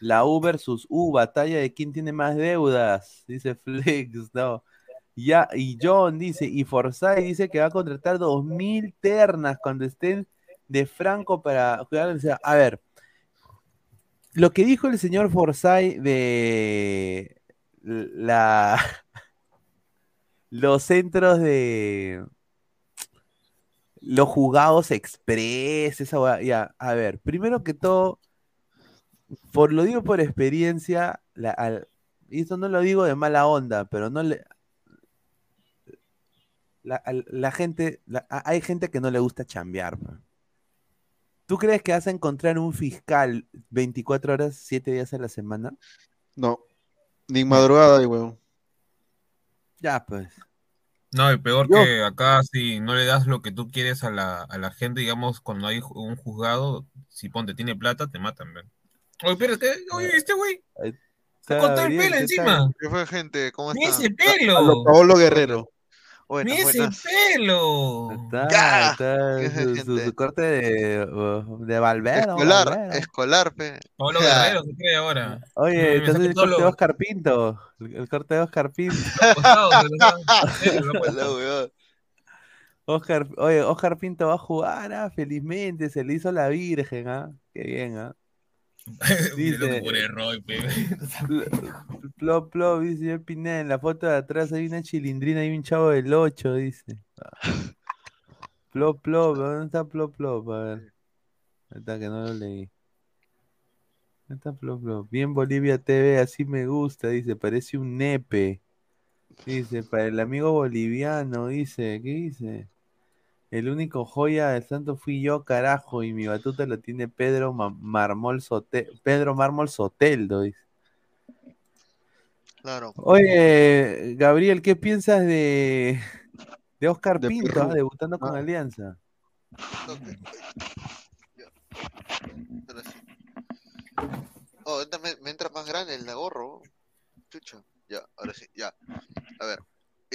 La U versus U, batalla de quién tiene más deudas, dice Flex, no. Ya, y John dice, y Forsyth dice que va a contratar 2.000 ternas cuando estén de Franco para jugar. o sea, a ver, lo que dijo el señor Forsyth de la los centros de los jugados express, esa ya, a ver, primero que todo, por lo digo por experiencia, la- y esto no lo digo de mala onda, pero no le la, gente, hay gente que no le gusta chambear. ¿Tú crees que vas a encontrar un fiscal 24 horas, 7 días a la semana? No, ni madrugada, y huevón. Ya, pues. No, y peor Yo- que acá, si no le das lo que tú quieres a la, a la gente, digamos, cuando hay un juzgado, si ponte tiene plata, te matan, ven. Oye, espérate, oye, este güey, se cortó el pelo encima. ¿Qué fue, gente? ¿Cómo están? ese pelo. Paolo Guerrero. Buenas, Mira ese buenas. pelo. Está, Ya. está ¿Qué es, su, su- gente? su corte de, uh, de Valverde. Escolar, Valverde. escolar, pe. Pablo Ya. Guerrero se cree ahora. Oye, entonces el corte de Oscar Pinto. El, corte de Oscar Pinto. Oscar, oye, Oscar Pinto va a jugar, ah, felizmente, se le hizo la virgen, ah, qué bien, ah. Dice, Roy, Plop, plop, dice señor Pineda, en la foto de atrás hay una chilindrina y un chavo del 8, dice. Plop, plop, ¿dónde está plop, plop? A ver. Está, que no lo leí. ¿Dónde está plop, plop? Bien Bolivia TV, así me gusta, dice, parece un nepe. Dice, para el amigo boliviano, dice, ¿qué dice? El único joya del santo fui yo, carajo, y mi batuta lo tiene Pedro Ma- Marmol Sote- Pedro Mármol Soteldo, dice. Claro. Oye, Gabriel, ¿qué piensas de, de Oscar De Pinto, ah, debutando con Ah. Alianza? Oh, me, me entra más grande el gorro. Chucha. Ya, ahora sí, ya. A ver.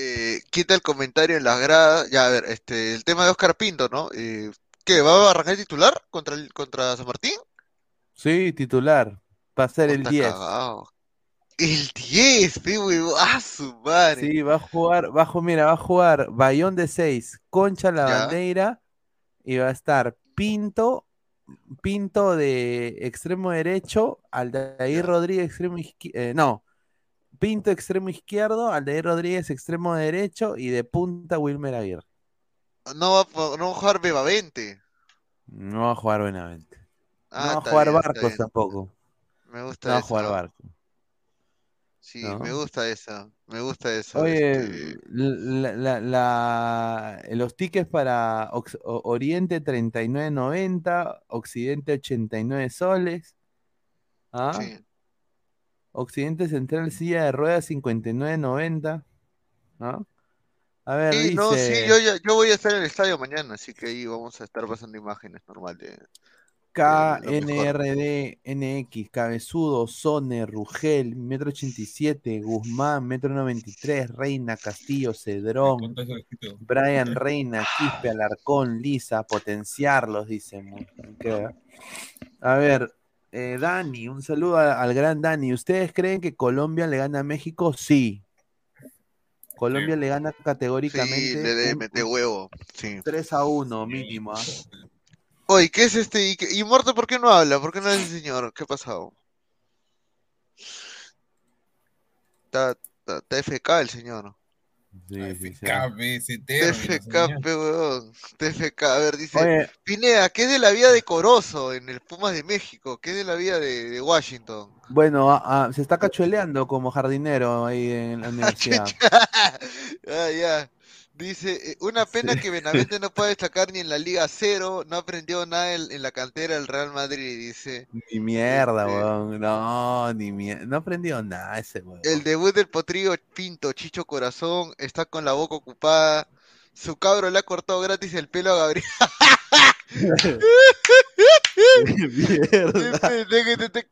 Eh, quita el comentario en las gradas. Ya, a ver, este, el tema de Oscar Pinto, ¿no? Eh, ¿qué? ¿Va a arrancar titular contra el, contra San Martín? Sí, titular, va a ser el Está 10. cagado. El 10, pe. ¡Ah, su madre! Sí, va a jugar, va a mira, va a jugar Bayón de 6, Concha la Ya. Bandeira, y va a estar Pinto, Pinto de extremo derecho, Aldair Rodríguez extremo izquierdo, no, Pinto extremo izquierdo, Aldair Rodríguez extremo derecho, y de punta Wilmer Aguirre. No va, a no va a jugar Bebavente. No va a jugar Benavente. Ah, no va a jugar bien, Barcos tampoco. Me gusta No va a jugar Barcos. Sí, ¿no? me gusta eso. Me gusta eso. Oye, este, la, la- la- los tickets para Ox- Oriente 39.90, Occidente 89 soles. ¿ah? sí. Occidente Central silla de ruedas 59.90. ¿no? A ver, Sí, no, sí, yo, ya- yo voy a estar en el estadio mañana, así que ahí vamos a estar pasando imágenes normal de, de lo mejor. KNRD NX, Cabezudo, Sone, Rugel, metro 87, Guzmán, metro 93, Reina, Castillo, Cedrón. Brian Reina, Quispe, Alarcón, Lisa, potenciarlos, dice. mu- ok. A ver, eh, Dani, un saludo a- al gran Dani. ¿Ustedes creen que Colombia le gana a México? Sí. Colombia le gana Sí, categóricamente le debe un- meter huevo. Sí. 3 a 1 mínimo. ¿ah? Oye, ¿qué es este? ¿Y, qué- y Muerto por qué no habla? ¿Por qué no es el señor? ¿Qué ha pasado? Está, está, está FK el señor. Sí, sí, sí. KBC término, TFK, señor. pe huevón. TFK, a ver, dice. Oye, Pineda, ¿qué es de la vida de Corozo en el Pumas de México? ¿Qué es de la vida de, de Washington? bueno, ah, ah, se está cachueleando como jardinero ahí en la universidad. Ah, ya. Dice, eh, una pena que Benavente no pueda destacar ni en la Liga Cero, no aprendió nada en, en la cantera del Real Madrid, dice. Ni mierda, Este- weón. No, ni mierda. No aprendió nada ese weón. El debut del potrillo Pinto, Chicho Corazón, está con la boca ocupada. Su cabro le ha cortado gratis el pelo a Gabriel. ¡Qué pendejo es este!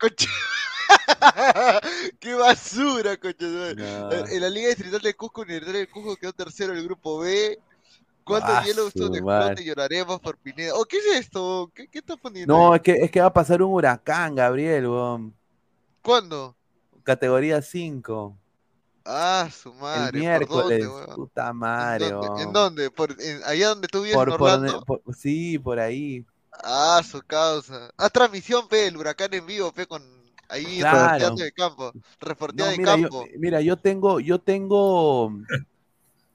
¡Qué basura, coche! No. En la Liga Distrital de Cusco, Universitario de Cusco quedó tercero en el grupo B. ¿Cuánto Ah, Yellowstone explote? Lloraremos por Pineda. Oh, ¿qué es esto? ¿Qué, qué estás poniendo? No, ahí? es que, es que va a pasar un huracán, Gabriel, weón. ¿Cuándo? Categoría 5. Ah, su El madre. ¿por miércoles. dónde, weón? Puta madre, ¿En dónde? ¿En dónde? ¿Por, en- allá donde tú vives Por, en por Orlando? por- sí, por ahí. Ah, su causa. Ah, transmisión, pe, el huracán en vivo, pe, con ahí Claro. reporteando de campo. Reporteando No, de mira, yo, campo. mira, yo tengo, yo tengo,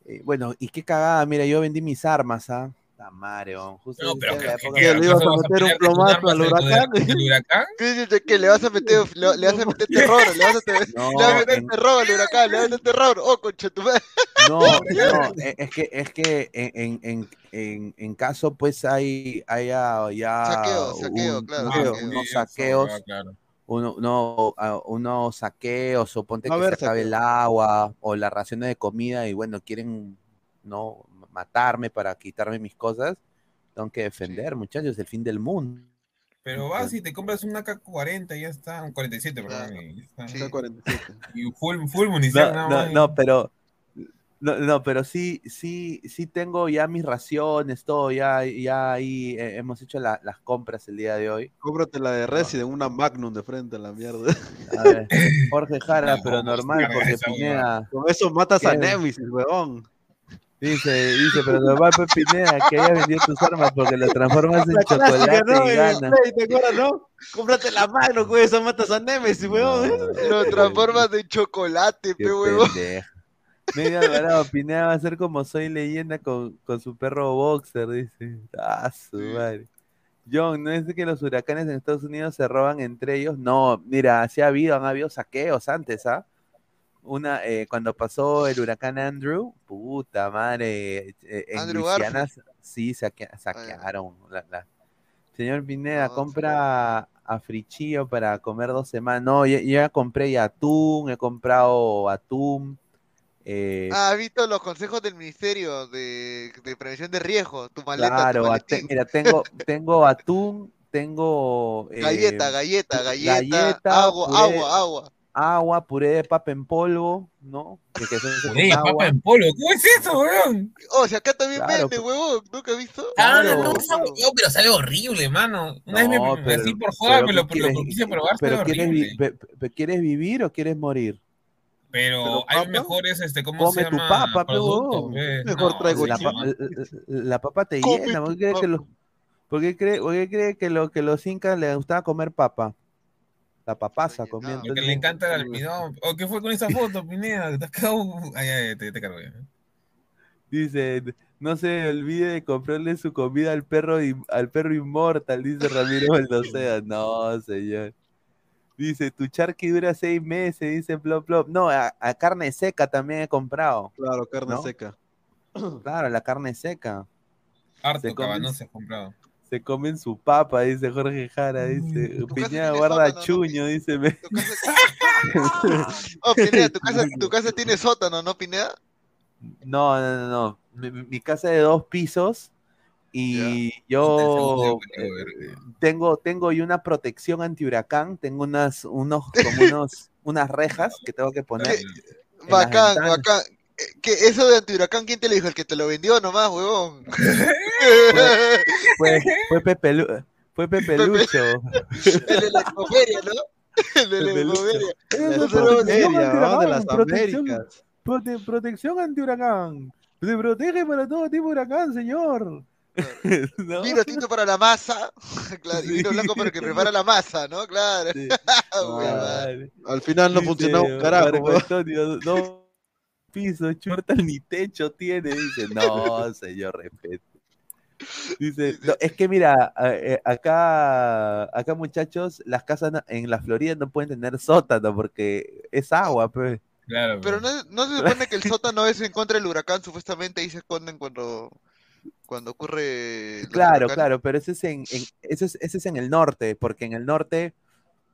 eh, bueno, y qué cagada, mira, yo vendí mis armas, ¿ah? Weón. Justo No, en pero que, que, época- que, le ibas a ¿acaso vas meter un plomazo al huracán? huracán? ¿Qué le vas a meter, le, le vas a meter terror? ¿Le vas a, te- No, le vas a meter en- terror al huracán? ¿Le vas a meter terror? Oh, concha tu madre. No, no, e- es que, es que en, en, en, en, caso, pues hay, hay ya Saqueo, saqueo, un- claro, unos- saqueos, ah, claro. Uno, uno- unos saqueos, o ponte a que se acabe el saqueo. agua, o las raciones de comida, y bueno, quieren no matarme para quitarme mis cosas, tengo que defender, muchachos, el fin del mundo. Pero vas y te compras una K40 y ya está, un 47, perdón. Claro. y ya está. Sí. Está 47. Y full, full munición, No, nada no, no, pero no, no, pero sí, sí, sí tengo ya mis raciones, todo, ya, ya ahí eh, hemos hecho la- las compras el día de hoy. Cómprate la de Resident, una Magnum de frente a la mierda. A ver, Jorge Jara, No, pero ¿cómo normal, porque Pineda, Con eso matas a ¿Qué? Nemesis, weón. Dice, dice, pero normal, pues, Pineda, que hayas vendido tus armas porque lo transformas en La chocolate ¿no? y. Play, ¿Te acuerdas, no? Cómprate la mano, güey, esa matas a Nemesis, weón. Lo transformas en chocolate, pe huevón. Medio Alvarado, Pineda va a ser como soy leyenda con, con su perro boxer, dice. Ah, su madre. John, ¿no es que los huracanes en Estados Unidos se roban entre ellos? No, mira, sí ha habido, han habido saqueos antes, ¿ah? Una, eh, cuando pasó el huracán Andrew, puta madre, eh, en Andrew Luisiana Garfield. sí saque- saquearon. la- la- Señor Pineda, compra a Frichillo para comer dos semanas. No, yo, yo ya compré ya atún, he comprado atún. Eh, Ah, ¿has visto los consejos del Ministerio de, de Prevención de Riesgo? Tu maleta, tu claro, maletín. mira, tengo, tengo atún, tengo eh, Galleta, galleta, galleta, galleta, agua, puré- agua, agua. agua, puré de papa en polvo, ¿no? Que, Puré de papa en polvo, ¿cómo es eso, weón? Oh, si acá también Claro, vende, huevón. ¿Nunca has visto? Ah, Claro. no, esa huevón, pero sale horrible, mano. Una vez me, No, me- pero- así por joda pero me lo, ¿qué lo quise probar, pero ¿quieres, vi- pe- pe- ¿quieres vivir o quieres morir? Pero hay mejores, este, ¿cómo Come se tu papa. Mejor No, traigo La, papa te Come llena, ¿por qué crees que los, por qué cree, por qué cree que, lo, que los incas les gustaba comer papa? La papaza comían. Porque le encanta el almidón. ¿O qué fue con esa foto, Pineda? Te has quedado... Ay, ay, te, te cargo ya. Dice, no se olvide de comprarle su comida al perro y, al perro inmortal, dice Ramiro Baldosea. No, señor. Dice, tu charqui dura seis meses, dice Plop Plop. No, a, a carne seca también he comprado. Claro, carne ¿No? seca. Claro, la carne seca. Harto Se comen- se ha comprado. Se comen su papa, dice Jorge Jara, dice. Tu casa guarda sótano, ¿no? chuño, dice. me- Oh, Pineda, tu casa, tu casa tiene sótano, ¿no, Pineda? No, no, no, no. Mi, mi- mi casa es de dos pisos y yo eh, tengo, tengo y una protección anti-huracán, tengo unas, unos, como unos, unas rejas que tengo que poner. las Bacán, bacán. Eh, ¿Qué, eso de antihuracán, ¿quién te lo dijo? El que te lo vendió nomás, huevón. Fue, fue Pepe, Lu- fue Pepe Lucho. El de la expoferia, ¿no? El de la expoferia. Eh, protección de las protección- Américas. prote- protección anti-huracán. Se protege para todo tipo de huracán, señor. ¿No? Vino tinto para la masa. Claro, y vino blanco para el que prepara la masa, ¿no? Claro. Al final no Dice funcionaba un carajo. Antonio, no piso, churta ni techo tiene. Dice, no, señor, respeto. Dice, no, es que mira, eh, acá, acá muchachos, las casas no- en la Florida no pueden tener sótano porque es agua, pues. Claro, Pero no, no se supone que el sótano es en contra del huracán, supuestamente ahí se esconden cuando, cuando ocurre. Claro, huracanes. claro, pero ese es en, en- ese es, ese es en el norte, porque en el norte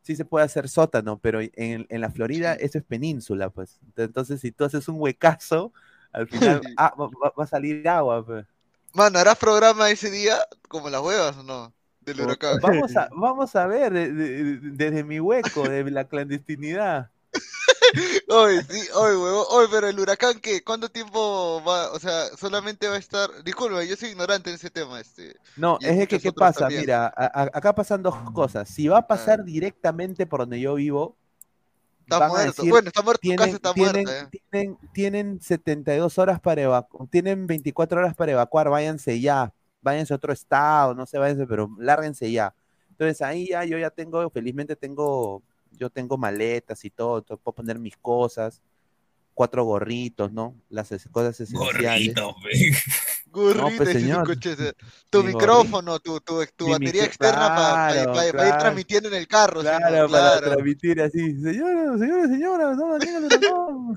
sí se puede hacer sótano, pero en, en la Florida eso es península, pues. Entonces, si tú haces un huecazo, al final ah, va, va- a salir agua, pues. Mano, ¿harás programa ese día como las huevas o no? Del huracán. Vamos a, vamos a ver de- de- de- desde mi hueco, de la clandestinidad. Oye, sí, oye, huevón, oye, pero el huracán, ¿qué? ¿Cuánto tiempo va? O sea, solamente va a estar. Disculpa, yo soy ignorante en ese tema, este. No, es de que, ¿qué pasa? también. Mira, a- a- acá pasan dos cosas. Si va a pasar directamente por donde yo vivo, Está muerto. decir, Bueno, está muerto, tu tienen, casa está tienen, muerta, eh. tienen, tienen 72 horas para evacuar, tienen 24 horas para evacuar, váyanse ya, váyanse a otro estado, no sé, váyanse, pero lárguense ya. Entonces ahí ya yo ya tengo, felizmente tengo, yo tengo maletas y todo, puedo poner mis cosas, cuatro gorritos, ¿no? Las cosas esenciales. Pe. Gorrito, No, pues, señor. coche, ese- tu Mi micrófono, tu, tu, tu Mi batería externa para claro, ir transmitiendo en el carro. ¿sí, no? Claro, para Claro. transmitir así, señoras, señores, señoras, no, huracán.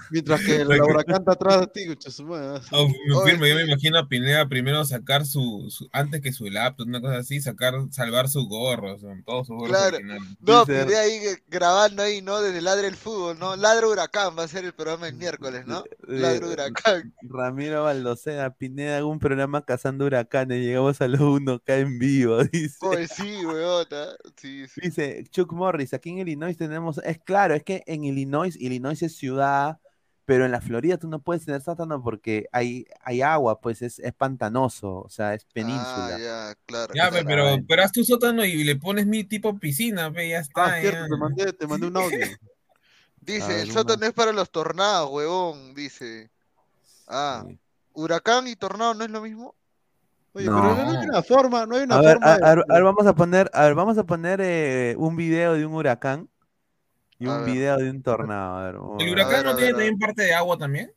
Mientras que el huracán está atrás de ti, concha su madre. Oh, me firmo, yo me imagino a Pineda primero sacar su, su- antes que su laptop, una cosa así, sacar, salvar sus gorros, son todos sus gorros Claro. No, Dice- pide ahí eh, grabando ahí, ¿no? Desde Ladre el Fútbol, ¿no? Ladre Huracán va a ser el programa el miércoles, ¿no? Ladre Huracán. Ramiro Baldocena, Pineda, algún programa cazando huracanes, llegamos a los 1K en vivo, dice. Pues sí, weota. Sí, sí. Dice Chuck Morris, aquí en Illinois tenemos, es claro, es que en Illinois, Illinois es ciudad, pero en la Florida tú no puedes tener sótano porque hay, hay agua, pues es, es pantanoso, o sea, es península. Ah, ya, claro. Ya, claro. pero, pero haz tu sótano y le pones mi tipo piscina, pe, ya está. Ah, cierto, ya. te mandé, te mandé un audio. Dice, el sótano es para los tornados, huevón, dice. Ah, ¿Huracán y tornado no es lo mismo? Oye, No. pero no hay una forma, no hay una A ver, forma. a, de- a ver, a ver, vamos a poner, a ver, vamos a poner eh, un video de un huracán y A un ver. video de un tornado. A ver, ¿El huracán ver, no a tiene también parte de agua también?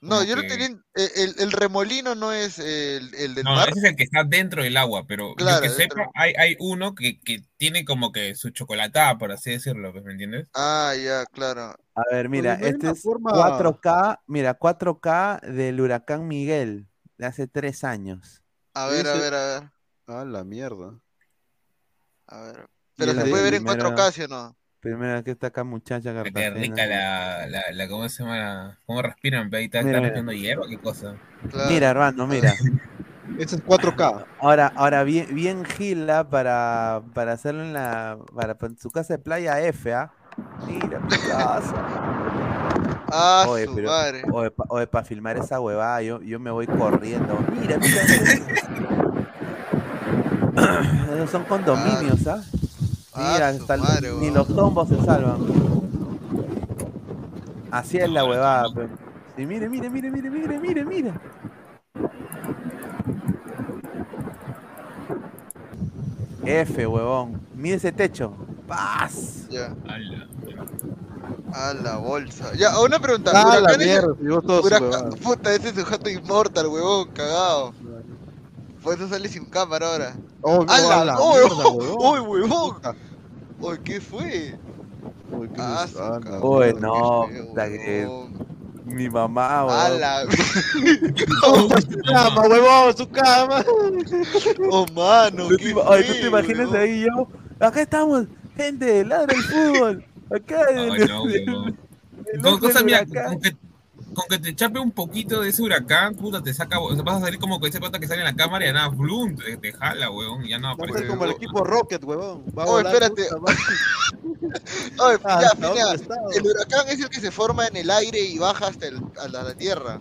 No, yo no tenía. eh, El, el remolino no es el, el del No, mar. ese es el que está dentro del agua, pero Claro, yo que dentro. sepa, hay, hay uno que, que tiene como que su chocolatada, por así decirlo, pues, ¿me entiendes? Ah, ya, claro. A ver, mira, no este es forma- 4K, mira, 4K del huracán Miguel de hace tres años. A ver, a ver, a ver. Ah, la mierda. A ver. Pero se de puede ver en primera- 4K, ¿sí o no? Primera que está acá, muchacha Qué rica la, la, la, ¿cómo se llama? La- ¿Cómo respiran? Ahí está, Mira, está mira. hierba, qué cosa. Claro. Mira, hermano, mira. Ese es 4K. Ahora, ahora bien, bien gila para, para hacerlo en la, para, para su casa de playa F, ¿ah? Mira, mi casa. Ah, Oye, su pero, madre. oye, pa- oye, para filmar esa huevada, yo, yo me voy corriendo. Mira, mira. Esos son condominios, ¿ah? Ah, Mira, su hasta el- madre, ni los tombos se salvan. Así es la huevada, pe. Y mire, mire, mire, mire, mire, mire, mire. F, huevón. Mire ese techo. Paz. Ya. A la bolsa. Ya, una pregunta. Ah, la ¿Huracán es- mierda, huevada. Puta, ese es su jato inmortal, huevón, cagado. Por eso sale sin cámara ahora. Oh, no, ¡Hala! a la ¡Oh, mierda, oh, huevón. oh, huevón! Oye, ¿qué fue? Uy, qué Ah, no, puta que-. Mi mamá, A huevón. la... Su cama, huevón, su cama. Oh, mano, ¿Tú te, qué ima- oye, ¿tú te imaginas ahí yo? Acá estamos, gente, ladra el fútbol. Acá Ay, el- no, el Con, mira, con que, con que te chape un poquito de ese huracán, puta, te saca, o sea, vas a salir como con ese pata que sale en la cámara y ya nada, blum, te, te jala, weón, y ya no Va a aparece. como el equipo Rocket, huevón. Va Oye, volar, espérate. Oye, Ah, ya, el huracán es el que se forma en el aire y baja hasta el- a la, la tierra.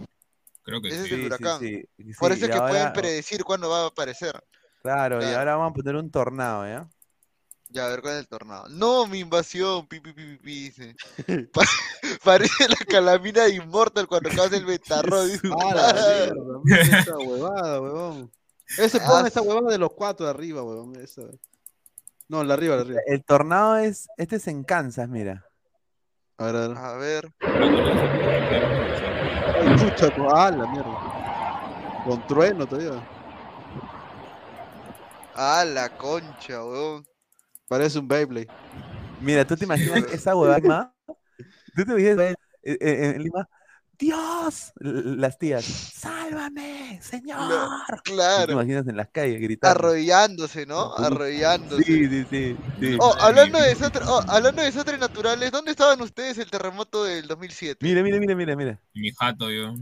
Creo que Ese es sí. el huracán. sí, sí, Por eso es que pueden predecir cuándo va a aparecer. Claro, y ahora vamos a poner un tornado, ¿ya? Ya, a ver cuál es el tornado. No, mi invasión, pi, pi, pi, pi, pi, dice. Pa- parece la calamina de Immortal cuando causa el betarro. dice. Ah, la mierda, mira esa huevada, huevón. Ese Ah, pone esa huevada de los cuatro de arriba, huevón. Esa. No, la arriba, la arriba. El tornado es, este es en Kansas, mira. A ver, a ver. A ver. Ay, chucha, ah, la mierda. Con trueno todavía. Ah, la concha, weón. Parece un Beyblade. Mira, ¿tú te imaginas esa huevada? ¿Tú te imaginas eh, en Lima? ¡Dios! Las tías, ¡sálvame, señor! ¿Tú te Claro. imaginas en las calles gritando? Arrodillándose, ¿no? Arrodillándose. Sí, sí, sí. sí. Oh, hablando de, desastres, oh, hablando de desastres naturales, ¿dónde estaban ustedes el terremoto del 2007? Mira, mira, mira, mira, mira. Mi jato, yo.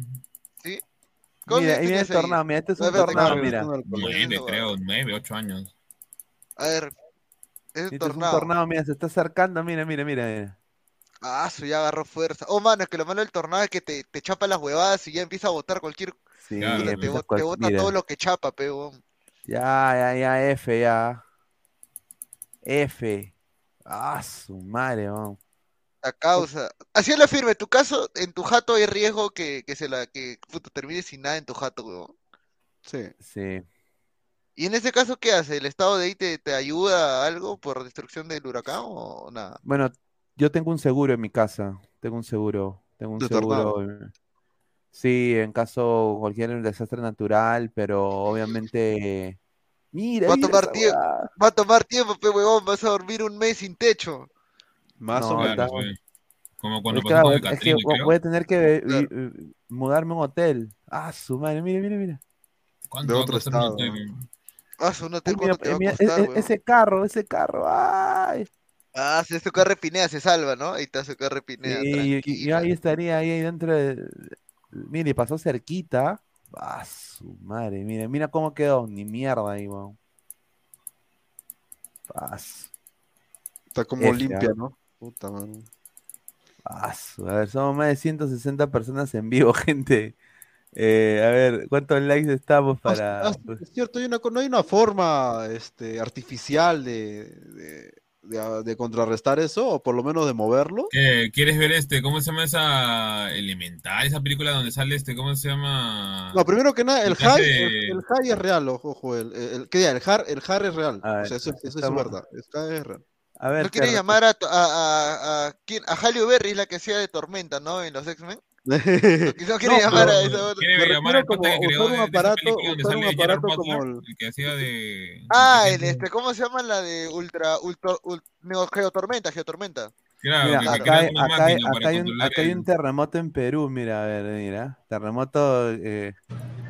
¿Sí? ¿Cómo Mira, años y mira el tenías ahí? tornado, mira, este es un tornado, mira. no- Nueve, creo, nueve, ocho años. A ver, es un Este es un tornado. mira, se está acercando, mira, mira, mira. mira. Ah, su ya agarró fuerza. Oh, mano, es que lo malo del tornado es que te, te chapa las huevadas y ya empieza a botar cualquier. Sí, te, empieza bo- cual- te bota mira. todo lo que chapa, peón. Ya, ya, ya, F, ya. F. Ah, su madre, vamos. La causa. Así es la firme. En tu caso, en tu jato hay riesgo que, que se la que puta, termine sin nada en tu jato, weón. Sí. Sí. Y en ese caso, ¿qué hace? ¿El estado de ahí te, te ayuda a algo por destrucción del huracán o nada? Bueno, yo tengo un seguro en mi casa. Tengo un seguro. Tengo un seguro. Sí, en caso cualquier desastre natural, pero obviamente. Mira, Va a tomar tiempo, va a tomar tiempo, pe huevón, vas a dormir un mes sin techo. Más No, o menos. Claro. Como cuando Es pasó claro, con es que creo. voy a tener que eh, Claro. mudarme a un hotel. Ah, su madre, mira, mira, mira. ¿Cuánto de otro estado, hotel? Ah, ese carro, ese carro, ay. Ah, si es tu carro Pineda, se salva, ¿no? Ahí está su carro Pineda, Y, y- ahí estaría, ahí, ahí dentro de... Mire, pasó cerquita. Ah, su madre, mira, mira cómo quedó. Ni mierda ahí, weón. Paz. Está como limpia, ah. ¿no? Puta madre. Ah, su- A ver, somos más de 160 personas en vivo, gente. Eh, a ver, ¿cuántos likes estamos para...? Ah, sí, es cierto, hay una, no hay una forma este, artificial de, de, de, de contrarrestar eso, o por lo menos de moverlo. ¿Qué? ¿Quieres ver este? ¿Cómo se llama esa Elemental? Esa película donde sale este, ¿cómo se llama? No, primero que nada, el high, el, el high es real, ojo, ojo, el, el, ¿qué diga? El har, el har es real. Ver, o sea, eso, eso es verdad. El high es real. A ver, ¿No quieres te- llamar a, a, a, a, quién? a Halle Berry, la que hacía de Tormenta, ¿no? En los X-Men. ¿No, quieres No, llamar a esa otra? Quiere llamar que como creó usar un aparato- usar un aparato Butler, como el- el que hacía de... Ah, el este, ¿cómo se llama la de Ultra, Ultra, Ultra, Geotormenta, Geotormenta? Claro, Mira, que acá, hay, acá, hay, acá hay un, acá hay un terremoto en Perú, mira, a ver, mira. Terremoto. eh,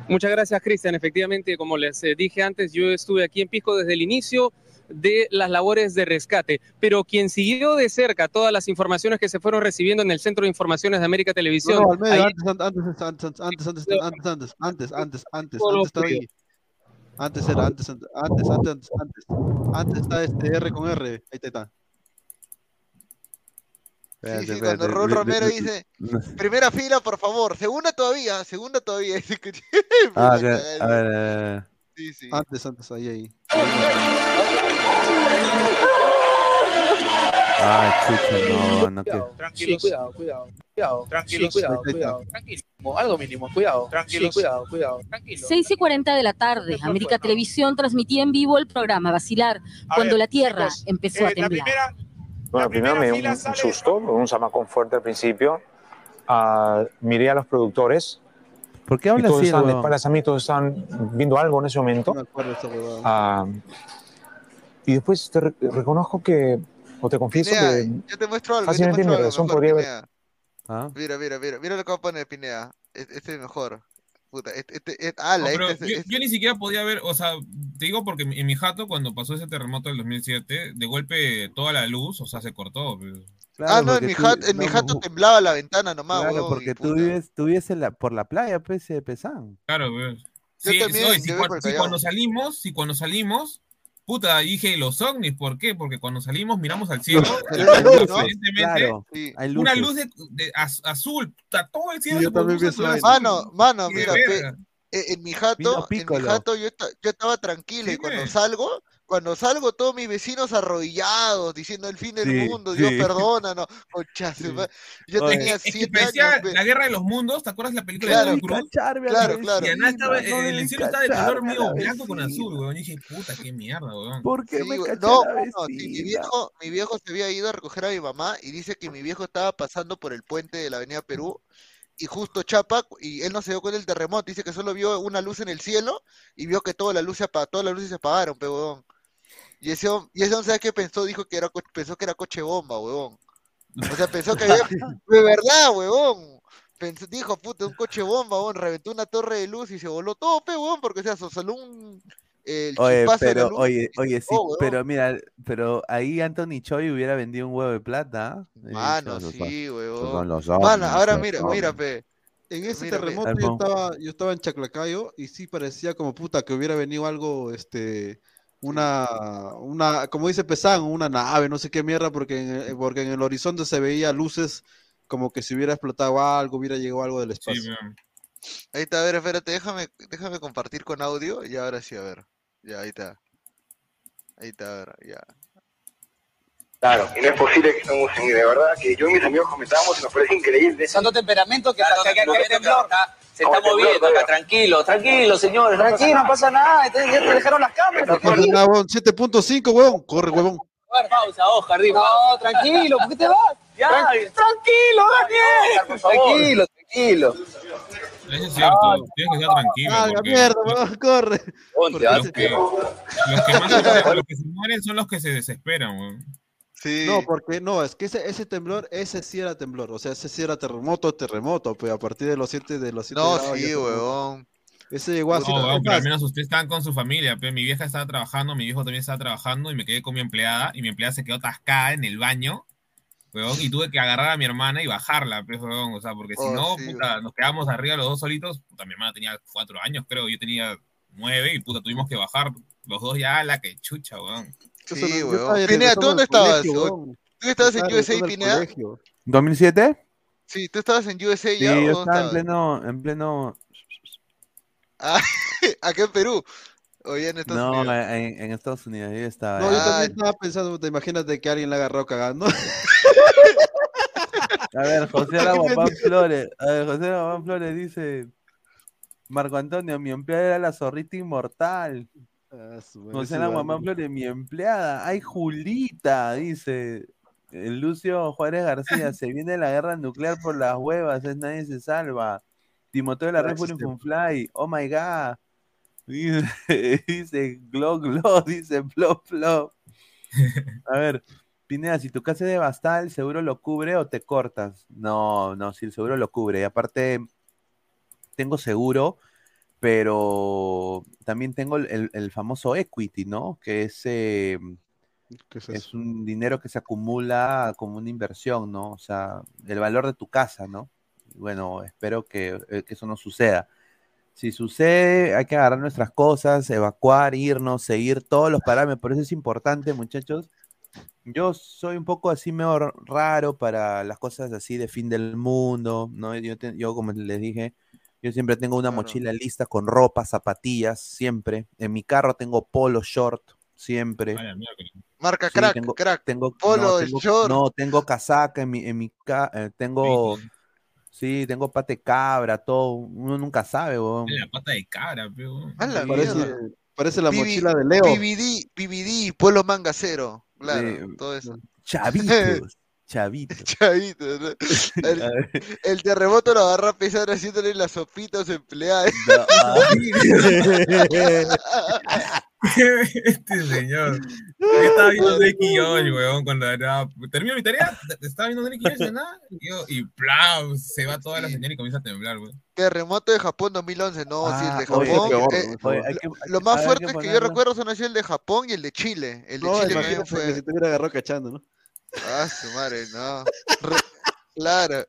Muchas gracias, Cristian. Efectivamente, como les eh, dije antes, yo estuve aquí en Pisco desde el inicio de las labores de rescate, pero quien siguió de cerca todas las informaciones que se fueron recibiendo en el Centro de Informaciones de América Televisión, No, no, al medio, ahí- antes, antes, antes, antes, antes, antes, antes, antes, antes, antes, antes, antes. Antes era, antes, antes, antes, antes, antes, antes. Antes está este R con R, ahí está. Sí, sí, espérate, cuando le- Romero dice, primera fila, por favor, segunda todavía, segunda todavía. Dice que- Ah, Puta que- cagada. a ver, a ver. Sí, sí. Antes, antes, ahí, ahí. Ay, chucha, no, no quiero. Tranquilos. cuidado, cuidado, cuidado. Tranquilos. cuidado, cuidado. Tranquilo. Algo mínimo, cuidado. Tranquilos. cuidado, cuidado. Tranquilo. 6 y 40 de la tarde, América Televisión transmitía en vivo el programa Vacilar, cuando la Tierra empezó a temblar. Bueno, primero me dio un, un susto, un zamacón fuerte al principio. Ah, miré a los productores. ¿Por qué y hablas así, estaban de huevón? espaldas a mí, todos estaban viendo algo en ese momento. Me acuerdo. Ah, y después te re- reconozco que, o te confieso Pinea, que yo te muestro algo, fácilmente muestro mi algo razón mejor, podría haber... ¿Ah? Mira, mira, mira, mira lo que va a poner Pinea. Este, este es mejor. Puta, este, este, este- ala, No, pero este, es- yo, este- yo ni siquiera podía ver, o sea, te digo porque en mi jato, cuando pasó ese terremoto del 2007, de golpe toda la luz, o sea, se cortó. pues. ah, no, en mi, tú- jato, en mi no, jato temblaba la ventana nomás, Claro, huevón, porque tú vives, tú vives en la, por la playa, pues, de Pesán. Claro, pues. Yo Sí, también no, y si, cuando salimos, si cuando salimos, puta, dije los ovnis, ¿por qué? Porque cuando salimos miramos al cielo, evidentemente, una luz de, de azul, está todo el cielo. Mano, mano, mira, eh, en mi jato, en mi jato yo, estaba tranquilo y cuando salgo cuando salgo todos mis vecinos arrodillados diciendo el fin del Sí, mundo, Dios sí. concha su ma- Yo Oye, tenía Es que siete años, la guerra de los mundos, ¿te acuerdas la película Claro, de Tom Cruise? Claro, la claro. Y estaba, no el cielo estaba de color la blanco con azul, weón. Y dije, puta, qué mierda, weón. ¿Por qué Sí, me No, no, sí, mi viejo, mi viejo se había ido a recoger a mi mamá y dice que mi viejo estaba pasando por el puente de la Avenida Perú y justo chapa y él no se dio con el terremoto, dice que solo vio una luz en el cielo y vio que toda la luz se apagó, todas las luces se apagaron, pe huevón. Y ese y ese hombre, ¿sabes qué pensó? Dijo que era pensó que era coche bomba, huevón. O sea, pensó que había de verdad, huevón. Pensó, dijo, puta, un coche bomba, huevón, reventó una torre de luz y se voló todo, pe, huevón, porque o sea, salió un el Oye, chispazo de la pero, luz oye, oye, sí, pero mira, pero ahí Anthony Choi hubiera vendido un huevo de plata. ¿ah? Mano, sí, huevón. Mano, ahora mira, mira, pe. En ese Mira, terremoto yo estaba, yo estaba en Chaclacayo y sí parecía como puta que hubiera venido algo, este, una, una, como dice Pesán, una nave, no sé qué mierda, porque en, el- porque en el horizonte se veía luces como que si hubiera explotado algo, hubiera llegado algo del espacio. Ahí está, a ver, espérate, déjame, déjame compartir con audio y ahora sí, a ver. Ya, ahí está. Ahí está, a ver, ya. Claro, y no es posible que estemos en, de verdad, que yo y mis amigos comentábamos y nos parece increíble. Tanto temperamento que, que, hay temblor. Se Se está moviendo acá, tranquilo, tranquilo, señores. Tranquilo, no pasa nada. Ya te dejaron las cámaras. No pasa nada, huevón, 7.5, huevón, corre, huevón. Pausa, Oscar, dime. No, tranquilo, ¿por qué te vas? Ya, tranquilo, Daniel. Tranquilo, tranquilo. Eso es cierto, tienes que estar tranquilo. Ah, la porque mierda, huevón, corre. Ponte, los, que, los, que más los que se mueren son los que se desesperan, weón. Sí. No, porque no, es que ese, ese temblor, ese sí era temblor, o sea, ese sí era terremoto, terremoto, pues a partir de los 7 de los siete No, grados sí, huevón. Ese llegó a No, siete- weón, pero al menos ustedes estaban con su familia. pe. Mi vieja estaba trabajando, mi viejo también estaba trabajando y me quedé con mi empleada y mi empleada se quedó atascada en el baño. weón, y tuve que agarrar a mi hermana y bajarla, pues, weón, o sea, porque si Oh, no, sí, puta, nos quedamos arriba los dos solitos, puta, mi hermana tenía cuatro años, creo, yo tenía nueve, y puta, tuvimos que bajar los dos ya a la que chucha, weón. No- Sí, Pinea, ¿tú dónde estabas? colegio, ¿O- huevón. ¿Tú estabas en USA, colegio. ¿2007? Sí, ¿tú estabas en USA Sí, ya yo estaba en pleno, en pleno. Ah, acá en Perú. Oye, en Estados No, Unidos. en, en Estados Unidos, yo estaba. No, yo ahí. también estaba pensando, imagínate que alguien le agarró cagando. A ver, José Aguapán Flores. A ver, José Aguapán Flores dice: Marco Antonio, mi empleada era la zorrita inmortal. José Aguapán Flores, mi empleada. Ay, Julita, dice. El Lucio Juárez García, se viene la guerra nuclear por las huevas, es nadie se salva. Timoteo de la Red Gracias, Funfly, oh my god. Dice, dice Glo Glo, dice Plop Plop. A ver, Pineda, si tu casa es de Bastal, ¿el seguro lo cubre o te cortas? No, no, si el seguro lo cubre. Y aparte, tengo seguro, pero también tengo el, famoso equity, ¿no? Que es, eh, es un dinero que se acumula como una inversión, ¿no? O sea, el valor de tu casa, ¿no? Bueno, espero que, eh, que eso no suceda. Si sucede, hay que agarrar nuestras cosas, evacuar, irnos, seguir todos los parámetros. Por eso es importante, muchachos. Yo soy un poco así medio raro para las cosas así de fin del mundo, ¿no? Yo, te- yo como les dije, yo siempre tengo una mochila lista con ropa, zapatillas, siempre. En mi carro tengo polo short, siempre. Marca Sí, crack, tengo, crack. Tengo, Polo, no, el tengo, short. no, tengo casaca en mi, en mi ca- eh, tengo, sí, tengo pate cabra, todo. Uno nunca sabe, weón. La pata de cabra, la Parece, mierda. parece la PB mochila de Leo. PVD, PVD, Pueblo Manga Cero. Claro, todo eso. Chavitos, Chavitos, ¿no? El, el terremoto lo agarró a pesar haciéndole las sopitas empleadas. este señor. Yo estaba viendo Nicky Josh, weón, cuando era... termino mi tarea, estaba viendo Nicky Josh de nada, y, y ¡plau! se va toda la señal y comienza a temblar, weón. Terremoto de Japón 2011, no, sí, el Ah, de oye, Japón. eh, oye, hay que- lo más fuerte que que yo recuerdo son así el de Japón y el de Chile. El de No, Chile también fue. que si te hubiera agarrado cachando, ¿no? Ah, su madre, no. Re- claro.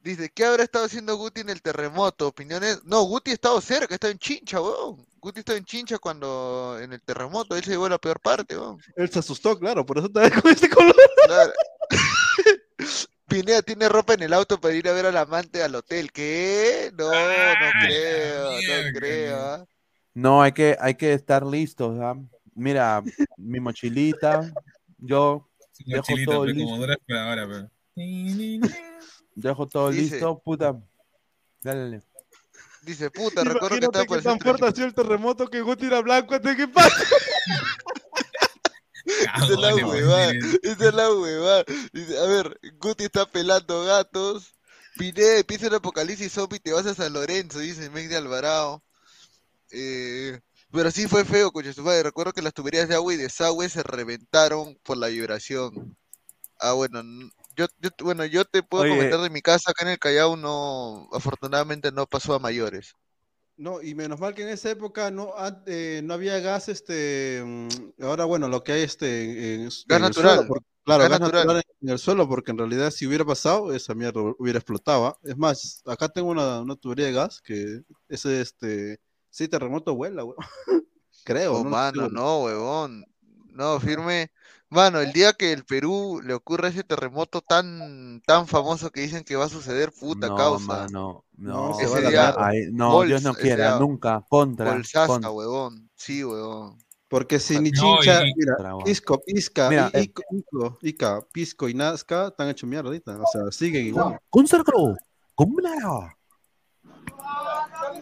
Dice, ¿qué habrá estado haciendo Guti en el terremoto? Opiniones. No, Guti ha estado cerca, estaba en Chincha, weón. Guti estaba en Chincha cuando en el terremoto, él se llevó la peor parte, weón. Él se asustó, claro, por eso estaba con este color. Claro. Pineda tiene ropa en el auto para ir a ver al amante al hotel. ¿Qué? No, no creo, no creo. ¿ah? No, hay que, hay que estar listos, ¿ah? Mira, mi mochilita, yo dejo mochilita, todo listo. como dura ahora, pe. Dejo todo Dice- listo, puta. Dale, dale. Dice, puta, recuerdo que estaba por el tan fuerte ha sido el terremoto que Guti era blanco antes que pase. Esa es la huevada, esa es la huevada. Dice, a ver, Guti está pelando gatos. Pineda empieza el apocalipsis zombie y te vas a San Lorenzo, dice Meg de Alvarado. Eh, pero sí fue feo, coche. Recuerdo que las tuberías de agua y desagüe se reventaron por la vibración. Ah, bueno, yo, yo- bueno, yo te puedo Oye. comentar de mi casa acá en el Callao, no, afortunadamente no pasó a mayores. No, y menos mal que en esa época no, eh, no había gas, este, mm, ahora bueno, lo que hay este, en, Gas en el natural, suelo, claro, gas gas natural. natural en el suelo, porque en realidad si hubiera pasado, esa mierda hubiera explotado. Es más, acá tengo una, una tubería de gas que ese, este, sí, terremoto vuela, weón. Creo, Oh, no, mano, no, huevón. No, firme. Mano, el día que el Perú le ocurra ese terremoto tan, tan famoso que dicen que va a suceder, puta No, causa. mano, no, ese ese día, ay, no, Dios no quiera, nunca, contra, bolsaza, contra. huevón. Sí, huevón. Porque si ni No, chincha, y- mira. Pisco, Pisca, Mira, I- eh. Ico, Ico, Ica, Pisco y Nazca están hechos mierda ahorita, o sea, siguen igual. Consarco, ¿cómo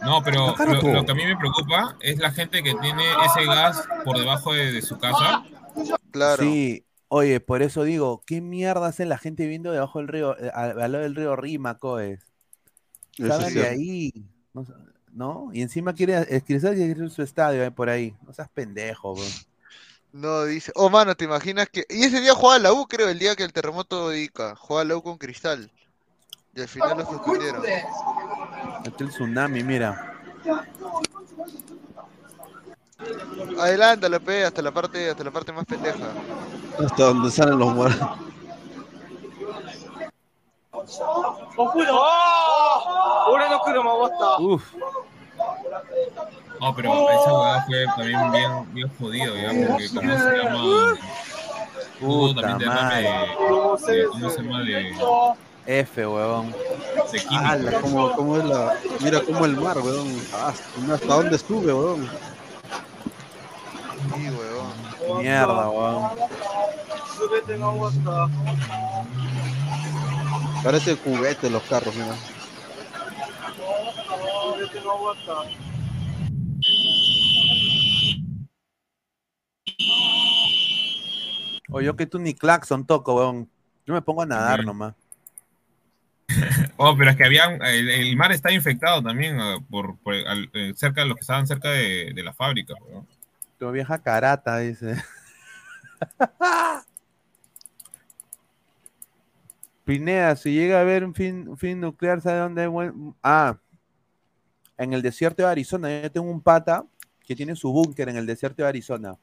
No, pero lo, que a mí me preocupa es la gente que tiene ese gas por debajo de, de su casa. Claro. Sí, oye, por eso digo, ¿qué mierda hace la gente viviendo debajo del río, eh, al, al lado del río Rímaco es? Eso es Salgan de ahí, no. Y encima quiere escribir quiere su estadio eh, por ahí, no seas pendejo, bro. No, dice. Oh, mano, ¿te imaginas que.? Y ese día jugaba la U, creo, el día que el terremoto de Ica. Jugaba la U con Cristal. Y al final lo suspendieron. Aquí el tsunami, mira. Adelántalo, pe, hasta la parte, hasta la parte más pendeja. Hasta donde salen los muertos. Uf. No, pero esa hueá fue también bien, bien jodido, ya, porque ¿cómo se llama? Hubo Puta también de, de- ¿cómo se llama? De, F, químicos. Ala, cómo, cómo es la, mira cómo el mar, weón. Ah, hasta dónde sube, weón. Sí, huevón. Mierda, weón. Parece juguete los carros, mira. O yo que tú ni claxon toco, weón. Yo me pongo a nadar nomás. Oh, pero es que había el, mar está infectado también eh, por, eh, cerca de los que estaban cerca de, la fábrica. weón. Tu vieja carata, dice. Pineda, si llega a haber un fin, fin nuclear, ¿sabe dónde? Ah, en el desierto de Arizona. Yo tengo un pata que tiene su búnker en el desierto de Arizona.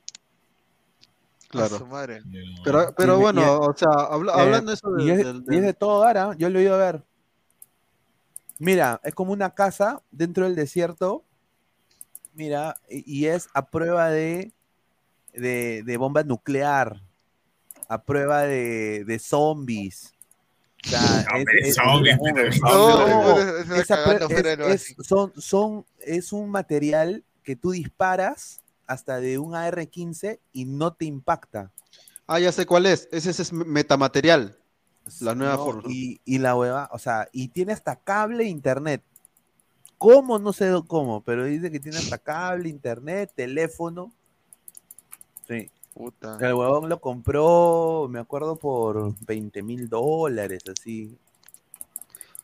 Claro. su madre. Pero, pero Y- bueno, y- o sea, habla- Eh, hablando de eso y, de- es, del- y es de todo ahora, yo lo he ido a ver. Mira, es como una casa dentro del desierto. Mira, y, y es a prueba de, de, de bomba nuclear, a prueba de, de zombies. O sea, es- es- es- es- es- es- son, son, es un material que tú disparas hasta de un AR-15 y no te impacta. Ah, ya sé cuál es. Ese, ese es metamaterial. La nueva No, forma. Y, y la hueva, o sea, y tiene hasta cable e internet. ¿Cómo? No sé cómo, pero dice que tiene hasta cable, internet, teléfono. Sí. Puta. El huevón lo compró, me acuerdo, por 20 mil dólares, así.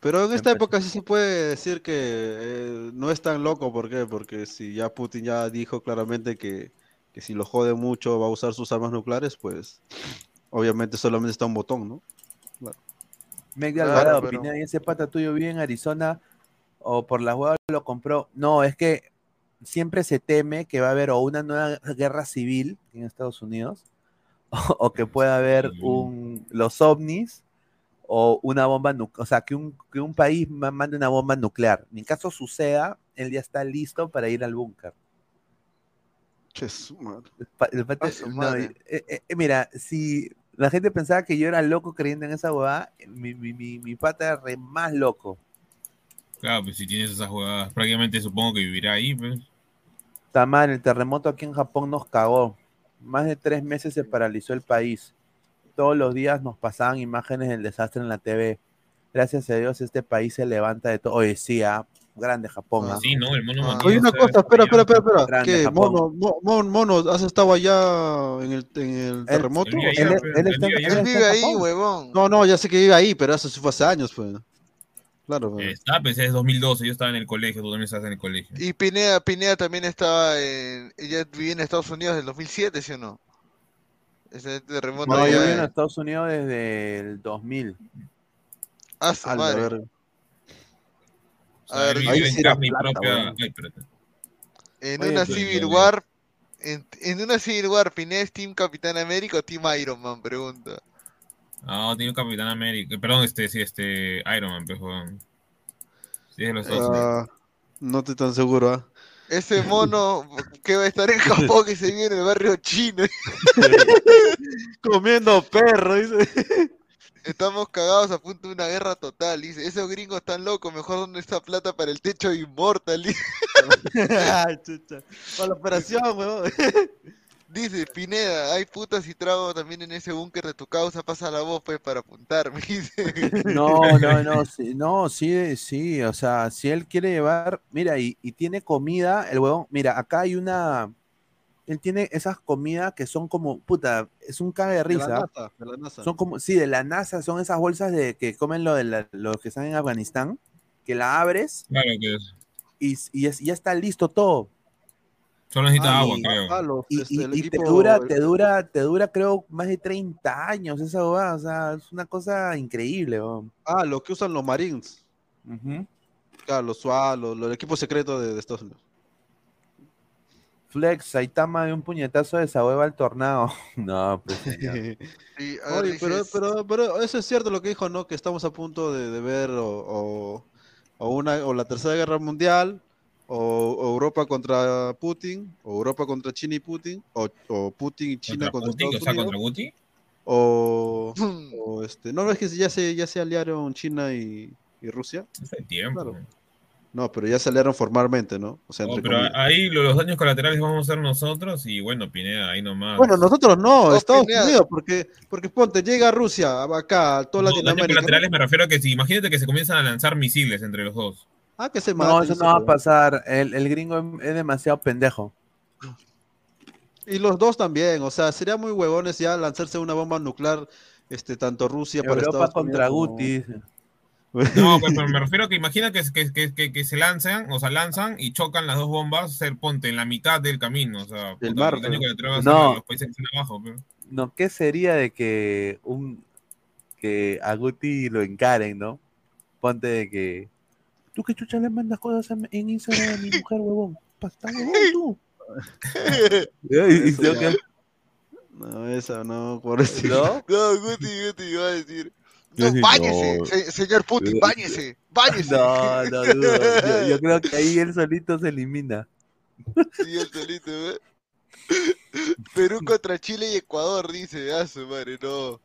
Pero en esta época sí se puede decir que eh, no es tan loco, ¿por qué? Porque si ya Putin ya dijo claramente que, que si lo jode mucho va a usar sus armas nucleares, pues obviamente solamente está un botón, ¿no? Claro. Meg de Claro, Alvarado, pero- Pineda, ¿y ese pata tuyo vive en Arizona o por las huevas lo compró? No, es que siempre se teme que va a haber o una nueva guerra civil en Estados Unidos o, o que pueda haber un, los ovnis o una bomba nuclear, o sea, que un, que un país ma- mande una bomba nuclear. En caso suceda, él ya está listo para ir al búnker. No, eh, eh, mira, si la gente pensaba que yo era loco creyendo en esa huevada, mi, mi, mi, mi pata era re más loco. Claro, pues si tienes esas jugadas, prácticamente supongo que vivirá ahí, pues. Está mal, el terremoto aquí en Japón nos cagó. Más de tres meses se paralizó el país. Todos los días nos pasaban imágenes del desastre en la TV. Gracias a Dios este país se levanta de todo. Oye, sí, ah, grande Japón. ah. Sí, ¿no? El mono Ah. Oye, una cosa, espera, espera, espera, espera. Grande ¿Qué? Mono, mo- mon- mono, ¿has estado allá en el, en el terremoto? él vive Él, allá, él pues, está, él vive él. Él está vive ahí, Japón. huevón. No, no, ya sé que vive ahí, pero eso fue hace años, pues. Claro, pues. Está, pues es 2012, yo estaba en el colegio, tú también estabas en el colegio. Y Pineda, Pineda también estaba en. Ella vivía en Estados Unidos en el 2007, ¿sí o no? Ese terremoto No, yo vivo en en- Estados Unidos desde el 2000. Ah, su madre. A ver, ahí sí era carne plata, propia. weón. Ay, espérate. En Oye, una Civil War. En, en una Civil War, ¿Pineda es Team Capitán América o Team Iron Man? Pregunta. No, tiene un Capitán América. Perdón, este, sí, este, Iron Man, pues. Sí, es los Estados Unidos. Ah, no estoy tan seguro, ¿ah? Ese mono que va a estar en Japón que se vive en el barrio chino. Comiendo perro, dice. Estamos cagados a punto de una guerra total. Dice, esos gringos están locos, mejor donde está plata para el techo de Immortal. dice. Ay, chucha. Para la operación, weón. Dice, Pineda, hay putas y tragos también en ese búnker de tu causa, pasa la voz pues para apuntarme. No, no, no, sí, no, sí, sí, o sea, si él quiere llevar, mira, y, y tiene comida, el huevón, mira, acá hay una, él tiene esas comidas que son como, puta, es un caga de De la risa, NASA, de la NASA. son como, sí, de la NASA, son esas bolsas de que comen lo de la- los que están en Afganistán, que la abres Claro que es. y, y es- ya está listo todo. Solo necesita Ah, agua, y- creo. los, Y, este, y- el y te dura, te dura, te dura, creo, más de 30 años esa huevada, o sea, es una cosa increíble. Ah, lo que usan los Marines. Ujú. Claro, los SWAT, los, los equipos secretos de, de Estados Unidos. Flex, Saitama de un puñetazo de esa hueva al tornado. No, pues. Sí, Oye, pero, pero, pero eso es cierto lo que dijo, ¿no? Que estamos a punto de, de ver o, o, o una, o la Tercera Guerra Mundial, o, o Europa contra Putin, o Europa contra China y Putin, o, o Putin y China ¿Contra contra, Putin? O Estados sea, Unidos, contra Putin. o, o este, no, no es que ya se, ya se aliaron China y, y Rusia. Hace tiempo. Claro. No, pero ya salieron formalmente, ¿no? O sea, entre pero comillas. ahí lo- los daños colaterales vamos a ser nosotros y bueno, Pineda, ahí nomás. Bueno, nosotros no, No, Estados Pineda. Unidos, porque, porque ponte, llega Rusia, acá, toda No, daños Latinoamérica. colaterales me refiero a que si imagínate que se comienzan a lanzar misiles entre los dos. Ah, que se No, maten, eso no va a sí. pasar. El, el gringo es demasiado pendejo. Y los dos también, o sea, sería muy huevones ya lanzarse una bomba nuclear, este, tanto Rusia para Europa Estados contra Unidos como- Guti. No, pues, pero me refiero a que imagina que, que, que, que- que se lanzan, o sea, lanzan y chocan las dos bombas, ser ponte en la mitad del camino, o sea, mar, el pero- a ser No. los países que están abajo, pero. No, ¿qué sería de que un que a Guti lo encaren, ¿no? Ponte de que tú que chucha le mandas cosas en en Instagram a mi mujer, huevón. Pa- está huevón tú. Y- y Eso tengo ya. que- No, esa no, pobrecito. ¿No? No, Guti, Guti iba a decir. No, báñese, no. se- señor Putin, báñese, báñese. No, no dudo. Yo, yo creo que ahí él solito se elimina. Sí, el solito, ¿eh? Perú contra Chile y Ecuador, dice, ah, su madre, no.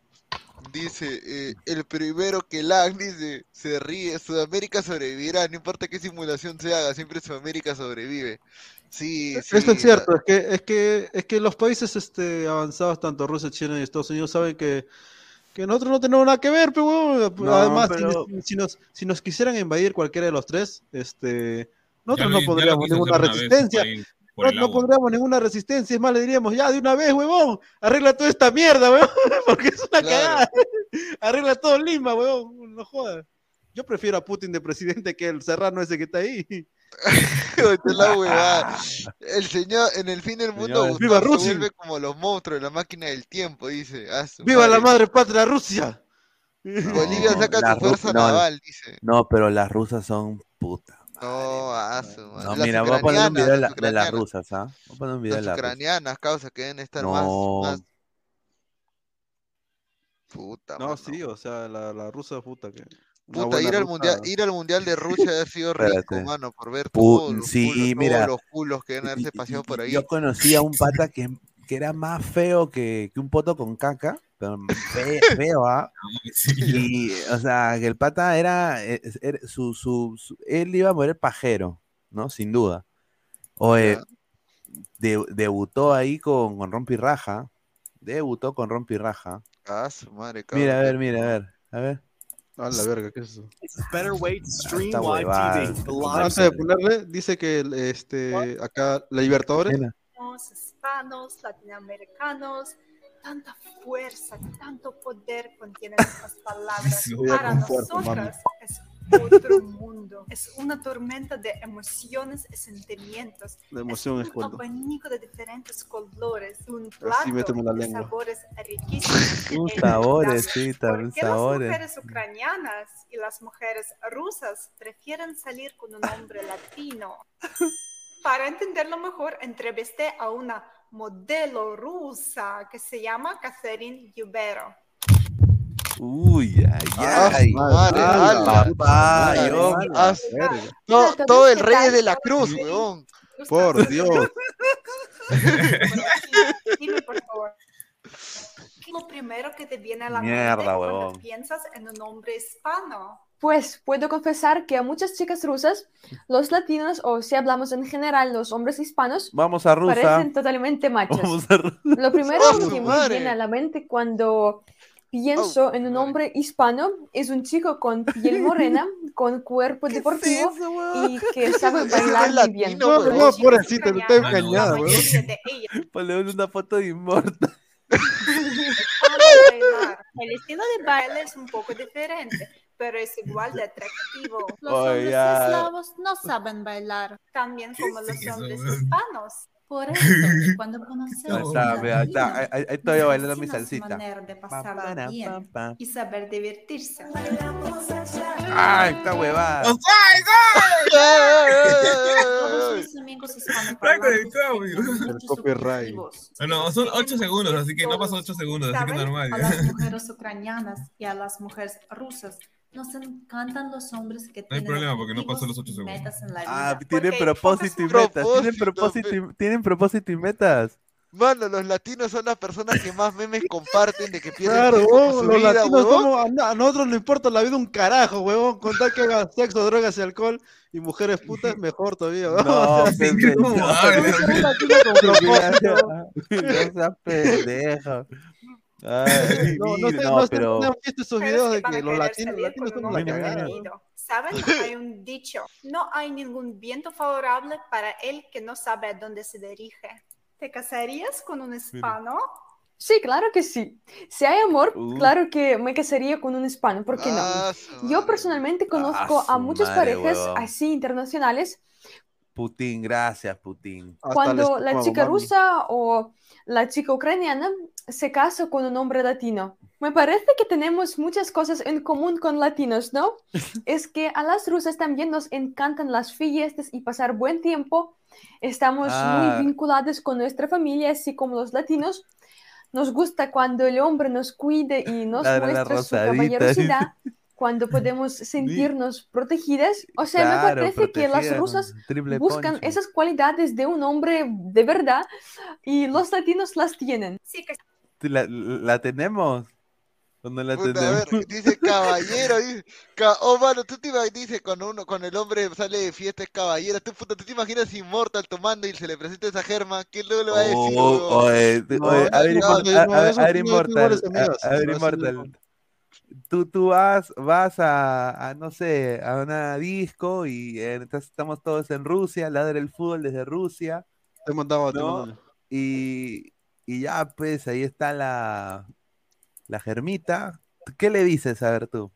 Dice, eh, el primero que lag, dice, se ríe, Sudamérica sobrevivirá, no importa qué simulación se haga, siempre Sudamérica sobrevive. Sí, sí. Esto es cierto, es que, es que, es que los países este, avanzados, tanto Rusia, China y Estados Unidos, saben que, que nosotros no tenemos nada que ver, pero huevón. No, además, si- pero- si, si nos, si nos quisieran invadir cualquiera de los tres, este, nosotros lo- no quiso ninguna una resistencia. Por No, el no pondríamos ninguna resistencia, es más, le diríamos, ya, de una vez, huevón, arregla toda esta mierda, huevón, porque es una cagada. Arregla todo Lima, huevón, no jodas. Yo prefiero a Putin de presidente que el serrano ese que está ahí. La huevada. El señor, en el fin del mundo, Gustavo ¡viva se Rusia! vuelve como los monstruos de la máquina del tiempo, dice. Ah, ¡Viva la madre. patria Rusia! Bolivia saca su fuerza no, naval, dice. No, pero las rusas son putas. Su madre. No, Las mira, voy a poner un video de, las la- de las ucranianas. rusas, ¿ah? Voy a poner un video Las de las ucranianas, causa, que deben estar más, No. más. Puta, No, mano. sí, o sea, la, la rusa puta que. Puta, ir al rusa- mundial, ir al mundial de Rusia ha sido rico, mano, por ver Pu- todos los sí, culos, mira. todos los culos que deben haberse paseado por ahí. Yo conocí a un pata que, que era más feo que, que un poto con caca, pero fe- feo, ¿ah? Y, o sea, que el pata era, era- su, su, su- él iba a morir pajero, ¿no? Sin duda. De- debutó ahí con, con Rompirraja, debutó con Rompirraja. Ah, su madre, Mira, a cabrón. ver, mira, a ver, a ver. A la verga, ¿qué es eso? better way to stream live. TV. Antes de ponerle, dice que este, acá, la Libertadores. Hispanos, latinoamericanos, tanta fuerza, tanto poder contienen estas palabras. Para nosotras es otro mundo, es una tormenta de emociones y sentimientos. La emoción es un cuando. abanico de diferentes colores, un plato la de lengua. sabores riquísimos. Un e sabores, sí, ¿Por también qué las sabores. mujeres ucranianas y las mujeres rusas prefieren salir con un hombre latino? Para entenderlo mejor, entrevisté a una modelo rusa que se llama Catherine Yubero. Uy, ay, Ah, ay. madre, papá, todo, el rey de la cruz, weón. Por Dios. Dime, por favor. ¿Qué es lo primero que te viene a la Mierda, mente cuando huevón. piensas en un hombre hispano? Pues puedo confesar que a muchas chicas rusas, los latinos, o si hablamos en general, los hombres hispanos, Vamos a Rusa. parecen totalmente machos. Vamos a Rusa. Lo primero ¡Oh, que me madre! viene a la mente cuando pienso en un hombre hispano es un chico con piel morena, con cuerpo deportivo y que sabe bailar muy bien. No, no, pobrecita, te está engañada, weón. Ponle una foto de inmortal. El estilo de baile es un poco diferente, pero es igual de atractivo. Los Oh, hombres eslavos no saben bailar, también como los eso, hombres hispanos. Por eso, cuando conocemos está, ahí está, ahí, estoy bailando mi salsita. manera de pasarla Pa, pa, bien pa, pa. y saber divertirse. Ay, esta huevada. Todos mis amigos tienen El copyright. Bueno, son 8 segundos, así que no pasó 8 segundos, así que normal. A ya. las mujeres ucranianas y a las mujeres rusas nos encantan los hombres que No hay tienen problema porque no los 8 y segundos. metas en la vida. Ah, tienen propósito y metas. Tienen Propósito, y, tienen propósito y metas. Mano, los latinos son las personas que más memes comparten de que pierden Claro, tiempo su los vida, latinos somos- a, nosotros no importa la vida un carajo, huevón. Contar que hagan sexo, drogas y alcohol y mujeres putas mejor todavía. No, pendejo. No seas pendejo. Ay, No, no, mira, sé, no, no, pero. ¿no visto esos videos es que de que los latinos, latinos son la cagada. ¿Saben? Hay un dicho, no hay ningún viento favorable para el que no sabe a dónde se dirige. ¿Te casarías con un hispano? Sí, claro que sí. Si hay amor, Uh. claro que me casaría con un hispano, ¿por qué Ah, no? Yo personalmente conozco su a muchas madre, parejas así internacionales Putin, gracias, Putin. cuando la chica rusa o la chica ucraniana se casa con un hombre latino. Me parece que tenemos muchas cosas en común con latinos, ¿no? es que a las rusas también nos encantan las fiestas y pasar buen tiempo. Estamos Ah. muy vinculados con nuestra familia, así como los latinos. Nos gusta cuando el hombre nos cuide y nos la muestra su rosadita. caballerosidad, cuando podemos sentirnos protegidas. O sea, me Claro, parece que las rusas con buscan poncho. esas cualidades de un hombre de verdad y los latinos las tienen. Sí, que ¿La, la tenemos? ¿O no la Puta, a tenemos? ver, dice caballero, dice, ca- oh mano, tú te imaginas, dice, cuando uno, cuando el hombre sale de fiesta es caballero, tú, puta, tú te imaginas Immortal tomando y se le presenta esa germa, ¿qué luego le va a decir, Oh, No, oye, a ver, no, no, a- ver, a- Immortal. Tú, tú vas, vas a, a, no sé, a una disco y eh, estamos todos en Rusia, ladra el fútbol desde Rusia. Te mandaba, te ¿no? mandaba. Y, y ya, pues, ahí está la, la germita. ¿Qué le dices, a ver tú?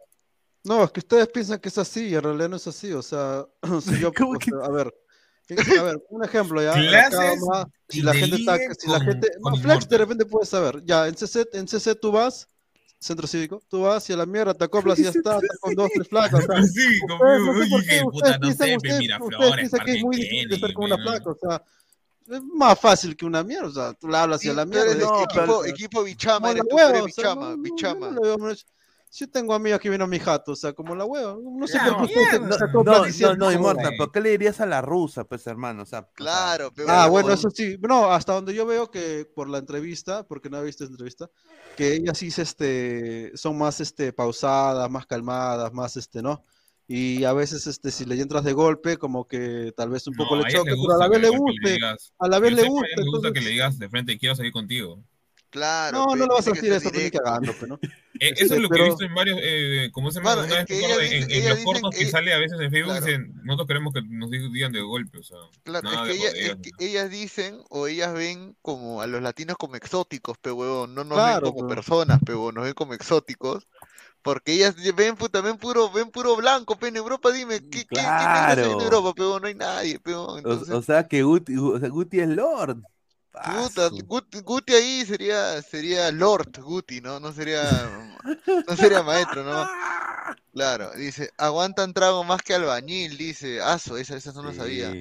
No, es que ustedes piensan que es así y en realidad no es así. O sea, si yo, o sea, a ver, a ver, un ejemplo ya. Acá si la gente está, si la gente, no, Flex de repente puedes saber. Ya, en CC, en CC tú vas, centro cívico, tú vas y a la mierda te acoplas y ya está, estás con dos, tres flacas. o sea, Sí, ustedes, como, no sé oye, por qué, puta, no piensan, sé, Miraflores, ustedes piensan que es muy difícil Kennedy, estar con una flaca, o sea, es más fácil que una mierda, o sea, tú le hablas y a la mierda. equipo, equipo bichama, eres la tú, eres bichama, bichama. Yo tengo amigos que vienen a mi jato, o sea, como la hueva. No sé por qué no, no, no, no, "Güey". ¿por qué le dirías a la rusa, pues, hermano? O sea, Claro, pero Ah, bueno, eso sí. No, hasta donde yo veo que por la entrevista, porque no he visto esa entrevista, que ellas sí se, este, son más este, pausadas, más calmadas, más este, ¿no? Y a veces, este, si le entras de golpe, como que tal vez un poco No, le choque, pero a la vez que le guste, digas- a la vez le gusta. gusta que entonces- le digas de frente, quiero salir contigo. Claro, No, pe, no le vas a decir eso, pues, ni cagando, pues, ¿no? Eh, Este, eso es lo que he pero- visto en varios, eh, como se llama, Mano, una vez que en, en los dicen- cortos que ella- sale a veces en Facebook, Claro. dicen, nosotros queremos que nos digan de golpe, o sea, Claro, nada es de que, ella- es que ellas dicen o ellas ven como a los latinos como exóticos, pe huevón, no nos Claro, ven como pe. personas, pe huevón, nos ven como exóticos, porque ellas ven puta, ven puro, ven puro blanco, pe en Europa, dime, ¿qué, qué, qué negros hay en Claro. Europa, pe huevón? No hay nadie, pe huevón, O, entonces, o sea, que Guti, o sea, Guti es Lord. Puta, Guti, Guti ahí sería, sería Lord Guti, ¿no? No sería, no sería maestro, ¿no? Claro, dice, aguantan trago más que albañil, dice, aso, esa, esa no lo sabía.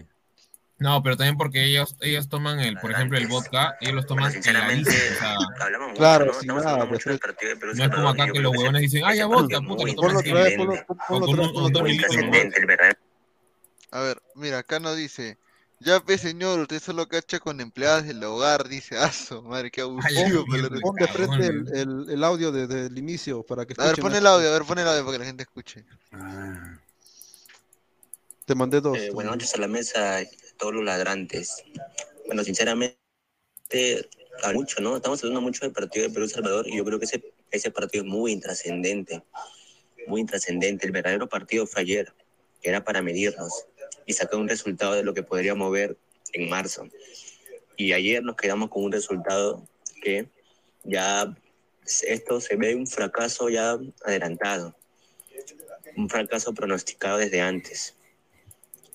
No, pero también porque ellos, ellos toman el, por ejemplo, el vodka, ellos los toman sinceramente, heladísimo, o sea, hablamos mucho, Claro, ¿no? sin Estamos nada, pues, mucho de Perú no es como acá que los huevones dicen, ah, ese ya vodka, puta, lo toman A ver, mira, acá nos dice, ya pe señor, usted solo cacha con empleadas del hogar, dice Aso, madre, qué abusivo. Pon de frente el, cabrón. el, el audio desde el inicio para que A ver, pon el audio, a ver, pon el audio para que la gente escuche. Te mandé dos. Eh, buenas noches a la mesa, a todos los ladrantes. Bueno, sinceramente, a mucho, ¿no? Estamos hablando mucho del partido de Perú-Salvador y yo creo que ese, ese partido es muy intrascendente, muy intrascendente. El verdadero partido fue ayer, que era para medirnos y sacar un resultado de lo que podríamos ver en marzo. Y ayer nos quedamos con un resultado que ya esto se ve un fracaso ya adelantado, un fracaso pronosticado desde antes.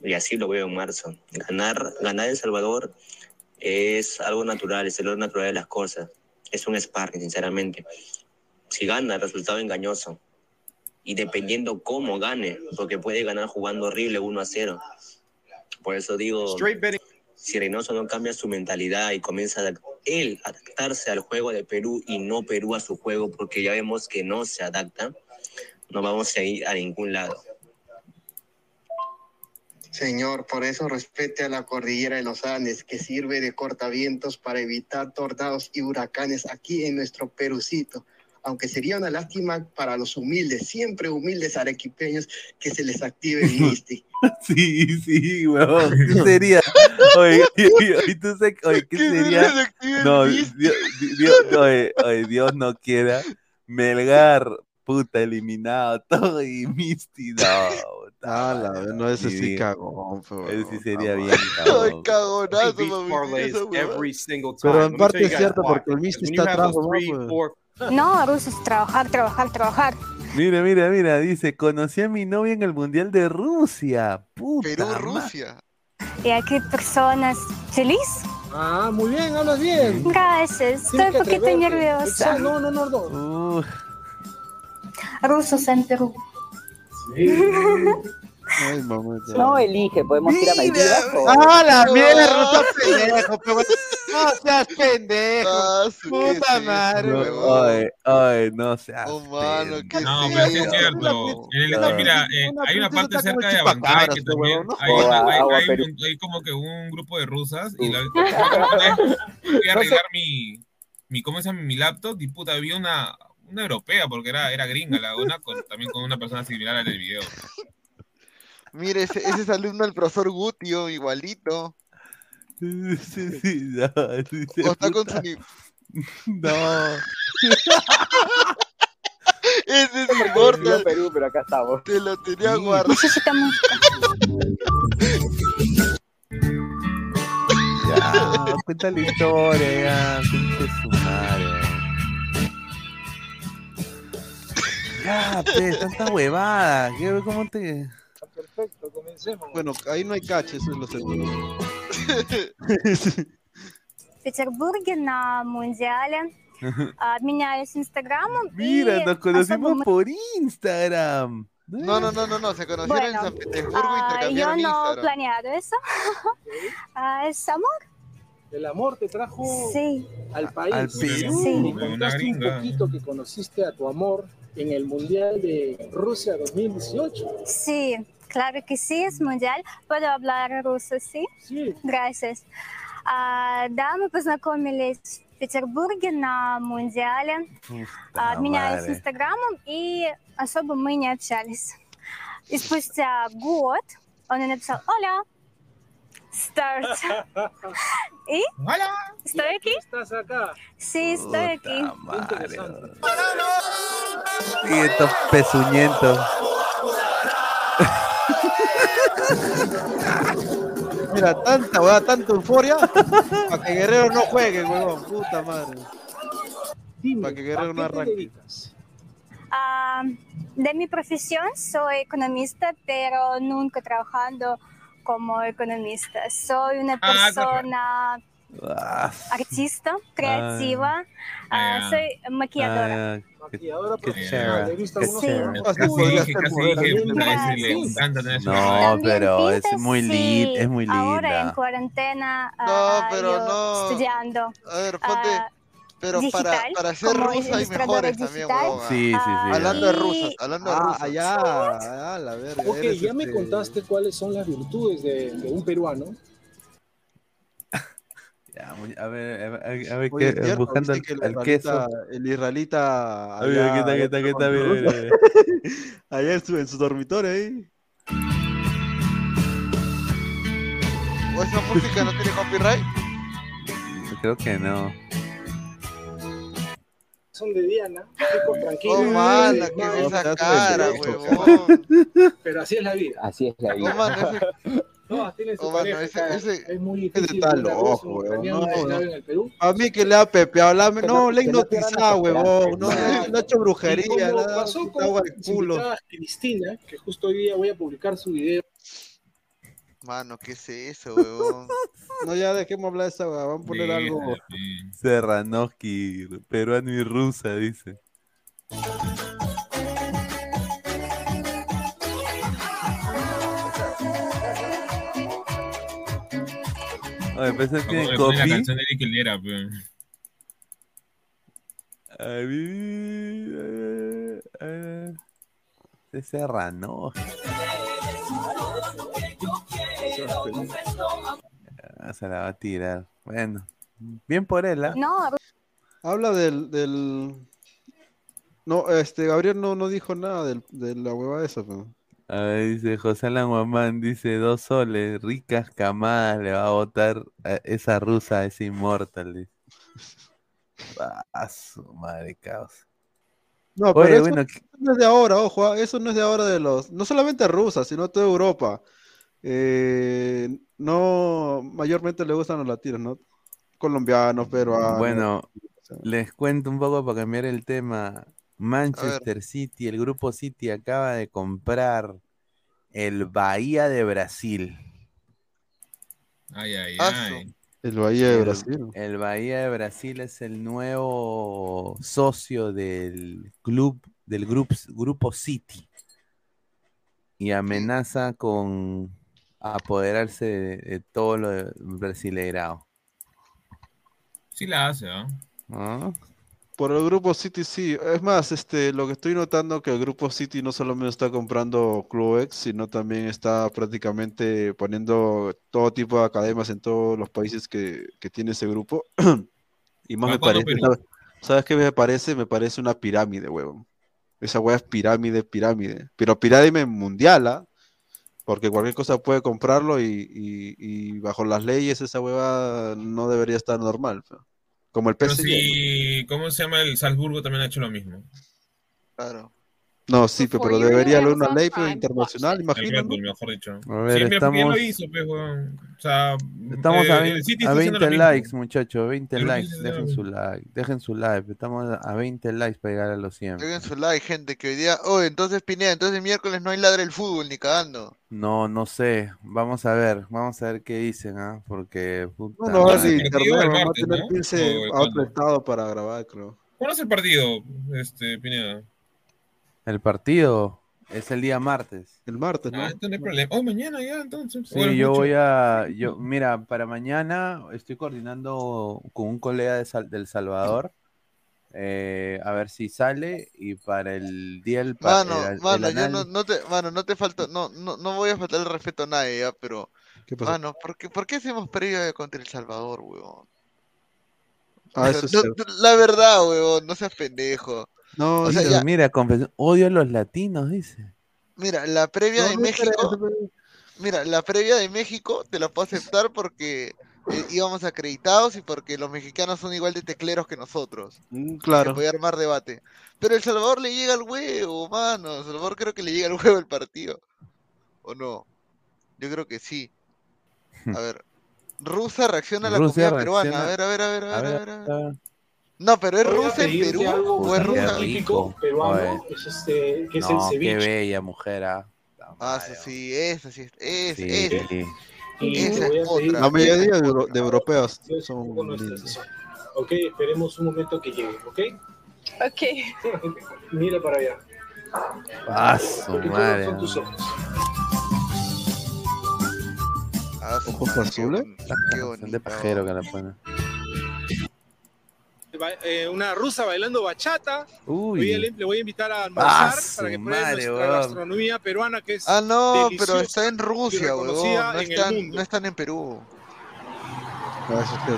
Y así lo veo en marzo. Ganar, ganar El Salvador es algo natural, es el orden natural de las cosas. Es un sparring, sinceramente. Si gana, el resultado engañoso. Y dependiendo cómo gane, porque puede ganar jugando horrible 1 a 0. Por eso digo, si Reynoso no cambia su mentalidad y comienza a él a adaptarse al juego de Perú y no Perú a su juego, porque ya vemos que no se adapta, no vamos a ir a ningún lado. Señor, por eso respete a la cordillera de los Andes, que sirve de cortavientos para evitar tornados y huracanes aquí en nuestro Perucito. Aunque sería una lástima para los humildes, siempre humildes arequipeños, que se les active el Misti. Sí, sí, weón. ¿Qué sería? Oye, oye, oye, tú sé- oye, ¿qué sería? No, Dios, Dios- oye, oye, Dios no quiera. Melgar, puta, eliminado todo y Misty, no. Ah, la no, ese sí Dios. cagón, pero- Ese sí sería Ah, bien cagón. cagonazo. Pero en parte es cierto, porque el Misty está atrás, No, rusos, trabajar, trabajar, trabajar. Mira, mira, mira, dice, conocí a mi novia en el Mundial de Rusia. Puta Perú, ma- Rusia. Y aquí personas feliz. Ah, muy bien, hablas bien. Gracias, estoy un poquito atreverte. nerviosa. Exacto, No, no, no, no. Uh, Rusos en Perú. Ay, mamita. No elige, podemos ir a Maldivas. ¡Ah, la mierda! No seas pendejo, pero- No seas pendejo. Ah, Puta madre, no, oye, oye, no seas Oh, mano, qué No, pero sí es cierto. En el- Una mira, princesa- eh, una hay una parte cerca de el Bancay que chupacabras, también hay, hay- hay un- hay como que un grupo de rusas y la fui a arreglar mi, mi ¿cómo se llama? Mi laptop y puta, había una, una europea porque era, era gringa la una con, también con una persona similar al del video. Mire, ese, ese es alumno del profesor Gutio, igualito. Sí, sí, no, sí, sí, O está con su No. Ese es Immortal. vivió Perú, pero acá estamos. Te lo tenía guardado. Necesitamos. Ya, cuenta la historia, ya, concha su madre. Ya, pues, tanta huevada. ¿qué- ¿Cómo te...? Perfecto, comencemos. Bueno, ahí no hay cache, eso es lo seguro. В Петербурге на Мундиале а, обменялись Инстаграмом. Mira, и nos особо conocimos мы- por Instagram. No, no, no, no, no, se conocieron en Bueno, San Petersburgo y а, yo intercambiaron no Instagram. planeado eso. Ah, ¿Es amor? El amor te trajo Sí. al país. Al Perú. Sí. Me Una contaste un gringa. poquito que conociste a tu amor en el Mundial de Rusia 2018. Sí, claro que sí, es mundial. Puedo hablar ruso, sí? Sí. Gracias. А, да, мы познакомились в Петербурге на Мундиале, а, обменялись. Инстаграмом, и особо мы не общались. И спустя год он мне написал «Оля, Stars. ¿Y? ¡Hola! ¿Estoy aquí? ¿Estás acá? Sí, estoy Puta aquí. Madre. Y estos pezuñentos. Mira, tanta, weá, tanta euforia. Para que Guerrero no juegue, weón. Puta madre. Para que Guerrero no arranque. Uh, de mi profesión soy economista, pero nunca trabajando como economista. Soy una Ah, persona Ah, artista, creativa, Ah, ah, soy maquilladora. ah, qué, Maquilladora qué chévere, he visto algunos No, pero es muy lin- sí, es muy Ahora en linda. cuarentena, No, ah, pero yo no. estudiando. A ver, ponte. ah, Pero para, digital, para ser rusa hay mejores también, digital. huevón. Sí, sí, sí. Ah, Hablando de rusas, hablando de Ah, rusas. ya, ah, la verga. Ok, ya me este- contaste cuáles son las virtudes de, de un peruano. Ya, a ver, a ver, a ver, Oye, qué- cierto, buscando el, que el el queso. israelita- El israelita. Oye, allá- ¿qué tal, qué tal, qué? Mira, mira, mira. Allá en su, en su dormitorio ahí. ¿O esa música no tiene copyright? Creo que no. Son de Diana, chicos tranquilos. Oh, mala, ¿qué Normal, es esa cara, huevón? Pero así es la vida. Así es la vida. mano, ese- Todas tienen su Oh, mano, pareja. ese- ese- Es muy difícil. está loco, No, no. en el Perú. A mí que le ha pepeado, la, no, no- le ha no hipnotizado, huevón. No, ha hecho brujería, como pasó agua con culo. Cristina, que justo hoy día voy a publicar su video. Mano, ¿qué es eso, huevón? No, ya dejemos hablar de esa, huevón. Vamos a poner algo. Serranoski, peruano y rusa, dice. Oye, pero eso Como tiene le pone la canción de Eric Helera, pe. Ay, eh, eh, Ese Serranoski. Ah, Se la va a tirar. Bueno, bien por él, ¿ah? No, Habla del, del... No, este, Gabriel no, no dijo nada del- de la hueva esa, pero... A ver, dice José Alan Guamán, dice dos soles, ricas camadas, le va a votar a esa rusa, ese inmortal. Dice. Ah, su madre caos. No, pero Oye, eso bueno, no es de ahora, ojo, ah, eso no es de ahora de los, no solamente Rusia, sino toda Europa. Eh, no, mayormente le gustan los latinos, ¿no? Colombianos, peruanos. Bueno, les cuento un poco para cambiar el tema. Manchester City, el grupo City acaba de comprar el Bahía de Brasil. Ay, ay, Ah, ay. El Bahía de El- Brasil. El Bahía de Brasil es el nuevo socio del club, del grup- grupo City. Y amenaza con apoderarse de, de todo lo de brasileirao. Sí la hace, ¿ah? Por el grupo City sí. Es más, este, lo que estoy notando que el grupo City no solamente está comprando clubes, sino también está prácticamente poniendo todo tipo de academias en todos los países que, que tiene ese grupo. Y más ¿Para me parece, sabes qué me parece? Me parece una pirámide, huevón. Esa hueá es pirámide, pirámide. Pero pirámide mundial, ¿ah? Porque cualquier cosa puede comprarlo y, y- y bajo las leyes esa hueva no debería estar normal. Como el Pero PSG. si, ¿cómo se llama? El Salzburgo también ha hecho lo mismo. Claro. No, sí, pero you, debería haber una ley pe, Prime, internacional. Bull, mejor dicho. A ver, porque él lo estamos- hizo, pues, weón. O sea, Estamos eh, a el 20, City a está haciendo 20 lo mismo. likes, muchachos, 20 El likes. Dejen su like, dejen su like. Estamos a 20 likes para llegar a los 100. Dejen su like, gente, que hoy día. Oh, entonces Pineda, entonces el miércoles no hay ladre el fútbol, ni cagando. No, no sé. Vamos a ver, vamos a ver qué dicen, ¿ah? Porque puta No, no va a tener ¿no? que irse ¿O a otro estado para grabar, creo. ¿Cuándo es el partido, este, Pineda? El partido es el día martes. El martes, ¿no? Ah, entonces no hay problema. Oh, mañana ya, entonces. Sí, Bueno, yo mucho. voy a, yo, mira, para mañana estoy coordinando con un colega de Sal- del Salvador, eh, a ver si sale, y para el día del pa- Mano, el- el mano, yo no, no te, mano, no te falta, no, no, no voy a faltar el respeto a nadie, ya, pero, ¿Qué pasó? mano, ¿por qué, por qué hacemos previa contra El Salvador, weón? Ah, eso es no- cierto. la verdad, weón, no seas pendejo. No, O sea, Dice, ya, mira, confesión, odio a los latinos, dice. mira, la previa No, de no México, mira, la previa de México te la puedo aceptar porque eh, íbamos acreditados y porque los mexicanos son igual de tecleros que nosotros. Mm, Se Claro. podía armar debate. Pero El Salvador le llega al huevo, mano. El Salvador creo que le llega al huevo el partido. ¿O no? Yo creo que sí. A ver. Rusia reacciona a la Rusia comida peruana. A ver, a ver, a ver, a A a ver, a ver. a ver. No, pero ¿es Voy a Rusia en Perú o es Qué Rusia? típico peruano, Oye. es este, que es el No, qué ceviche. bella mujer, ah. Ah, eso sí, esa sí, es, Sí. esa. Y Esa te voy es otra. La mayoría de, de europeos son. Ok, esperemos un momento que llegue, ¿ok? Ok. Mira para allá. Ah, su madre. son tus ojos. Ah, su ¿Ojos madre, qué azules? qué bonita, pajero que la pone. Eh, una rusa bailando bachata. Uy. Hoy le, le voy a invitar a Ah, almorzar su para que pruebe madre, nuestra weón. gastronomía peruana que es Ah, no, pero está en Rusia. No en el están, mundo. no están en Perú.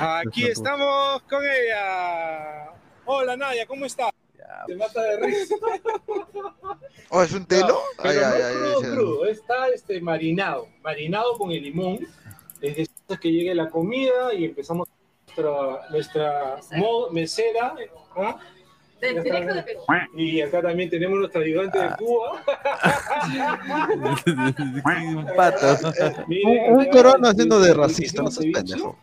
Ah, es Aquí es estamos con ella. Hola Nadia, ¿cómo estás? Te mata de risa. ¿Oh, es un telo? Pero Ay, no ay, es ay, crudo, dice. crudo, está este, marinado, marinado con el limón. Desde que llegue la comida y empezamos nuestra, nuestra mesera. ¿ah? Y acá también tenemos nuestra ayudante de Cuba. un pato. Miren, Un, un este, haciendo de racista, no seas pendejo.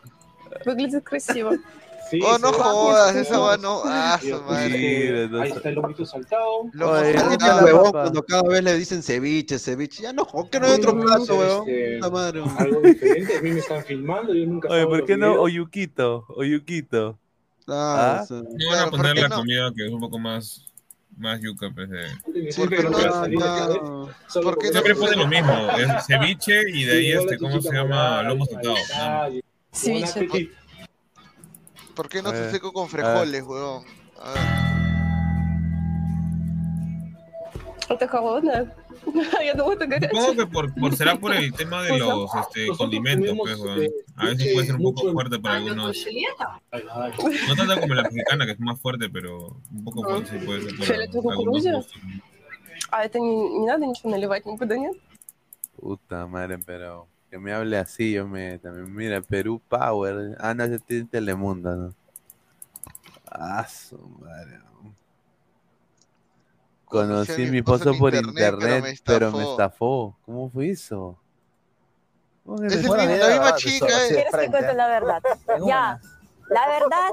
Sí, oh, no jodas, esa va no. Ah, su madre. Ahí está el lomito saltado. Lo huevón cuando cada vez le dicen ceviche, ceviche. Ya no, que no hay otro plato, huevón. Este, algo diferente, a mí me están filmando, yo nunca Oye, ¿por qué no Oyuquito? Oyuquito. Ah, ¿Ah? Yo a poner la comida que es un poco más más yuca, pues. Eh. Sí, porque no, no, no. Siempre pone lo mismo, es ceviche y de ahí este, ¿cómo se llama? Lomo saltado. Ceviche. Buen apetito. ¿Por qué no A te ver, seco con a ver. frijoles, huevón? A ver. Это холодное. Я думала, это горячее. Supongo que por, por será por el tema de los este, condimentos, pues, weón. A veces puede ser un poco fuerte para algunos. No tanto como la mexicana, que es más fuerte, pero un poco fuerte sí puede ser para Фиолетовая algunos кукуруза? gustos. А это не, не надо ничего наливать никуда, нет? Puta madre, pero que me hable así, yo me también. Mira, Perú Power. Ah, no, ese tiene Telemundo, ¿no? Ah, su madre. ¿no? Conocí a mi esposo por internet, pero me estafó. ¿Cómo fue eso? ¿Cómo que Es me el la misma chica, eh. ¿Quieres que cuente la verdad? Ya, la verdad,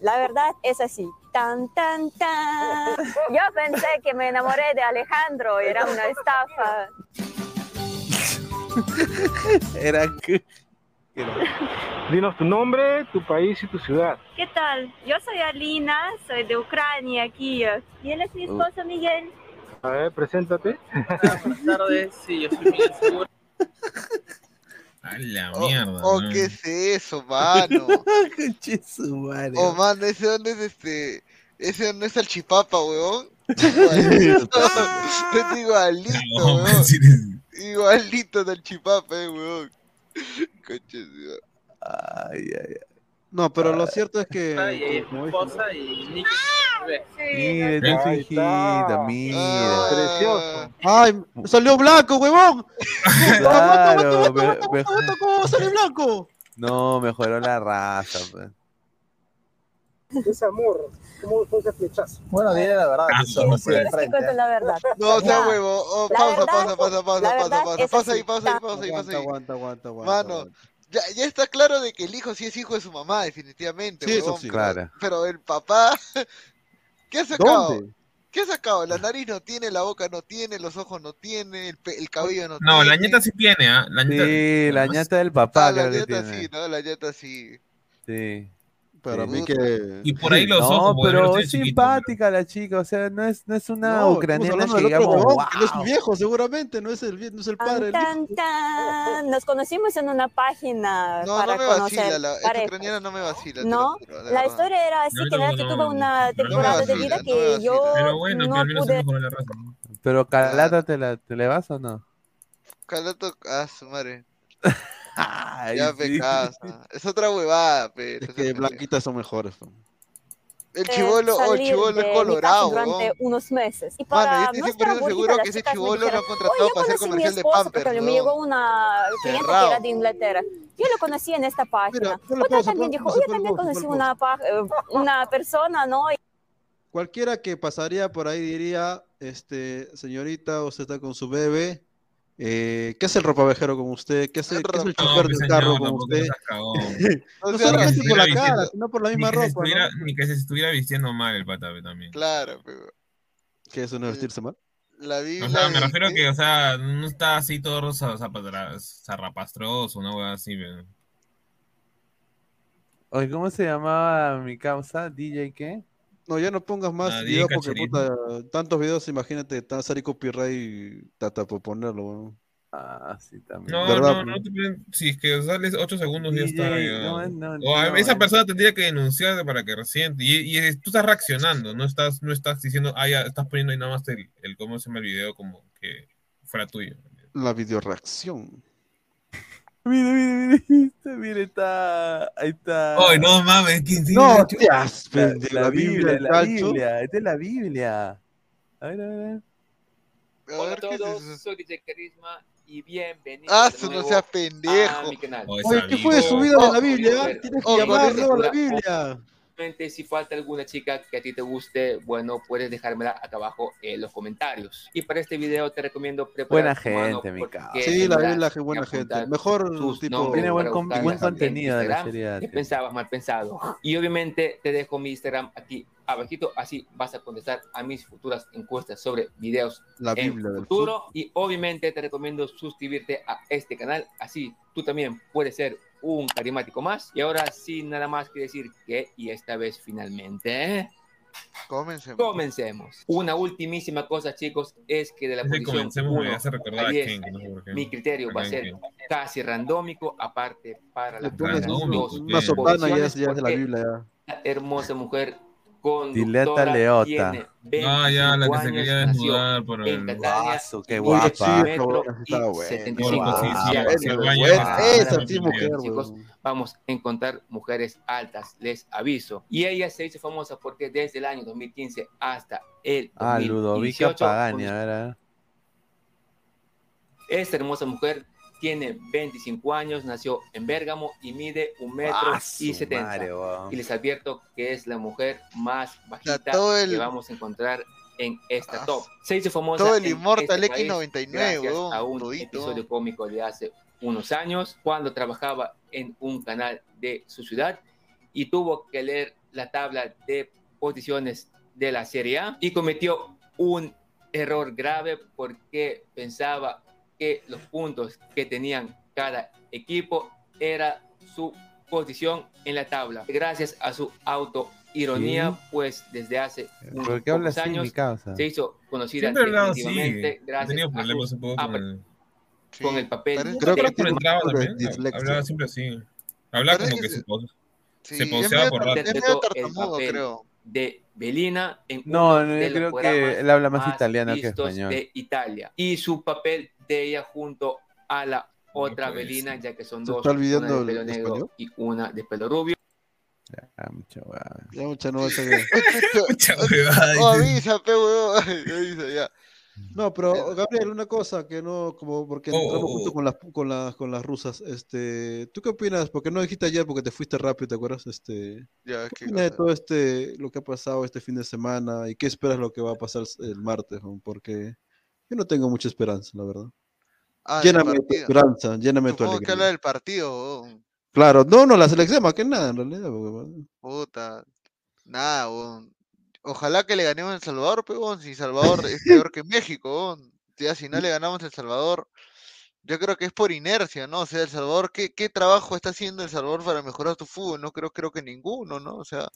la verdad es así. Tan, tan, tan. Yo pensé que me enamoré de Alejandro y era una estafa. Era que. Dinos tu nombre, tu país y tu ciudad. ¿Qué tal? Yo soy Alina, soy de Ucrania, Kiev. Y él es mi esposo Miguel. A ver, preséntate. Buenas tardes, sí, yo soy Miguel Segura. A la Oh, mierda. oh, ¿no? ¿qué es eso, mano? Oh, man, ese dónde es este. Ese dónde es el chipapa, weón. Igualito, es igualito, No, weón. Igualito del chipapa, eh, weón. Coche, Ay, ay, ay. No, pero lo cierto es que. Y ella es mi como dije, esposa y Nicky bebé. Mira, Ahí hijita, mira. Precioso. ¡Ay! ¡Salió blanco, huevón! Claro, ¿Cómo va a salir blanco? no, mejoró la raza. pues. Ese amor, ¿cómo fue ese flechazo? Bueno, dile la verdad. Ah, ¿Quieres que frente, cuente la verdad? No, o sea, Ya. huevo. Oh, pausa, pausa, pausa, pausa, pausa, pausa. Pausa ahí, pausa ahí, pausa ahí, pausa Aguanta, ahí. aguanta, aguanta, aguanta. Mano, ya, ya está claro de que el hijo sí es hijo de su mamá, definitivamente, Sí, eso huevón, sí. pero- Claro. Pero el papá, ¿qué ha sacado? ¿Dónde? ¿Qué ha sacado? La nariz no tiene, la boca no tiene, los ojos no tiene, el, pe- el cabello no, No, tiene. la ñeta sí tiene, ¿ah? La ñeta. Sí, la ñata del papá, Ah, la tiene. sí, ¿no? La ñeta sí. Sí. Pero a Sí. mí que. Y por ahí los no, ojos, pero es simpática la chica, o sea, no es, no es una No, ucraniana que digamos, huevón, que no es wow. viejo, seguramente, no es el, no es el padre Tan, hijo. tan. Nos conocimos en una página No, para no me conocer vacila, la, parejas. ucraniana no me vacila. No, juro, de la verdad. historia era así, No, que, no, era que no, tuve no, una no temporada de vacila, vida no me que yo. Pero bueno, no pero pude... la raza. Pero Calata, ¿te, la, ¿te le vas o no? Calato, ah, su madre. Ay, Ya sí. me casa. Es otra huevada, pero. Es que blanquitas son mejores. pues. El eh, chivolo, oh, el chivolo es colorado, durante huevón. unos meses. Y Mano, para yo estoy nuestra 100% seguro burbuja, que ese me chivolo lo han contratado "Oye, yo para hacer comercial de Pampers, porque me huevón. llegó una cliente que Cerrado. era de Inglaterra. Yo lo conocí en esta página. ponle Otra también dijo, ponle también conocí una, eh, una persona, ¿no? Y Cualquiera que pasaría por ahí diría, este, señorita, usted está con su bebé. Eh, ¿qué hace el ropavejero con usted? ¿Qué hace, qué hace el No, chofer del carro señor, con tampoco usted? No O solamente por la cara, vistiendo- sino por la misma ropa, ¿no? ni que se estuviera vistiendo mal el pata también. Claro, pero. ¿Qué eso no es vestirse mal? La O Biblia. sea, me refiero a que, o sea, no está así todo rosa, zapatra- zarrapastroso, una hueá así, pe. Oye, ¿cómo se llamaba mi causa? ¿DJ qué? No, ya no pongas más Ah, videos porque puta, tantos videos, imagínate, a salir copyright y tata por ponerlo. Ah, sí, también. No, ¿Verdad, no, no te Si es que sales 8 segundos ya está. DJ, ya. no, no, o a- no, esa persona tendría que denunciarte para que resiente. Y, y es- tú estás reaccionando, no estás, no estás diciendo, ah, ya estás poniendo ahí nada más el, el cómo se llama el video como que fuera tuyo. La videoreacción. Mira, mira, mira, está, mira, está, ahí está. Ay, no mames, ¿quién sí? No, tías, La, de la la Biblia, la. Biblia, esta es la Biblia. A ver, a ver. A Hola a ver, ¿qué es todos, eso? soy DJ Carisma y bienvenidos Ah, de su no nuevo seas a pendejo. mi canal. Oh, Oye, ¿qué fue de su vida de Oh, la Biblia? oh, Tienes oh, que llamarlo a la Biblia. Obviamente, si falta alguna chica que a ti te guste, bueno, puedes dejármela acá abajo en los comentarios. Y para este video te recomiendo preparar Buena tu mano gente, mi porque cabrón. Sí, la Biblia, qué que buena gente. Mejor sus tipo. Tiene buen, con- buen en contenido de la serie. ¿Qué pensabas mal pensado? Y obviamente te dejo mi Instagram aquí abajito, así vas a contestar a mis futuras encuestas sobre videos La en Biblia del futuro. Y obviamente te recomiendo suscribirte a este canal, así tú también puedes ser un carismático más. Y ahora sin nada más que decir que, y esta vez finalmente. Comencemos. comencemos. Una ultimísima cosa, chicos, es que de la posición comencemos me 1 hace recordar a a 10, Ken, que no mi criterio va a ser Ken. casi randómico, aparte para dos una y ya es, posiciones, ya es de la Biblia. Ya. la hermosa mujer Dileta Leota. Ah, ya, la que 25 se quería desnudar por el- Guaso, qué guapa. mide un Sí, metro cabrón, y estaba buena. 75 Sí, sí, sí, centímetros. se baña Guau. con- Esa sí, Ahora, mujer, chicos, weón. vamos a encontrar mujeres altas, les aviso. Y ella se hizo famosa porque desde el año 2015 hasta el Ah, Ludovica 2018 Pagani, a ver, a ver. esta hermosa mujer tiene 25 años, nació en Bérgamo y mide un metro Ah, y su 70. madre, weón. y les advierto que es la mujer más bajita el- que vamos a encontrar en esta Ah, top. Se hizo famosa todo el Immortal este país X99, gracias a un todito. episodio cómico de hace unos años cuando trabajaba en un canal de su ciudad y tuvo que leer la tabla de posiciones de la Serie A y cometió un error grave porque pensaba que los puntos que tenían cada equipo era su posición en la tabla. Gracias a su autoironía, ¿Sí? pues desde hace unos ¿Por qué hablas pocos así, mi años se hizo conocida definitivamente gracias tenido a problemas sus un poco con el... con el papel Creo Creo que entraba también. Hablaba siempre así. Hablaba como que que se- se, pos- Sí, se es posea medio, por tar- rato. es medio interpretó el tartamudo, papel creo. De Belina en No, uno no, de yo los creo programas que él habla más más italiano que vistos español. de Italia y su papel de ella junto a la otra Belina ya que son ¿Se dos está una de el pelo negro español? y una de pelo rubio Ya, mucha huevada. Ya mucha no esa que- Mucha huevada, Oh, avisa, pe, huevón. Avisa, ya. No, pero Gabriel, una cosa que no, como porque Oh, entramos oh, oh. con las con las con las rusas, este, ¿tú qué opinas? Porque no dijiste ayer porque te fuiste rápido, ¿te acuerdas? Este, Ya, ¿qué opinas de todo este lo que ha pasado este fin de semana y qué esperas lo que va a pasar el martes, ¿no? Porque yo no tengo mucha esperanza, la verdad. Ah, Lléname de tu esperanza, lléname de tu Supongo que habla alegría. del partido. Claro, no, no, la selección más que nada, en realidad. porque, Puta. Nada, huevón. Ojalá que le ganemos a El Salvador, pe, huevón, Si Salvador es peor que México. Ya, si no le ganamos a El Salvador, yo creo que es por inercia, ¿no? O sea, El Salvador, ¿qué, qué trabajo está haciendo El Salvador para mejorar su fútbol? No creo, creo que ninguno, ¿no? O sea,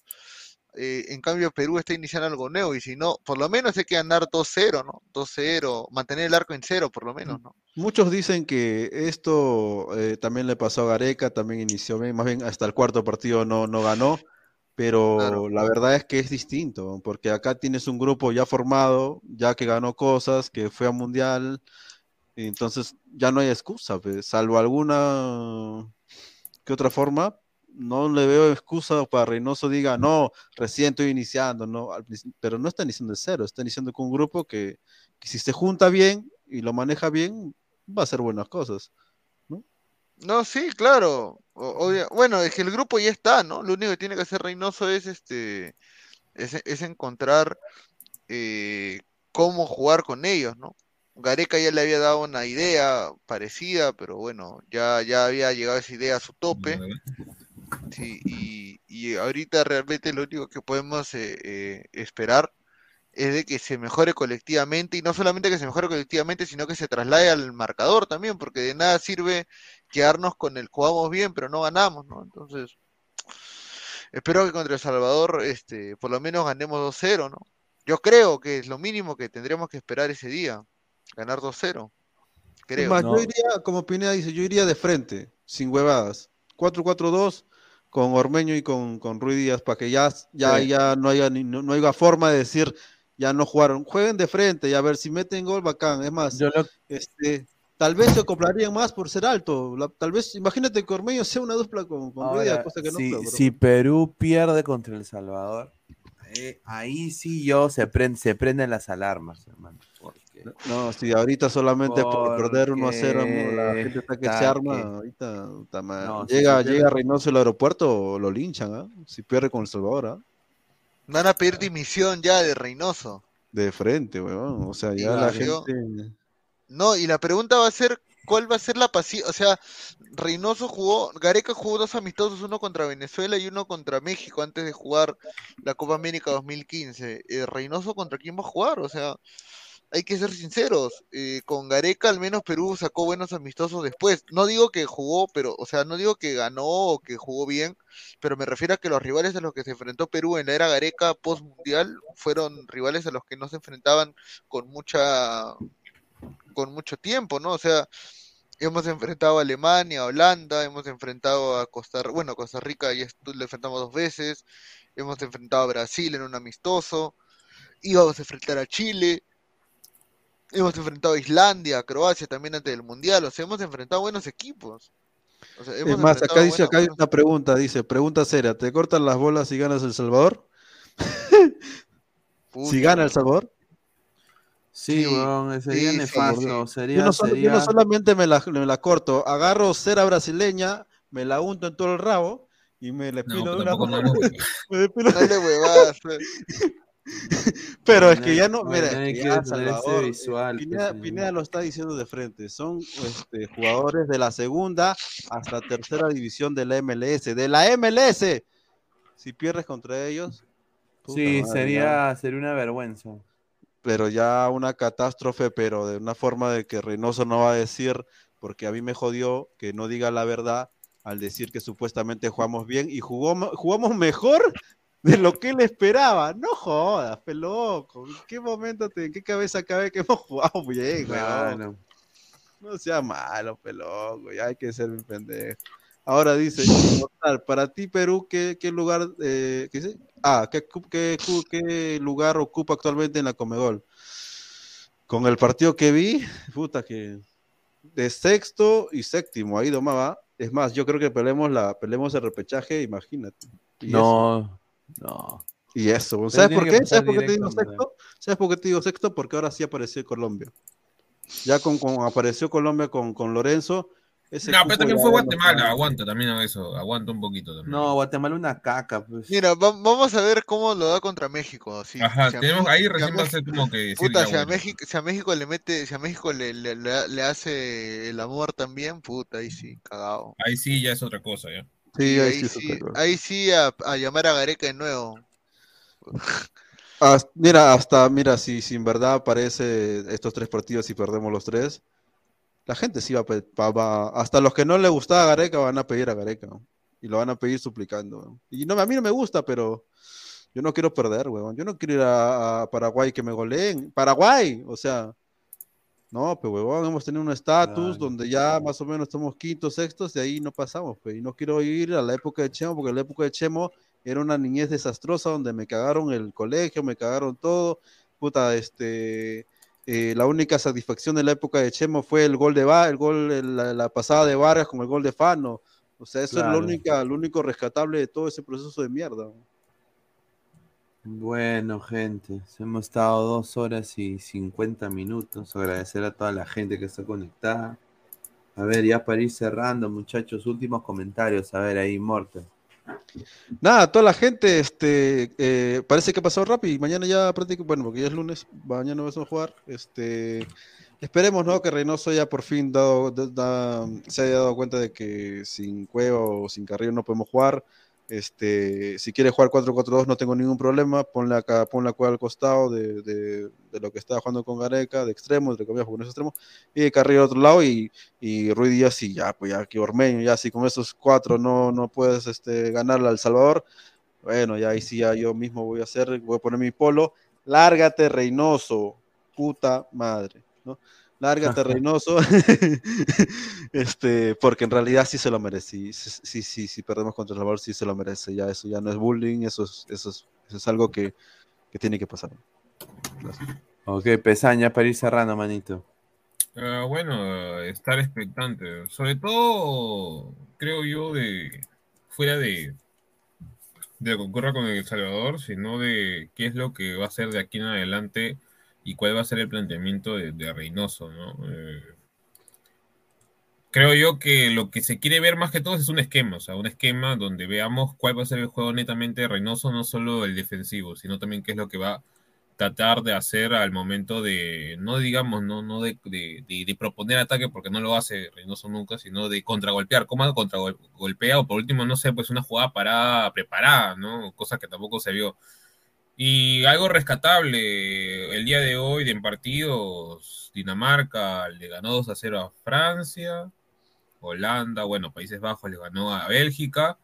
eh, en cambio Perú está iniciando algo nuevo y si no, por lo menos hay que andar 2-0, ¿no? 2-0, mantener el arco en cero, por lo menos, ¿no? Muchos dicen que esto eh, también le pasó a Gareca, también inició bien, más bien hasta el cuarto partido no, no ganó, pero Claro. la verdad es que es distinto, porque acá tienes un grupo ya formado, ya que ganó cosas, que fue a Mundial, y entonces ya no hay excusa, pues, salvo alguna que otra forma, no le veo excusa para Reynoso diga, no, recién estoy iniciando, no, pero no está iniciando de cero, está iniciando con un grupo que, que si se junta bien y lo maneja bien, va a hacer buenas cosas. No, sí, claro. O- obvia- Bueno, es que el grupo ya está, ¿no? Lo único que tiene que hacer Reynoso es este es, es encontrar eh, cómo jugar con ellos, ¿no? Gareca ya le había dado una idea parecida, pero bueno, ya, ya había llegado esa idea a su tope. Sí, y, y ahorita realmente lo único que podemos eh, eh, esperar es de que se mejore colectivamente y no solamente que se mejore colectivamente, sino que se traslade al marcador también, porque de nada sirve quedarnos con el jugamos bien, pero no ganamos, ¿no? Entonces, espero que contra El Salvador, este, por lo menos ganemos 2-0, ¿no? Yo creo que es lo mínimo que tendríamos que esperar ese día, ganar 2-0. Es Creo. más, yo iría, como Pineda dice, yo iría de frente, sin huevadas. 4-4-2 con Ormeño y con, con Ruiz Díaz, para que ya, ya, Sí. ya no haya ni- no, no haya forma de decir, ya no jugaron. Jueguen de frente y a ver si meten gol, bacán. Es más, Yo lo- este, tal vez se acoplarían más por ser alto. La- tal vez, imagínate que Ormeño sea una dupla con, con Ahora, cosa que no si, creo, pero- si Perú pierde contra El Salvador, eh, ahí sí yo se, prende, se prenden las alarmas, hermano. porque- No, si ahorita solamente por perder 1 a 0, la gente está que se arma, que- ahorita. No, llega, llega Reynoso al aeropuerto, lo linchan, ¿ah? Si pierde con El Salvador, ¿ah? Van a pedir dimisión ya de Reynoso. De frente, weón. O sea, ya la gente. No, y la pregunta va a ser, ¿cuál va a ser la paciencia? O sea, Reynoso jugó, Gareca jugó dos amistosos, uno contra Venezuela y uno contra México antes de jugar la Copa América 2015. Eh, Reynoso contra quién va a jugar? O sea, hay que ser sinceros. eh, con Gareca al menos Perú sacó buenos amistosos después. No digo que jugó, pero, o sea, no digo que ganó o que jugó bien, pero me refiero a que los rivales a los que se enfrentó Perú en la era Gareca post mundial fueron rivales a los que no se enfrentaban con mucha con mucho tiempo, ¿no? O sea, Hemos enfrentado a Alemania, a Holanda, hemos enfrentado a Costa Rica, bueno, Costa Rica y lo enfrentamos dos veces, hemos enfrentado a Brasil en un amistoso, íbamos a enfrentar a Chile, hemos enfrentado a Islandia, a Croacia también antes del Mundial, o sea, hemos enfrentado buenos equipos. O sea, hemos Es más, acá dice, buenos- acá hay una pregunta, dice, pregunta seria, ¿te cortan las bolas si ganas El Salvador? Si gana El Salvador. Sí, weón, sería sí, nefasto. sí. Sería, yo, no solo- yo sería... no solamente me la, me la corto, agarro cera brasileña, me la unto en todo el rabo y me le pino de una no, me depilo- Dale huevadas. Pero es No que ya no, no mira, no es que ya Salvador, eh, visual, Pineda, pues. Pineda lo está diciendo de frente, son este, jugadores de la segunda hasta tercera división de la MLS, de la MLS. Si pierdes contra ellos, Sí, madre, sería, sería una vergüenza. Pero ya una catástrofe, pero de una forma de que Reynoso no va a decir, porque a mí me jodió que no diga la verdad al decir que supuestamente jugamos bien y jugó, jugamos mejor de lo que él esperaba. No jodas, peloco. ¿En qué momento, te- en qué cabeza cabe que hemos jugado bien. No sea malo, peloco, ya hay que ser un pendejo. Ahora dice, para ti Perú, ¿qué, qué lugar, eh, ¿qué dice? Ah, ¿qué, qué, qué lugar ocupa actualmente en la Comegol? Con el partido que vi, puta que de sexto y séptimo, ahí domaba. Es más, yo creo que peleemos la, peleemos el repechaje, imagínate. Y eso. No, no. Y eso, Pero ¿sabes por qué? ¿Sabes por qué te digo sexto? ¿Sabes por qué te digo sexto? Porque ahora sí apareció Colombia. Ya con, con apareció Colombia con, con Lorenzo. Ese No, pero también fue Guatemala, aguanta también a eso, aguanta un poquito también. No, Guatemala una caca, pues. Mira, va- vamos a ver cómo lo da contra México. Si, Ajá, si tenemos- México- ahí si recién va a ser como que Puta, si a. México, si a México le mete, si a México le, le, le- le hace el amor también, puta, ahí sí, cagado. Ahí sí ya es otra cosa, ya. Sí, ahí ahí sí es sí, otra cosa. ahí sí a, a llamar a Gareca de nuevo. Hasta- mira, hasta, mira, si, si en verdad aparece estos tres partidos y perdemos los tres, la gente sí va a, va- hasta los que no le gustaba a Gareca van a pedir a Gareca, ¿no? y lo van a pedir suplicando. ¿no? Y no, a mí no me gusta, pero yo no quiero perder, weón. Yo no quiero ir a, a Paraguay que me goleen. Paraguay, o sea, no, pues, huevón, hemos tenido un estatus donde ya más o menos estamos quintos, sextos, de ahí no pasamos, pues. Y no quiero ir a la época de Chemo, porque la época de Chemo era una niñez desastrosa donde me cagaron el colegio, me cagaron todo. Puta, este. Eh, la única satisfacción de la época de Chemo fue el gol de el gol, la, la pasada de Vargas con el gol de Fano. O sea, eso es lo, única, lo único rescatable de todo ese proceso de mierda. Bueno, gente, hemos estado dos horas y 50 minutos. Agradecer a toda la gente que está conectada. A ver, ya para ir cerrando, muchachos, últimos comentarios. A ver, ahí, Morte. Nada, toda la gente, este, eh, parece que ha pasado rápido mañana ya prácticamente, bueno, porque ya es lunes, mañana vamos a jugar, este, esperemos, ¿no? Que Reynoso ya por fin dado, da- da- se haya dado cuenta de que sin Cueva o sin Carrillo no podemos jugar, este, si quiere jugar 4-4-2 no tengo ningún problema, ponle acá, ponle a Cueva al costado de, de, de lo que estaba jugando con Gareca, de extremo, entre comillas, porque no es extremo, y Carrillo al otro lado y, y Ruiz Díaz sí, ya, pues ya que Ormeño, ya si con esos cuatro no, no puedes este, ganarle al Salvador, bueno, ya ahí sí ya yo mismo voy a hacer, voy a poner mi polo, lárgate Reynoso, puta madre, ¿no? Lárgate Reynoso, este, porque en realidad sí se lo merece, sí, sí, sí, sí, perdemos contra El Salvador sí se lo merece, ya eso ya no es bullying, eso es, eso es, eso es algo que, que tiene que pasar. Ok, Pesaña, para ir cerrando, manito. Ah, bueno, estar expectante. Sobre todo, creo yo, de fuera de, de lo que ocurra con El Salvador, sino de qué es lo que va a hacer de aquí en adelante y cuál va a ser el planteamiento de, de Reynoso, ¿no? Eh, creo yo que lo que se quiere ver más que todo es un esquema, o sea, un esquema donde veamos cuál va a ser el juego netamente de Reynoso, no solo el defensivo, sino también qué es lo que va a tratar de hacer al momento de, no digamos, no, no de, proponer ataque, porque no lo hace Reynoso nunca, sino de contragolpear, cómo contragolpea, o por último, no sé, pues una jugada parada, preparada, ¿no? Cosa que tampoco se vio. Y algo rescatable, el día de hoy en partidos, Dinamarca le ganó 2 a 0 a Francia, Holanda, bueno, Países Bajos le ganó a Bélgica,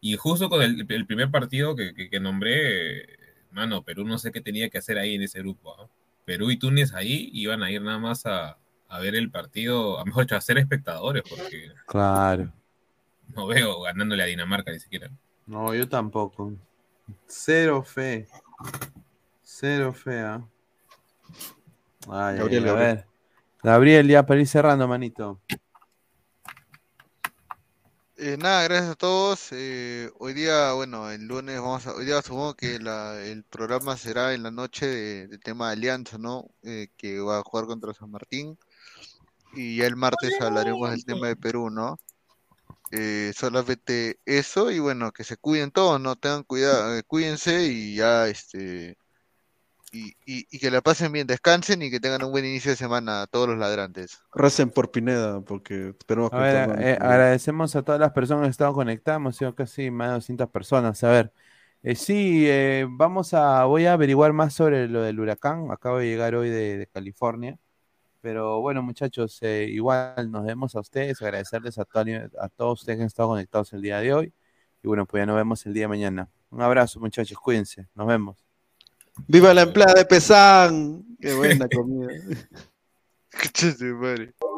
y justo con el, el primer partido que, que- que nombré, mano, Perú no sé qué tenía que hacer ahí en ese grupo. Perú y Túnez ahí iban a ir nada más a, a ver el partido, a mejor dicho, a ser espectadores, porque Claro. no veo ganándole a Dinamarca ni siquiera. No, yo tampoco. Cero fe. Cero fe. Ay, ay, Gabriel, a Gabriel. ver. Gabriel, ya para ir cerrando, manito. Eh, nada, gracias a todos. Eh, hoy día, bueno, el lunes vamos a, hoy día supongo que la- el programa será en la noche de, de tema de Alianza, ¿no? Eh, que va a jugar contra San Martín. Y ya el martes hablaremos del tema de Perú, ¿no? Eh, solamente eso y bueno, que se cuiden todos, ¿no? Tengan cuidado, eh, cuídense y ya, este, y, y, y que la pasen bien, descansen y que tengan un buen inicio de semana a todos los ladrantes. Recen por Pineda, porque esperemos A que ver, todo- eh, agradecemos a todas las personas que han estado conectadas, hemos sido casi más de 200 personas. A ver, eh, sí, eh, vamos a, voy a averiguar más sobre lo del huracán, acabo de llegar hoy de, de California, pero bueno muchachos, eh, igual nos vemos a ustedes, agradecerles a, to- a todos ustedes que han estado conectados el día de hoy, y bueno, pues ya nos vemos el día de mañana. Un abrazo muchachos, cuídense, nos vemos. ¡Viva la empleada de Pesán! ¡Qué buena comida!